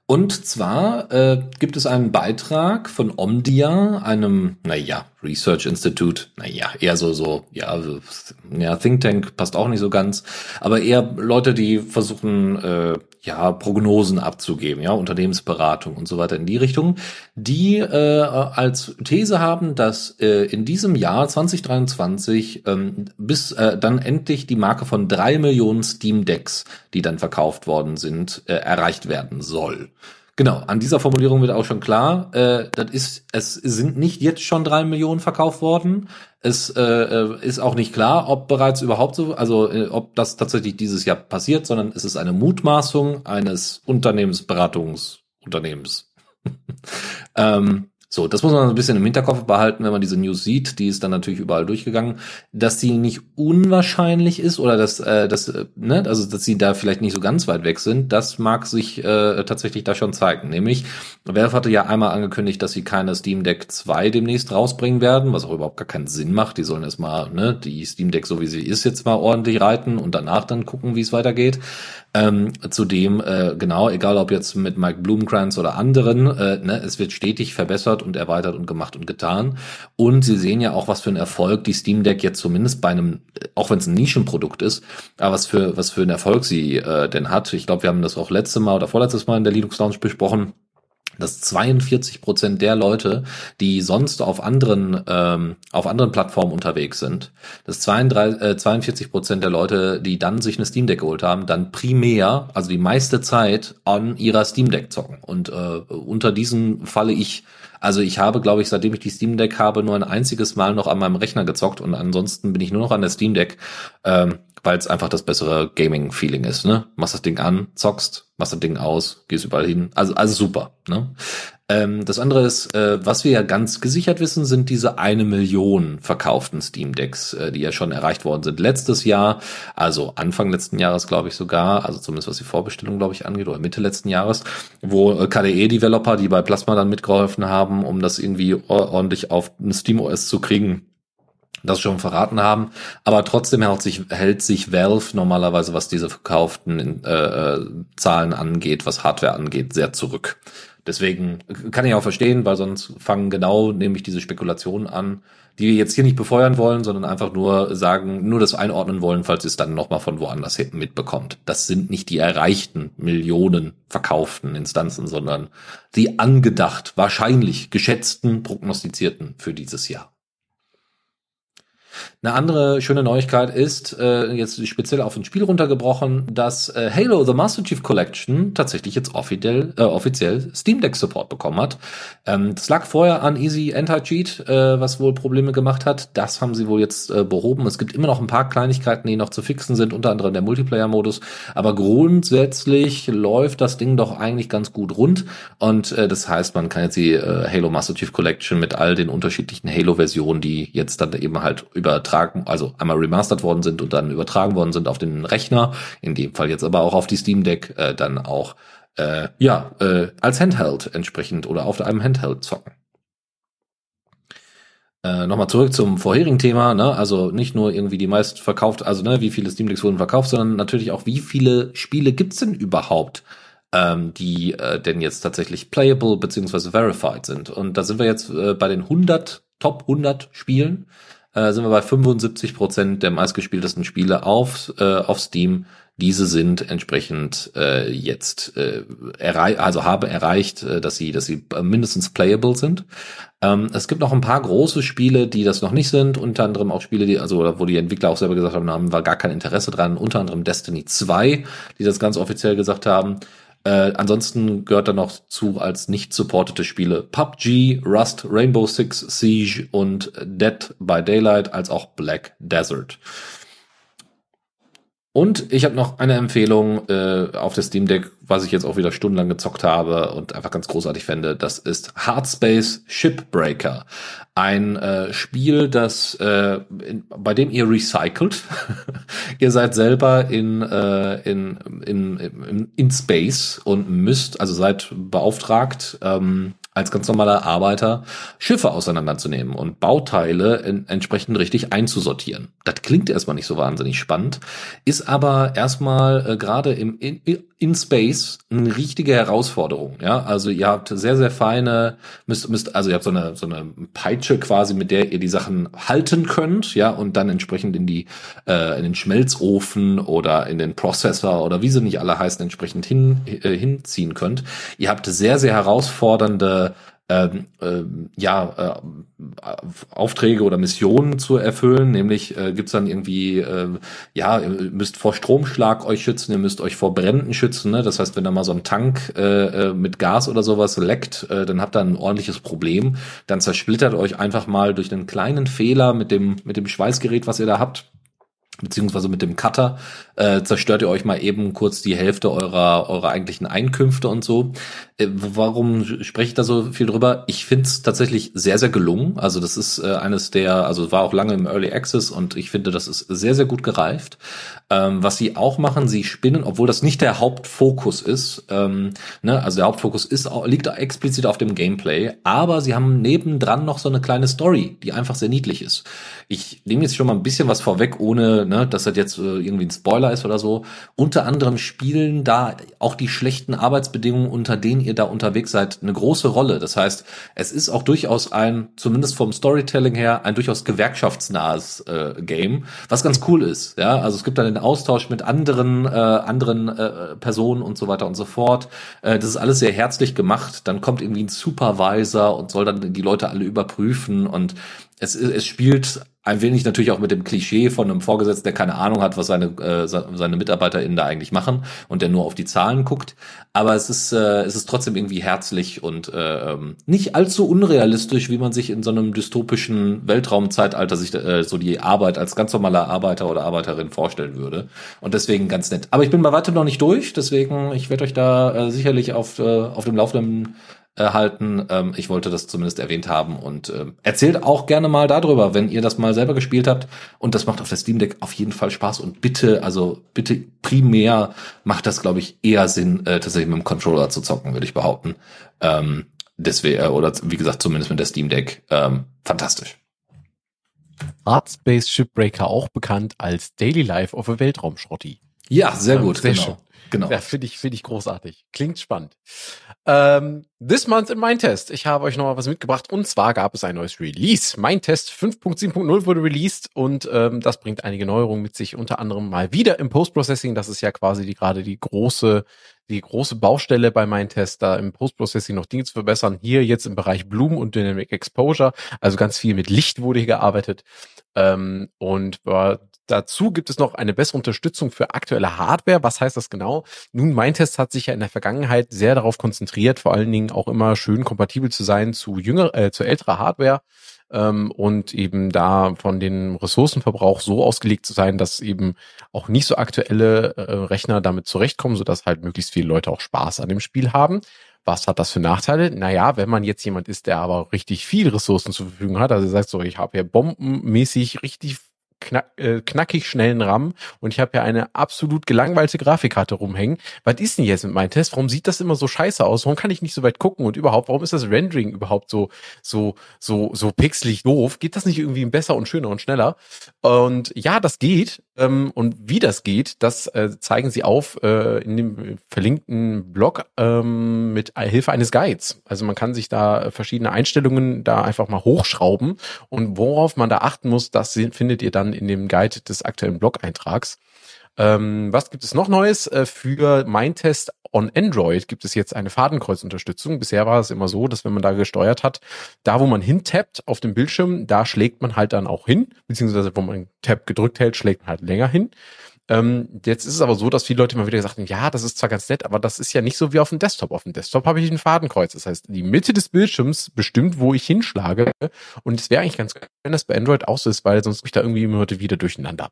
Und zwar äh, gibt es einen Beitrag von Omdia, einem, naja, Research Institute, naja, eher so, so, ja, ja, Think Tank passt auch nicht so ganz, aber eher Leute, die versuchen, äh, ja, Prognosen abzugeben, ja, Unternehmensberatung und so weiter in die Richtung, die äh, als These haben, dass äh, in diesem Jahr 2023 ähm, bis äh, dann endlich die Marke von drei Millionen Steam Decks, die dann verkauft worden sind, äh, erreicht werden soll. Genau, an dieser Formulierung wird auch schon klar, äh, das ist, es sind nicht jetzt schon drei Millionen verkauft worden. Es äh, äh, ist auch nicht klar, ob bereits überhaupt so, also äh, ob das tatsächlich dieses Jahr passiert, sondern es ist eine Mutmaßung eines Unternehmensberatungsunternehmens. ähm, so, das muss man ein bisschen im Hinterkopf behalten, wenn man diese News sieht. Die ist dann natürlich überall durchgegangen, dass sie nicht unwahrscheinlich ist oder dass, äh, dass, äh, ne, also dass sie da vielleicht nicht so ganz weit weg sind. Das mag sich äh, tatsächlich da schon zeigen. Nämlich, Valve hatte ja einmal angekündigt, dass sie keine Steam Deck 2 demnächst rausbringen werden, was auch überhaupt gar keinen Sinn macht. Die sollen erstmal, ne, die Steam Deck so wie sie ist jetzt mal ordentlich reiten und danach dann gucken, wie es weitergeht. Ähm, zudem, äh, genau, egal ob jetzt mit Mike Blumenkranz oder anderen, äh, ne, es wird stetig verbessert und erweitert und gemacht und getan. Und sie sehen ja auch, was für ein Erfolg die Steam Deck jetzt zumindest bei einem, auch wenn es ein Nischenprodukt ist, aber was für, was für einen Erfolg sie äh, denn hat. Ich glaube, wir haben das auch letzte Mal oder vorletztes Mal in der Linux Lounge besprochen dass 42 Prozent der Leute, die sonst auf anderen ähm, auf anderen Plattformen unterwegs sind, dass 32, äh, 42 Prozent der Leute, die dann sich eine Steam Deck geholt haben, dann primär, also die meiste Zeit an ihrer Steam Deck zocken. Und äh, unter diesen falle ich. Also ich habe, glaube ich, seitdem ich die Steam Deck habe, nur ein einziges Mal noch an meinem Rechner gezockt und ansonsten bin ich nur noch an der Steam Deck, ähm, weil es einfach das bessere Gaming-Feeling ist. Ne? Machst das Ding an, zockst, machst das Ding aus, gehst überall hin. Also, also super. Ne? Ähm, das andere ist, äh, was wir ja ganz gesichert wissen, sind diese eine Million verkauften Steam Decks, äh, die ja schon erreicht worden sind letztes Jahr, also Anfang letzten Jahres, glaube ich sogar, also zumindest was die Vorbestellung, glaube ich, angeht, oder Mitte letzten Jahres, wo äh, KDE-Developer, die bei Plasma dann mitgeholfen haben, um das irgendwie or- ordentlich auf ein Steam OS zu kriegen, das schon verraten haben. Aber trotzdem hält sich, hält sich Valve normalerweise, was diese verkauften äh, äh, Zahlen angeht, was Hardware angeht, sehr zurück. Deswegen kann ich auch verstehen, weil sonst fangen genau nämlich diese Spekulationen an, die wir jetzt hier nicht befeuern wollen, sondern einfach nur sagen, nur das einordnen wollen, falls ihr es dann nochmal von woanders hinten mitbekommt. Das sind nicht die erreichten Millionen verkauften Instanzen, sondern die angedacht, wahrscheinlich geschätzten, prognostizierten für dieses Jahr. Eine andere schöne Neuigkeit ist, äh, jetzt speziell auf ein Spiel runtergebrochen, dass äh, Halo The Master Chief Collection tatsächlich jetzt offiziell, äh, offiziell Steam Deck Support bekommen hat. Ähm, das lag vorher an Easy Anti-Cheat, äh, was wohl Probleme gemacht hat. Das haben sie wohl jetzt äh, behoben. Es gibt immer noch ein paar Kleinigkeiten, die noch zu fixen sind, unter anderem der Multiplayer-Modus. Aber grundsätzlich läuft das Ding doch eigentlich ganz gut rund. Und äh, das heißt, man kann jetzt die äh, Halo Master Chief Collection mit all den unterschiedlichen Halo-Versionen, die jetzt dann eben halt übertragen, also einmal remastert worden sind und dann übertragen worden sind auf den Rechner, in dem Fall jetzt aber auch auf die Steam Deck, äh, dann auch äh, ja äh, als Handheld entsprechend oder auf einem Handheld zocken. Äh, Nochmal zurück zum vorherigen Thema, ne? also nicht nur irgendwie die meist verkauft, also ne, wie viele Steam Decks wurden verkauft, sondern natürlich auch, wie viele Spiele gibt's denn überhaupt, ähm, die äh, denn jetzt tatsächlich playable beziehungsweise verified sind. Und da sind wir jetzt äh, bei den 100, Top 100 Spielen. Äh, sind wir bei 75 Prozent der meistgespieltesten Spiele auf, äh, auf Steam. Diese sind entsprechend äh, jetzt äh, errei also habe erreicht, äh, dass sie, dass sie mindestens playable sind. Ähm, es gibt noch ein paar große Spiele, die das noch nicht sind, unter anderem auch Spiele, die, also wo die Entwickler auch selber gesagt haben, haben war gar kein Interesse dran, unter anderem Destiny 2, die das ganz offiziell gesagt haben. Äh, ansonsten gehört da noch zu als nicht supportete Spiele PUBG, Rust, Rainbow Six Siege und Dead by Daylight als auch Black Desert. Und ich habe noch eine Empfehlung äh, auf der Steam Deck, was ich jetzt auch wieder stundenlang gezockt habe und einfach ganz großartig fände. Das ist Hardspace Shipbreaker. Ein äh, Spiel, das äh, in, bei dem ihr recycelt. ihr seid selber in, äh, in, in, in, in Space und müsst, also seid beauftragt, ähm, als ganz normaler Arbeiter Schiffe auseinanderzunehmen und Bauteile in, entsprechend richtig einzusortieren. Das klingt erstmal nicht so wahnsinnig spannend, ist aber erstmal äh, gerade im in, in Space eine richtige Herausforderung. Ja, also ihr habt sehr sehr feine, müsst müsst also ihr habt so eine so eine Peitsche quasi, mit der ihr die Sachen halten könnt, ja, und dann entsprechend in die äh, in den Schmelzofen oder in den Prozessor oder wie sie nicht alle heißen entsprechend hin äh, hinziehen könnt. Ihr habt sehr sehr herausfordernde ähm, äh, ja, äh, Aufträge oder Missionen zu erfüllen. Nämlich äh, gibt's dann irgendwie, äh, ja, ihr müsst vor Stromschlag euch schützen, ihr müsst euch vor Bränden schützen. Ne? Das heißt, wenn da mal so ein Tank äh, äh, mit Gas oder sowas leckt, äh, dann habt ihr ein ordentliches Problem. Dann zersplittert euch einfach mal durch einen kleinen Fehler mit dem, mit dem Schweißgerät, was ihr da habt beziehungsweise mit dem Cutter äh, zerstört ihr euch mal eben kurz die Hälfte eurer eurer eigentlichen Einkünfte und so. Äh, warum spreche ich da so viel drüber? Ich finde es tatsächlich sehr sehr gelungen. Also das ist äh, eines der, also war auch lange im Early Access und ich finde, das ist sehr sehr gut gereift. Ähm, was sie auch machen, sie spinnen, obwohl das nicht der Hauptfokus ist. Ähm, ne, also der Hauptfokus ist liegt explizit auf dem Gameplay, aber sie haben nebendran noch so eine kleine Story, die einfach sehr niedlich ist. Ich nehme jetzt schon mal ein bisschen was vorweg, ohne ne, dass das jetzt äh, irgendwie ein Spoiler ist oder so. Unter anderem spielen da auch die schlechten Arbeitsbedingungen, unter denen ihr da unterwegs seid, eine große Rolle. Das heißt, es ist auch durchaus ein, zumindest vom Storytelling her, ein durchaus gewerkschaftsnahes äh, Game, was ganz cool ist. Ja, also es gibt dann den Austausch mit anderen äh, anderen äh, Personen und so weiter und so fort. Äh, das ist alles sehr herzlich gemacht. Dann kommt irgendwie ein Supervisor und soll dann die Leute alle überprüfen und es, es spielt ein wenig natürlich auch mit dem Klischee von einem Vorgesetzten, der keine Ahnung hat, was seine, äh, seine MitarbeiterInnen da eigentlich machen und der nur auf die Zahlen guckt. Aber es ist, äh, es ist trotzdem irgendwie herzlich und äh, ähm, nicht allzu unrealistisch, wie man sich in so einem dystopischen Weltraumzeitalter sich äh, so die Arbeit als ganz normaler Arbeiter oder Arbeiterin vorstellen würde. Und deswegen ganz nett. Aber ich bin bei weitem noch nicht durch, deswegen, ich werde euch da äh, sicherlich auf, äh, auf dem laufenden erhalten. Ähm, ich wollte das zumindest erwähnt haben und ähm, erzählt auch gerne mal darüber, wenn ihr das mal selber gespielt habt. Und das macht auf der Steam Deck auf jeden Fall Spaß. Und bitte, also bitte primär macht das, glaube ich, eher Sinn, äh, tatsächlich mit dem Controller zu zocken, würde ich behaupten. Ähm, deswegen, äh, oder wie gesagt, zumindest mit der Steam Deck. Ähm, fantastisch. Artspace Shipbreaker auch bekannt als Daily Life of a Weltraumschrotti. Ja, sehr gut, sehr genau. Schön. Genau. Ja, finde ich, finde ich großartig. Klingt spannend. Ähm, this month in Mein Test. Ich habe euch noch mal was mitgebracht und zwar gab es ein neues Release. Mein Test 5.7.0 wurde released und ähm, das bringt einige Neuerungen mit sich, unter anderem mal wieder im Post-Processing. Das ist ja quasi die gerade die große die große Baustelle bei meinen Tests, da im Post-Processing noch Dinge zu verbessern. Hier jetzt im Bereich Bloom und Dynamic Exposure, also ganz viel mit Licht wurde hier gearbeitet. Ähm, und äh, dazu gibt es noch eine bessere Unterstützung für aktuelle Hardware. Was heißt das genau? Nun, mein Test hat sich ja in der Vergangenheit sehr darauf konzentriert, vor allen Dingen auch immer schön kompatibel zu sein zu jünger, äh, zu älterer Hardware ähm, und eben da von den Ressourcenverbrauch so ausgelegt zu sein, dass eben auch nicht so aktuelle äh, Rechner damit zurechtkommen, sodass halt möglichst viele Leute auch Spaß an dem Spiel haben. Was hat das für Nachteile? Naja, wenn man jetzt jemand ist, der aber richtig viel Ressourcen zur Verfügung hat, also sagt so, ich habe hier bombenmäßig richtig knack, äh, knackig schnellen RAM und ich habe ja eine absolut gelangweilte Grafikkarte rumhängen. Was ist denn jetzt mit meinem Test? Warum sieht das immer so scheiße aus? Warum kann ich nicht so weit gucken und überhaupt, warum ist das Rendering überhaupt so so so so pixelig doof? Geht das nicht irgendwie besser und schöner und schneller? Und ja, das geht, Ähm, und wie das geht, das äh, zeigen sie auf äh, in dem verlinkten Blog ähm, mit Hilfe eines Guides. Also man kann sich da verschiedene Einstellungen da einfach mal hochschrauben und worauf man da achten muss, das findet ihr dann in dem Guide des aktuellen Blog-Eintrags. Ähm, was gibt es noch Neues? Äh, für Mindtest on Android gibt es jetzt eine Fadenkreuzunterstützung. Bisher war es immer so, dass wenn man da gesteuert hat, da wo man hintappt auf dem Bildschirm, da schlägt man halt dann auch hin, beziehungsweise wo man Tab gedrückt hält, schlägt man halt länger hin. Ähm, jetzt ist es aber so, dass viele Leute immer wieder gesagt haben, ja, das ist zwar ganz nett, aber das ist ja nicht so wie auf dem Desktop. Auf dem Desktop habe ich ein Fadenkreuz. Das heißt, die Mitte des Bildschirms bestimmt, wo ich hinschlage. Und es wäre eigentlich ganz geil, wenn das bei Android auch so ist, weil sonst ich da irgendwie immer heute wieder durcheinander.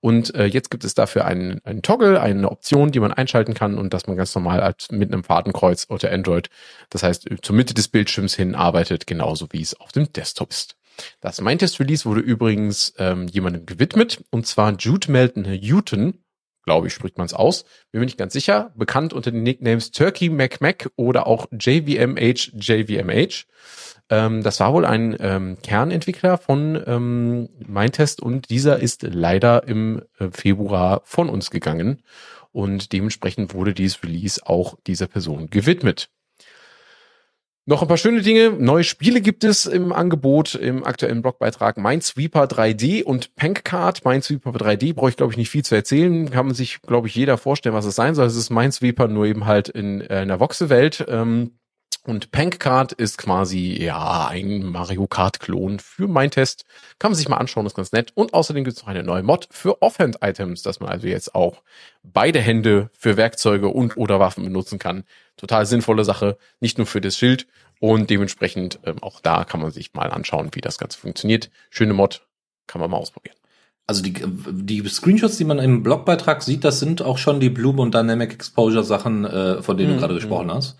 Und äh, jetzt gibt es dafür einen, einen Toggle, eine Option, die man einschalten kann und dass man ganz normal als mit einem Fadenkreuz unter Android, das heißt zur Mitte des Bildschirms hin arbeitet, genauso wie es auf dem Desktop ist. Das Mindtest-Release wurde übrigens ähm, jemandem gewidmet, und zwar Jude Melton Houghton, glaube ich, spricht man es aus. Bin mir nicht ganz sicher. Bekannt unter den Nicknames Turkey MacMac oder auch JVMH JVMH. Ähm, das war wohl ein ähm, Kernentwickler von ähm, Mindtest und dieser ist leider im äh, Februar von uns gegangen und dementsprechend wurde dieses Release auch dieser Person gewidmet. Noch ein paar schöne Dinge. Neue Spiele gibt es im Angebot im aktuellen Blogbeitrag Minesweeper 3D und Pankcard. Minesweeper 3D brauche ich, glaube ich, nicht viel zu erzählen. Kann man sich, glaube ich, jeder vorstellen, was es sein soll. Es ist Minesweeper nur eben halt in, äh, in der Voxel-Welt. Ähm, und Pankcard ist quasi, ja, ein Mario Kart-Klon für mein Test. Kann man sich mal anschauen, ist ganz nett. Und außerdem gibt es noch eine neue Mod für Offhand-Items, dass man also jetzt auch beide Hände für Werkzeuge und oder Waffen benutzen kann total sinnvolle Sache, nicht nur für das Schild und dementsprechend ähm, auch da kann man sich mal anschauen, wie das Ganze funktioniert. Schöne Mod, kann man mal ausprobieren. Also die, die Screenshots, die man im Blogbeitrag sieht, das sind auch schon die Bloom und Dynamic Exposure Sachen, äh, von denen mhm. du gerade gesprochen hast.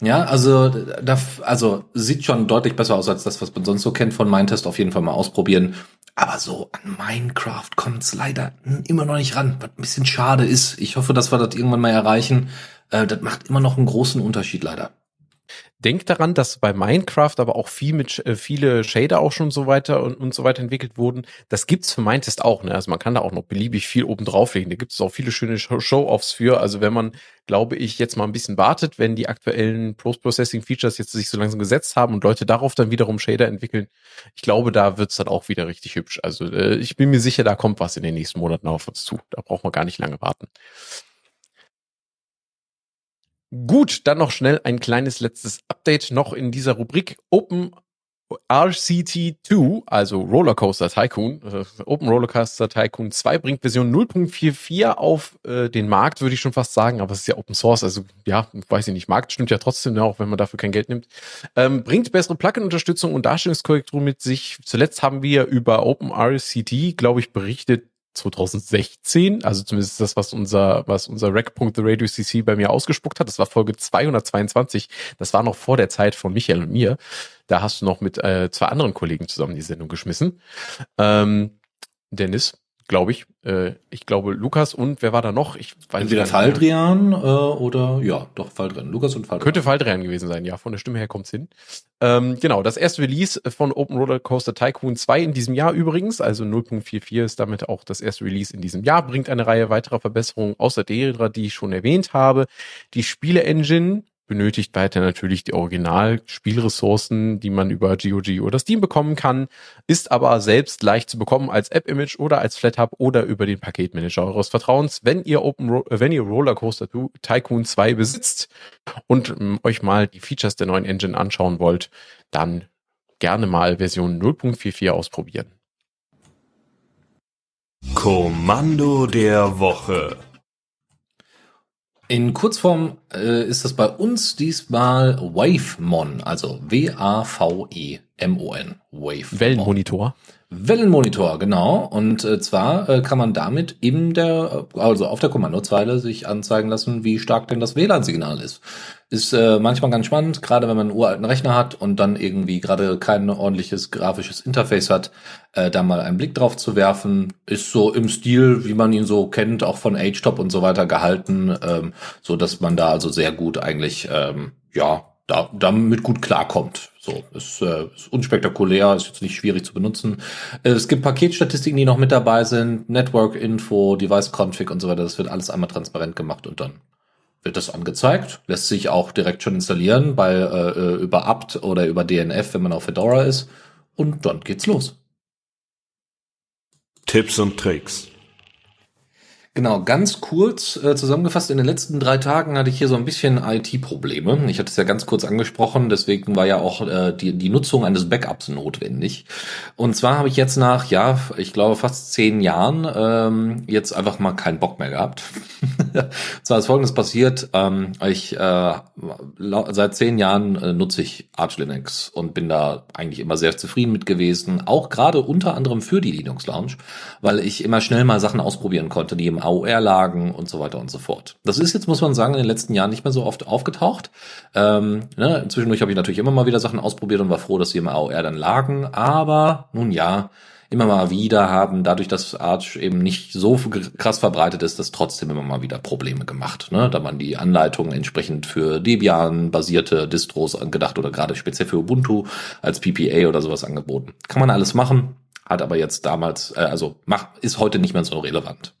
Ja, also da, also sieht schon deutlich besser aus als das, was man sonst so kennt von Mindtest. Auf jeden Fall mal ausprobieren. Aber so an Minecraft kommt es leider immer noch nicht ran, was ein bisschen schade ist. Ich hoffe, dass wir das irgendwann mal erreichen. Äh, das macht immer noch einen großen Unterschied leider. Denk daran, dass bei Minecraft aber auch viel mit äh, viele Shader auch schon so weiter und, und so weiter entwickelt wurden. Das gibt's für Mindtest auch. Ne? Also man kann da auch noch beliebig viel oben drauflegen. Da gibt es auch viele schöne Show-offs für. Also wenn man, glaube ich, jetzt mal ein bisschen wartet, wenn die aktuellen Post-Processing-Features jetzt sich so langsam gesetzt haben und Leute darauf dann wiederum Shader entwickeln, ich glaube, da wird's dann auch wieder richtig hübsch. Also äh, ich bin mir sicher, da kommt was in den nächsten Monaten auf uns zu. Da braucht man gar nicht lange warten. Gut, dann noch schnell ein kleines letztes Update noch in dieser Rubrik Open RCT2, also Rollercoaster Tycoon, äh, Open Rollercoaster Tycoon 2 bringt Version 0.44 auf äh, den Markt, würde ich schon fast sagen, aber es ist ja Open Source, also ja, weiß ich nicht, Markt stimmt ja trotzdem, ne, auch wenn man dafür kein Geld nimmt. Ähm, bringt bessere Plugin-Unterstützung und Darstellungskorrektur mit sich. Zuletzt haben wir über Open RCT, glaube ich, berichtet, 2016, also zumindest das, was unser, was unser Rec.TheRadio.cc bei mir ausgespuckt hat. Das war Folge 222. Das war noch vor der Zeit von Michael und mir. Da hast du noch mit äh, zwei anderen Kollegen zusammen die Sendung geschmissen. Ähm, Dennis, glaube ich. Äh, ich glaube Lukas und wer war da noch? Ich weiß Entweder nicht. Faldrian äh, oder ja, doch Faldrian. Lukas und Faldrian. Könnte Faldrian gewesen sein, ja. Von der Stimme her kommt's hin. Ähm, genau, das erste Release von Open Roller Coaster Tycoon 2 in diesem Jahr übrigens, also 0.44 ist damit auch das erste Release in diesem Jahr, bringt eine Reihe weiterer Verbesserungen außer derer, die ich schon erwähnt habe. Die Spiele-Engine benötigt weiter natürlich die Original-Spielressourcen, die man über GOG oder Steam bekommen kann, ist aber selbst leicht zu bekommen als App-Image oder als FlatHub oder über den Paketmanager eures Vertrauens, wenn ihr Open Ro wenn ihr Rollercoaster Tycoon 2 besitzt und ähm, euch mal die Features der neuen Engine anschauen wollt, dann gerne mal Version 0.44 ausprobieren. Kommando der Woche. In Kurzform äh, ist das bei uns diesmal Wavemon, also W-A-V-E-M-O-N. Wave. Wellenmonitor. Wellenmonitor, genau. Und äh, zwar äh, kann man damit in der, also auf der Kommandozeile sich anzeigen lassen, wie stark denn das WLAN-Signal ist. Ist äh, manchmal ganz spannend, gerade wenn man einen uralten Rechner hat und dann irgendwie gerade kein ordentliches grafisches Interface hat, äh, da mal einen Blick drauf zu werfen. Ist so im Stil, wie man ihn so kennt, auch von H-Top und so weiter gehalten, ähm, so dass man da also sehr gut eigentlich, ähm, ja, da, damit gut klarkommt. So, ist, äh, ist unspektakulär, ist jetzt nicht schwierig zu benutzen. Äh, es gibt Paketstatistiken, die noch mit dabei sind, Network Info, Device Config und so weiter. Das wird alles einmal transparent gemacht und dann wird das angezeigt. Lässt sich auch direkt schon installieren bei äh, äh über apt oder über DNF, wenn man auf Fedora ist. Und dann geht's los. Tipps und Tricks. Genau, ganz kurz äh, zusammengefasst, in den letzten drei Tagen hatte ich hier so ein bisschen IT-Probleme. Ich hatte es ja ganz kurz angesprochen, deswegen war ja auch äh, die, die Nutzung eines Backups notwendig. Und zwar habe ich jetzt nach, ja, ich glaube fast zehn Jahren ähm, jetzt einfach mal keinen Bock mehr gehabt. zwar ist folgendes passiert, ähm, ich äh, seit zehn Jahren äh, nutze ich Arch Linux und bin da eigentlich immer sehr zufrieden mit gewesen, auch gerade unter anderem für die Linux Lounge, weil ich immer schnell mal Sachen ausprobieren konnte, die im AOR lagen und so weiter und so fort. Das ist jetzt, muss man sagen, in den letzten Jahren nicht mehr so oft aufgetaucht. Ähm, ne, zwischendurch habe ich natürlich immer mal wieder Sachen ausprobiert und war froh, dass sie im AOR dann lagen. Aber nun ja, immer mal wieder haben, dadurch, dass Arch eben nicht so krass verbreitet ist, das trotzdem immer mal wieder Probleme gemacht. Ne? Da man die Anleitungen entsprechend für Debian-basierte Distros angedacht oder gerade speziell für Ubuntu als PPA oder sowas angeboten. Kann man alles machen, hat aber jetzt damals, äh, also macht, ist heute nicht mehr so relevant.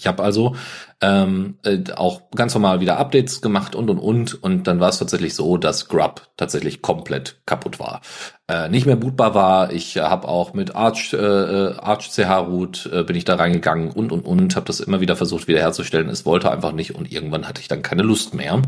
Ich habe also ähm, äh, auch ganz normal wieder Updates gemacht und und und und dann war es tatsächlich so, dass Grub tatsächlich komplett kaputt war, äh, nicht mehr bootbar war. Ich habe auch mit Arch äh, äh Arch CH Root äh, bin ich da reingegangen und und und habe das immer wieder versucht wiederherzustellen. Es wollte einfach nicht und irgendwann hatte ich dann keine Lust mehr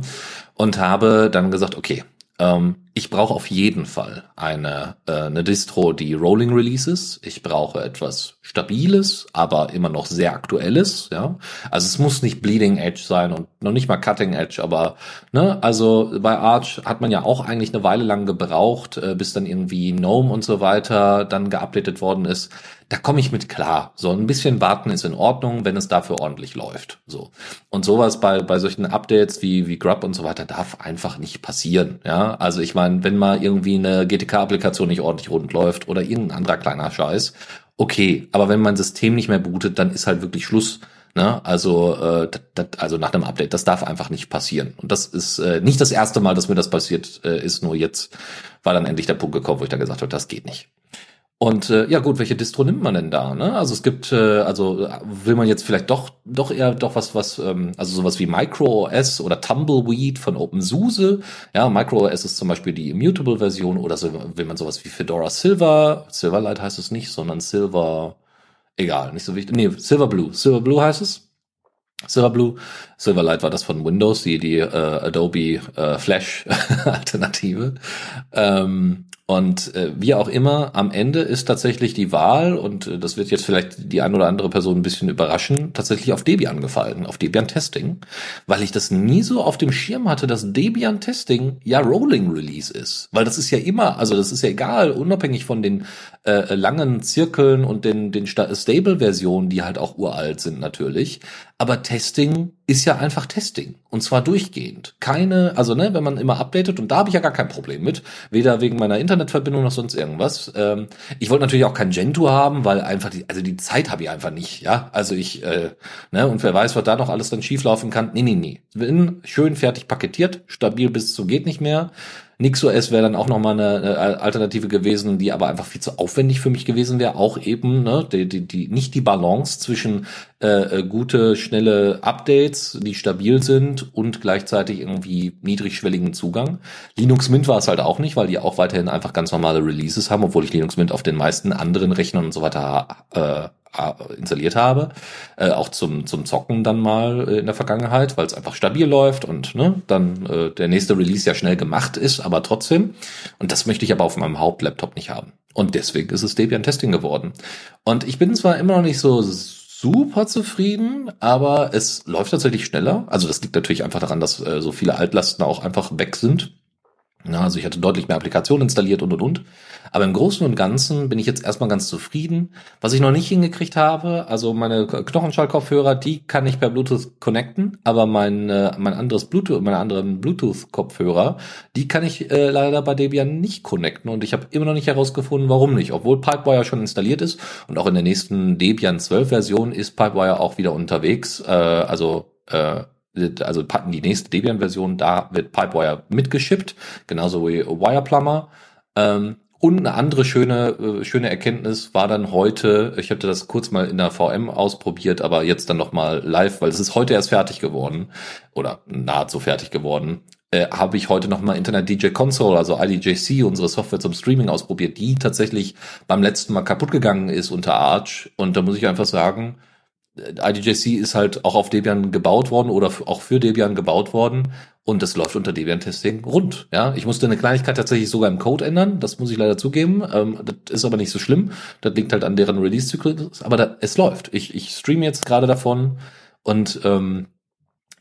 und habe dann gesagt, okay, ähm, ich brauche auf jeden Fall eine, äh, eine Distro, die Rolling Releases. Ich brauche etwas Stabiles, aber immer noch sehr Aktuelles. Ja, also es muss nicht Bleeding Edge sein und noch nicht mal Cutting Edge, aber ne, also bei Arch hat man ja auch eigentlich eine Weile lang gebraucht, äh, bis dann irgendwie Gnome und so weiter dann geupdatet worden ist da komme ich mit klar. So ein bisschen warten ist in Ordnung, wenn es dafür ordentlich läuft. So. Und sowas bei, bei solchen Updates wie, wie Grub und so weiter darf einfach nicht passieren. Ja, also ich meine, wenn mal irgendwie eine GTK-Applikation nicht ordentlich rund läuft oder irgendein anderer kleiner Scheiß, okay. Aber wenn mein System nicht mehr bootet, dann ist halt wirklich Schluss. Ne? Also, äh, das, also nach einem Update, das darf einfach nicht passieren. Und das ist äh, nicht das erste Mal, dass mir das passiert äh, ist, nur jetzt war dann endlich der Punkt gekommen, wo ich dann gesagt habe, das geht nicht. Und äh, ja gut, welche Distro nimmt man denn da? Ne? Also es gibt, äh, also will man jetzt vielleicht doch doch eher doch was was ähm, also sowas wie MicroOS oder Tumbleweed von OpenSUSE. Ja, MicroOS ist zum Beispiel die Immutable Version oder so will man sowas wie Fedora Silver. Silverlight heißt es nicht, sondern Silver. Egal, nicht so wichtig. Nee, Silverblue. Silverblue heißt es. Silverblue. Silverlight war das von Windows, die die äh, Adobe äh, Flash Alternative. Ähm, und äh, wie auch immer, am Ende ist tatsächlich die Wahl, und äh, das wird jetzt vielleicht die ein oder andere Person ein bisschen überraschen, tatsächlich auf Debian gefallen, auf Debian Testing, weil ich das nie so auf dem Schirm hatte, dass Debian Testing ja Rolling Release ist. Weil das ist ja immer, also das ist ja egal, unabhängig von den äh, langen Zirkeln und den, den Stable-Versionen, die halt auch uralt sind natürlich. Aber Testing ist ja einfach Testing. Und zwar durchgehend. Keine, also ne, wenn man immer updatet, und da habe ich ja gar kein Problem mit, weder wegen meiner Internetverbindung noch sonst irgendwas. Ähm, ich wollte natürlich auch kein Gentoo haben, weil einfach die, also die Zeit habe ich einfach nicht, ja. Also ich, äh, ne, und wer weiß, was da noch alles dann schieflaufen kann. Nee, nee, nee. Bin schön fertig paketiert, stabil bis zu geht nicht mehr. NixOS wäre dann auch nochmal eine, eine Alternative gewesen, die aber einfach viel zu aufwendig für mich gewesen wäre. Auch eben ne, die, die, die, nicht die Balance zwischen äh, äh, gute, schnelle Updates, die stabil sind und gleichzeitig irgendwie niedrigschwelligen Zugang. Linux Mint war es halt auch nicht, weil die auch weiterhin einfach ganz normale Releases haben, obwohl ich Linux Mint auf den meisten anderen Rechnern und so weiter äh, installiert habe, äh, auch zum zum Zocken dann mal äh, in der Vergangenheit, weil es einfach stabil läuft und ne, dann äh, der nächste Release ja schnell gemacht ist, aber trotzdem. Und das möchte ich aber auf meinem Hauptlaptop nicht haben. Und deswegen ist es Debian Testing geworden. Und ich bin zwar immer noch nicht so super zufrieden, aber es läuft tatsächlich schneller. Also das liegt natürlich einfach daran, dass äh, so viele Altlasten auch einfach weg sind. Ja, also ich hatte deutlich mehr Applikationen installiert und und und. Aber im Großen und Ganzen bin ich jetzt erstmal ganz zufrieden. Was ich noch nicht hingekriegt habe, also meine Knochenschallkopfhörer, die kann ich per Bluetooth connecten, aber mein, äh, mein anderes Bluetooth, meine anderen Bluetooth-Kopfhörer, die kann ich äh, leider bei Debian nicht connecten und ich habe immer noch nicht herausgefunden, warum nicht. Obwohl Pipewire schon installiert ist und auch in der nächsten Debian 12 Version ist Pipewire auch wieder unterwegs. Äh, also äh, also die nächste Debian-Version, da wird Pipewire mitgeschippt, genauso wie Wireplumber. Ähm, und eine andere schöne, äh, schöne Erkenntnis war dann heute, ich hatte das kurz mal in der VM ausprobiert, aber jetzt dann nochmal live, weil es ist heute erst fertig geworden oder nahezu fertig geworden, äh, habe ich heute nochmal Internet DJ Console, also IDJC, unsere Software zum Streaming ausprobiert, die tatsächlich beim letzten Mal kaputt gegangen ist unter Arch. Und da muss ich einfach sagen, IDJC ist halt auch auf Debian gebaut worden oder auch für Debian gebaut worden und das läuft unter Debian-Testing rund. Ja, ich musste eine Kleinigkeit tatsächlich sogar im Code ändern, das muss ich leider zugeben. Ähm, das ist aber nicht so schlimm. Das liegt halt an deren Release-Zyklus, aber da, es läuft. Ich, ich streame jetzt gerade davon und ähm,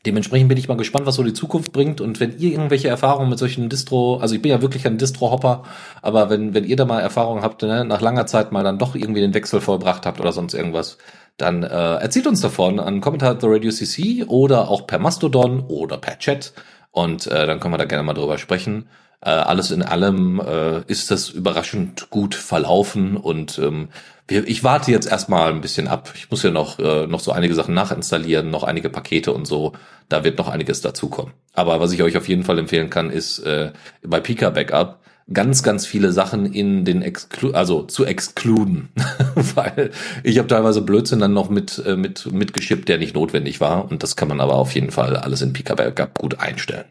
dementsprechend bin ich mal gespannt, was so die Zukunft bringt. Und wenn ihr irgendwelche Erfahrungen mit solchen Distro, also ich bin ja wirklich ein Distro-Hopper, aber wenn, wenn ihr da mal Erfahrungen habt, ne, nach langer Zeit mal dann doch irgendwie den Wechsel vollbracht habt oder sonst irgendwas, dann äh, erzählt uns davon an Kommentar The Radio CC oder auch per Mastodon oder per Chat. Und äh, dann können wir da gerne mal drüber sprechen. Äh, alles in allem äh, ist das überraschend gut verlaufen und ähm, wir, ich warte jetzt erstmal ein bisschen ab. Ich muss ja noch, äh, noch so einige Sachen nachinstallieren, noch einige Pakete und so. Da wird noch einiges dazukommen. Aber was ich euch auf jeden Fall empfehlen kann, ist äh, bei Pika Backup ganz, ganz viele Sachen in den Exclu also zu exkluden, weil ich habe teilweise Blödsinn dann noch mit äh, mit mitgeschippt, der nicht notwendig war und das kann man aber auf jeden Fall alles in Pika Backup gut einstellen.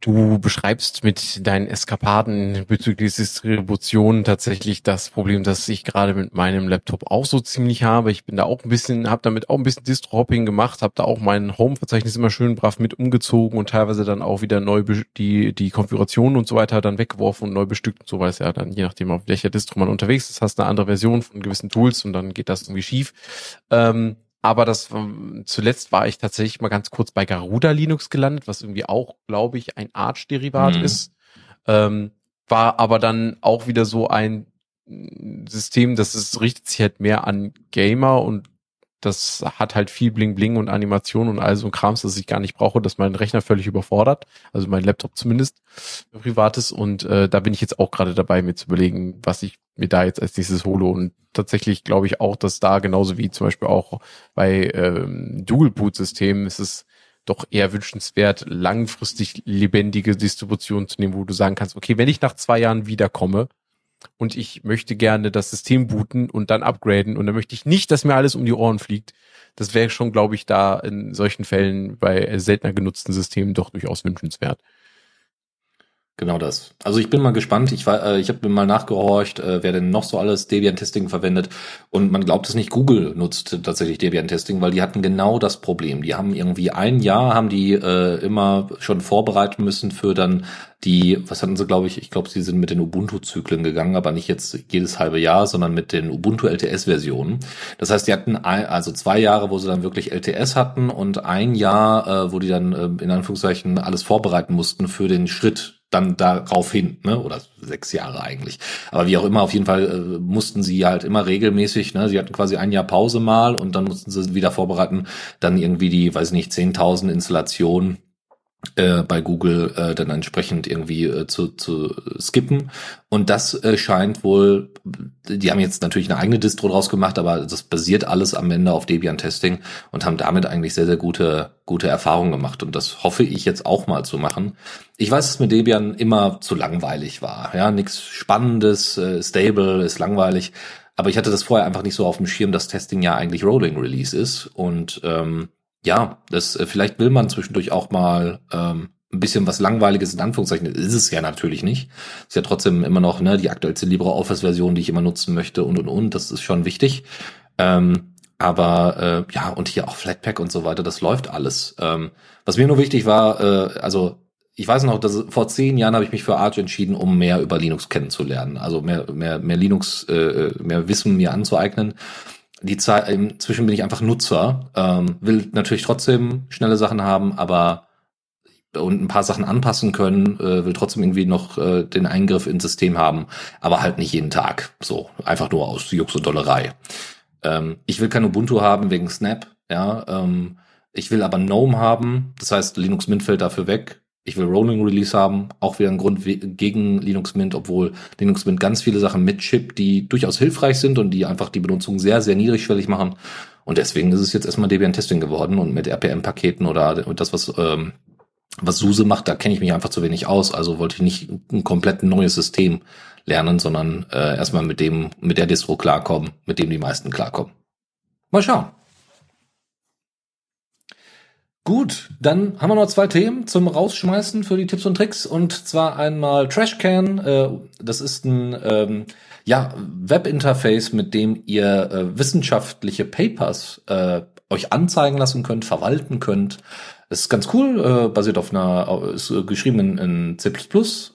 Du beschreibst mit deinen Eskapaden bezüglich Distribution tatsächlich das Problem, das ich gerade mit meinem Laptop auch so ziemlich habe. Ich bin da auch ein bisschen, habe damit auch ein bisschen Distro-Hopping gemacht, habe da auch mein Home-Verzeichnis immer schön brav mit umgezogen und teilweise dann auch wieder neu die die Konfiguration und so weiter dann weggeworfen und neu bestückt und so, weil es ja dann je nachdem auf welcher Distro man unterwegs ist, hast eine andere Version von gewissen Tools und dann geht das irgendwie schief. Ähm, aber das ähm, zuletzt war ich tatsächlich mal ganz kurz bei Garuda Linux gelandet, was irgendwie auch, glaube ich, ein Arch-Derivat mhm. ist. Ähm, war aber dann auch wieder so ein System, das ist, richtet sich halt mehr an Gamer und das hat halt viel Bling Bling und Animation und all so ein Krams, das ich gar nicht brauche, dass mein Rechner völlig überfordert. Also mein Laptop zumindest, privates. Und äh, da bin ich jetzt auch gerade dabei, mir zu überlegen, was ich mir da jetzt als nächstes hole. Und tatsächlich glaube ich auch, dass da genauso wie zum Beispiel auch bei ähm, Dual-Boot-Systemen ist es doch eher wünschenswert, langfristig lebendige Distributionen zu nehmen, wo du sagen kannst, okay, wenn ich nach zwei Jahren wiederkomme, und ich möchte gerne das System booten und dann upgraden und dann möchte ich nicht, dass mir alles um die Ohren fliegt. Das wäre schon, glaube ich, da in solchen Fällen bei seltener genutzten Systemen doch durchaus wünschenswert. Genau das. Also ich bin mal gespannt. Ich war, äh, ich habe mal nachgehorcht, äh, wer denn noch so alles Debian-Testing verwendet. Und man glaubt es nicht, Google nutzt tatsächlich Debian-Testing, weil die hatten genau das Problem. Die haben irgendwie ein Jahr, haben die äh, immer schon vorbereiten müssen für dann die, was hatten sie, glaube ich, ich glaube, sie sind mit den Ubuntu-Zyklen gegangen, aber nicht jetzt jedes halbe Jahr, sondern mit den Ubuntu LTS-Versionen. Das heißt, die hatten ein, also zwei Jahre, wo sie dann wirklich LTS hatten und ein Jahr, äh, wo die dann äh, in Anführungszeichen alles vorbereiten mussten für den Schritt dann darauf hin, ne? oder sechs Jahre eigentlich. Aber wie auch immer, auf jeden Fall äh, mussten sie halt immer regelmäßig, ne? sie hatten quasi ein Jahr Pause mal und dann mussten sie wieder vorbereiten, dann irgendwie die, weiß nicht, 10.000 Installationen äh, bei Google äh, dann entsprechend irgendwie äh, zu, zu skippen. Und das äh, scheint wohl, die haben jetzt natürlich eine eigene Distro draus gemacht, aber das basiert alles am Ende auf Debian-Testing und haben damit eigentlich sehr, sehr gute, gute Erfahrungen gemacht. Und das hoffe ich jetzt auch mal zu machen. Ich weiß, dass mit Debian immer zu langweilig war. Ja, nichts Spannendes, äh, stable, ist langweilig. Aber ich hatte das vorher einfach nicht so auf dem Schirm, dass Testing ja eigentlich Rolling Release ist. Und ähm, ja, das äh, vielleicht will man zwischendurch auch mal ähm, ein bisschen was Langweiliges in Anführungszeichen. Ist es ja natürlich nicht. Ist ja trotzdem immer noch ne, die aktuellste LibreOffice-Version, die ich immer nutzen möchte und und und. Das ist schon wichtig. Ähm, aber äh, ja, und hier auch Flatpak und so weiter, das läuft alles. Ähm, was mir nur wichtig war, äh, also ich weiß noch, dass vor zehn Jahren habe ich mich für Arch entschieden, um mehr über Linux kennenzulernen, also mehr mehr mehr Linux, äh, mehr Wissen mir anzueignen die Zeit, inzwischen bin ich einfach Nutzer, ähm, will natürlich trotzdem schnelle Sachen haben, aber und ein paar Sachen anpassen können, äh, will trotzdem irgendwie noch äh, den Eingriff ins System haben, aber halt nicht jeden Tag. So, einfach nur aus Jux und Dollerei. Ähm, ich will kein Ubuntu haben wegen Snap, ja. Ähm, ich will aber GNOME haben, das heißt Linux Mint fällt dafür weg. Ich will Rolling Release haben, auch wieder ein Grund gegen Linux Mint, obwohl Linux Mint ganz viele Sachen mit Chip, die durchaus hilfreich sind und die einfach die Benutzung sehr, sehr niedrigschwellig machen. Und deswegen ist es jetzt erstmal Debian Testing geworden und mit RPM-Paketen oder das, was, ähm, was SUSE macht, da kenne ich mich einfach zu wenig aus. Also wollte ich nicht ein komplett neues System lernen, sondern äh, erstmal mit dem, mit der Distro klarkommen, mit dem die meisten klarkommen. Mal schauen. Gut, dann haben wir noch zwei Themen zum Rausschmeißen für die Tipps und Tricks. Und zwar einmal Trashcan. Äh, das ist ein ähm, ja, Webinterface, mit dem ihr äh, wissenschaftliche Papers äh, euch anzeigen lassen könnt, verwalten könnt. Es ist ganz cool, äh, basiert auf einer, ist äh, geschrieben in, in C++,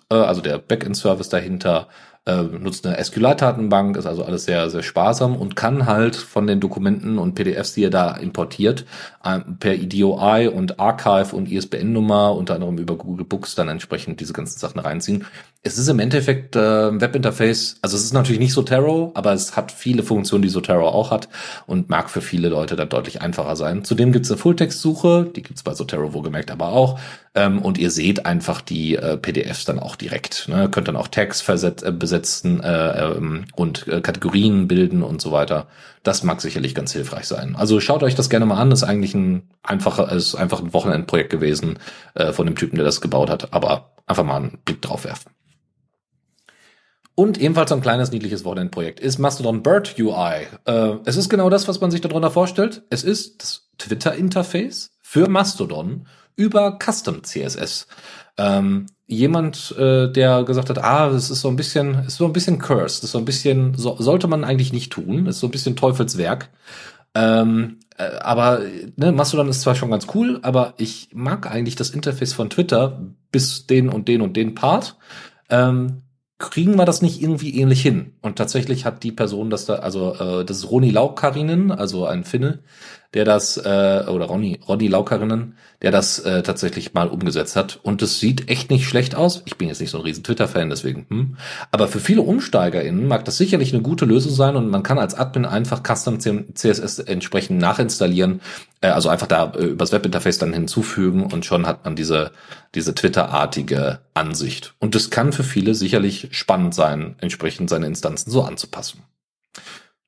also der Backend-Service dahinter äh, nutzt eine SQL-Datenbank, ist also alles sehr, sehr sparsam und kann halt von den Dokumenten und PDFs, die ihr da importiert, äh, per EDOI und Archive und ISBN-Nummer, unter anderem über Google Books, dann entsprechend diese ganzen Sachen reinziehen. Es ist im Endeffekt äh, Webinterface, also es ist natürlich nicht Zotero, aber es hat viele Funktionen, die Zotero auch hat und mag für viele Leute dann deutlich einfacher sein. Zudem gibt es eine Fulltext-Suche, die gibt es bei Zotero wohlgemerkt aber auch. Ähm, und ihr seht einfach die äh, PDFs dann auch direkt. Ne? Könnt dann auch Tags verset äh, besetzen äh, ähm, und äh, Kategorien bilden und so weiter. Das mag sicherlich ganz hilfreich sein. Also schaut euch das gerne mal an. Ist eigentlich ein einfacher, ist einfach ein Wochenendprojekt gewesen äh, von dem Typen, der das gebaut hat. Aber einfach mal einen Blick drauf werfen. Und ebenfalls ein kleines, niedliches Wochenendprojekt ist Mastodon Bird UI. Äh, es ist genau das, was man sich darunter vorstellt. Es ist das Twitter-Interface für Mastodon über Custom CSS. Ähm, jemand, äh, der gesagt hat, ah, das ist so ein bisschen, ist so ein bisschen cursed, ist so ein bisschen, so, sollte man eigentlich nicht tun, ist so ein bisschen Teufelswerk. Ähm, äh, aber ne, Mastodon ist zwar schon ganz cool, aber ich mag eigentlich das Interface von Twitter bis den und den und den Part. Ähm, kriegen wir das nicht irgendwie ähnlich hin? Und tatsächlich hat die Person das da, also äh, das ist Roni Laukarinen, also ein Finne, der das, äh, oder Ronny, Ronny Laukarinen, der das äh, tatsächlich mal umgesetzt hat. Und es sieht echt nicht schlecht aus. Ich bin jetzt nicht so ein riesen Twitter-Fan, deswegen. Hm. Aber für viele UmsteigerInnen mag das sicherlich eine gute Lösung sein und man kann als Admin einfach Custom CSS entsprechend nachinstallieren. Äh, also einfach da äh, übers Webinterface dann hinzufügen und schon hat man diese, diese Twitter-artige Ansicht. Und das kann für viele sicherlich spannend sein, entsprechend seine Instanzen so anzupassen.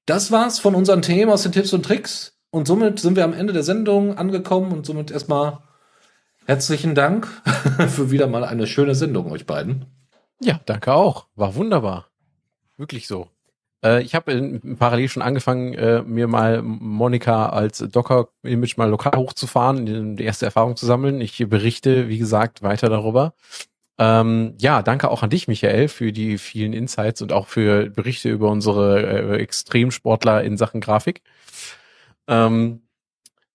Das war's von unseren Themen aus den Tipps und Tricks. Und somit sind wir am Ende der Sendung angekommen und somit erstmal herzlichen Dank für wieder mal eine schöne Sendung euch beiden. Ja, danke auch. War wunderbar. Wirklich so. Äh, ich habe parallel schon angefangen, äh, mir mal Monika als Docker-Image mal lokal hochzufahren, die erste Erfahrung zu sammeln. Ich berichte, wie gesagt, weiter darüber. Ähm, ja, danke auch an dich, Michael, für die vielen Insights und auch für Berichte über unsere äh, Extremsportler in Sachen Grafik. Ähm,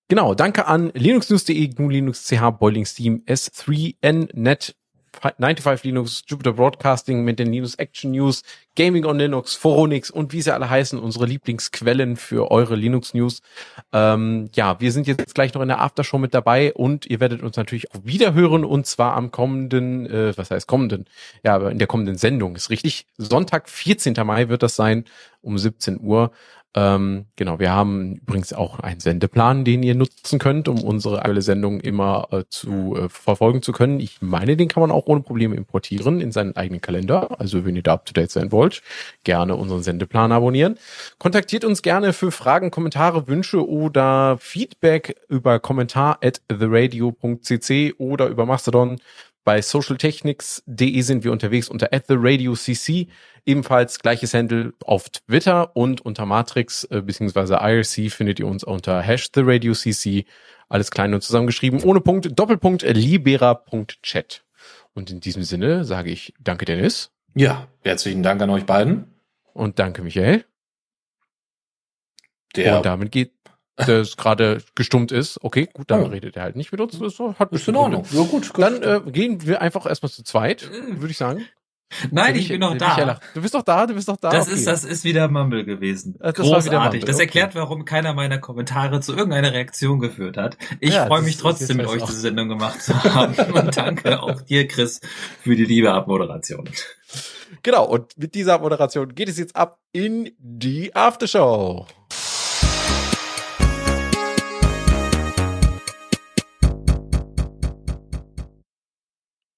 genau, danke an linuxnews.de, GNU Linux, CH, Boiling Steam, S3, Net, 95 Linux, Jupyter Broadcasting mit den Linux Action News, Gaming on Linux, Foronix und wie sie alle heißen, unsere Lieblingsquellen für eure Linux News. Ähm, ja, wir sind jetzt gleich noch in der Aftershow mit dabei und ihr werdet uns natürlich auch wieder hören und zwar am kommenden, äh, was heißt kommenden? Ja, in der kommenden Sendung ist richtig. Sonntag, 14. Mai wird das sein um 17 Uhr. Ähm, genau, wir haben übrigens auch einen Sendeplan, den ihr nutzen könnt, um unsere aktuelle Sendung immer äh, zu äh, verfolgen zu können. Ich meine, den kann man auch ohne Probleme importieren in seinen eigenen Kalender. Also wenn ihr da up to date sein wollt, gerne unseren Sendeplan abonnieren. Kontaktiert uns gerne für Fragen, Kommentare, Wünsche oder Feedback über kommentar at theradio.cc oder über Mastodon. Bei socialtechnics.de sind wir unterwegs unter at the radio cc. Ebenfalls gleiches Handle auf Twitter und unter Matrix äh, bzw. IRC findet ihr uns unter hash the radio cc. Alles klein und zusammengeschrieben, ohne Punkt, Doppelpunkt, libera.chat. Und in diesem Sinne sage ich danke, Dennis. Ja, herzlichen Dank an euch beiden. Und danke, Michael. Der und damit geht das gerade gestummt ist. Okay, gut, dann oh. redet er halt nicht mit uns. Das hat ist in Ordnung. Ja, gut. Dann äh, gehen wir einfach erstmal zu zweit, würde ich sagen. Nein, ich bin noch da. Du bist doch da, du bist doch da. Das okay. ist, das ist wieder Mumble gewesen. Das Großartig. Das erklärt, warum keiner meiner Kommentare zu irgendeiner Reaktion geführt hat. Ich ja, freue mich trotzdem, mit euch diese Sendung gemacht zu haben. Und danke auch dir, Chris, für die liebe Abmoderation. Genau. Und mit dieser Abmoderation geht es jetzt ab in die Aftershow.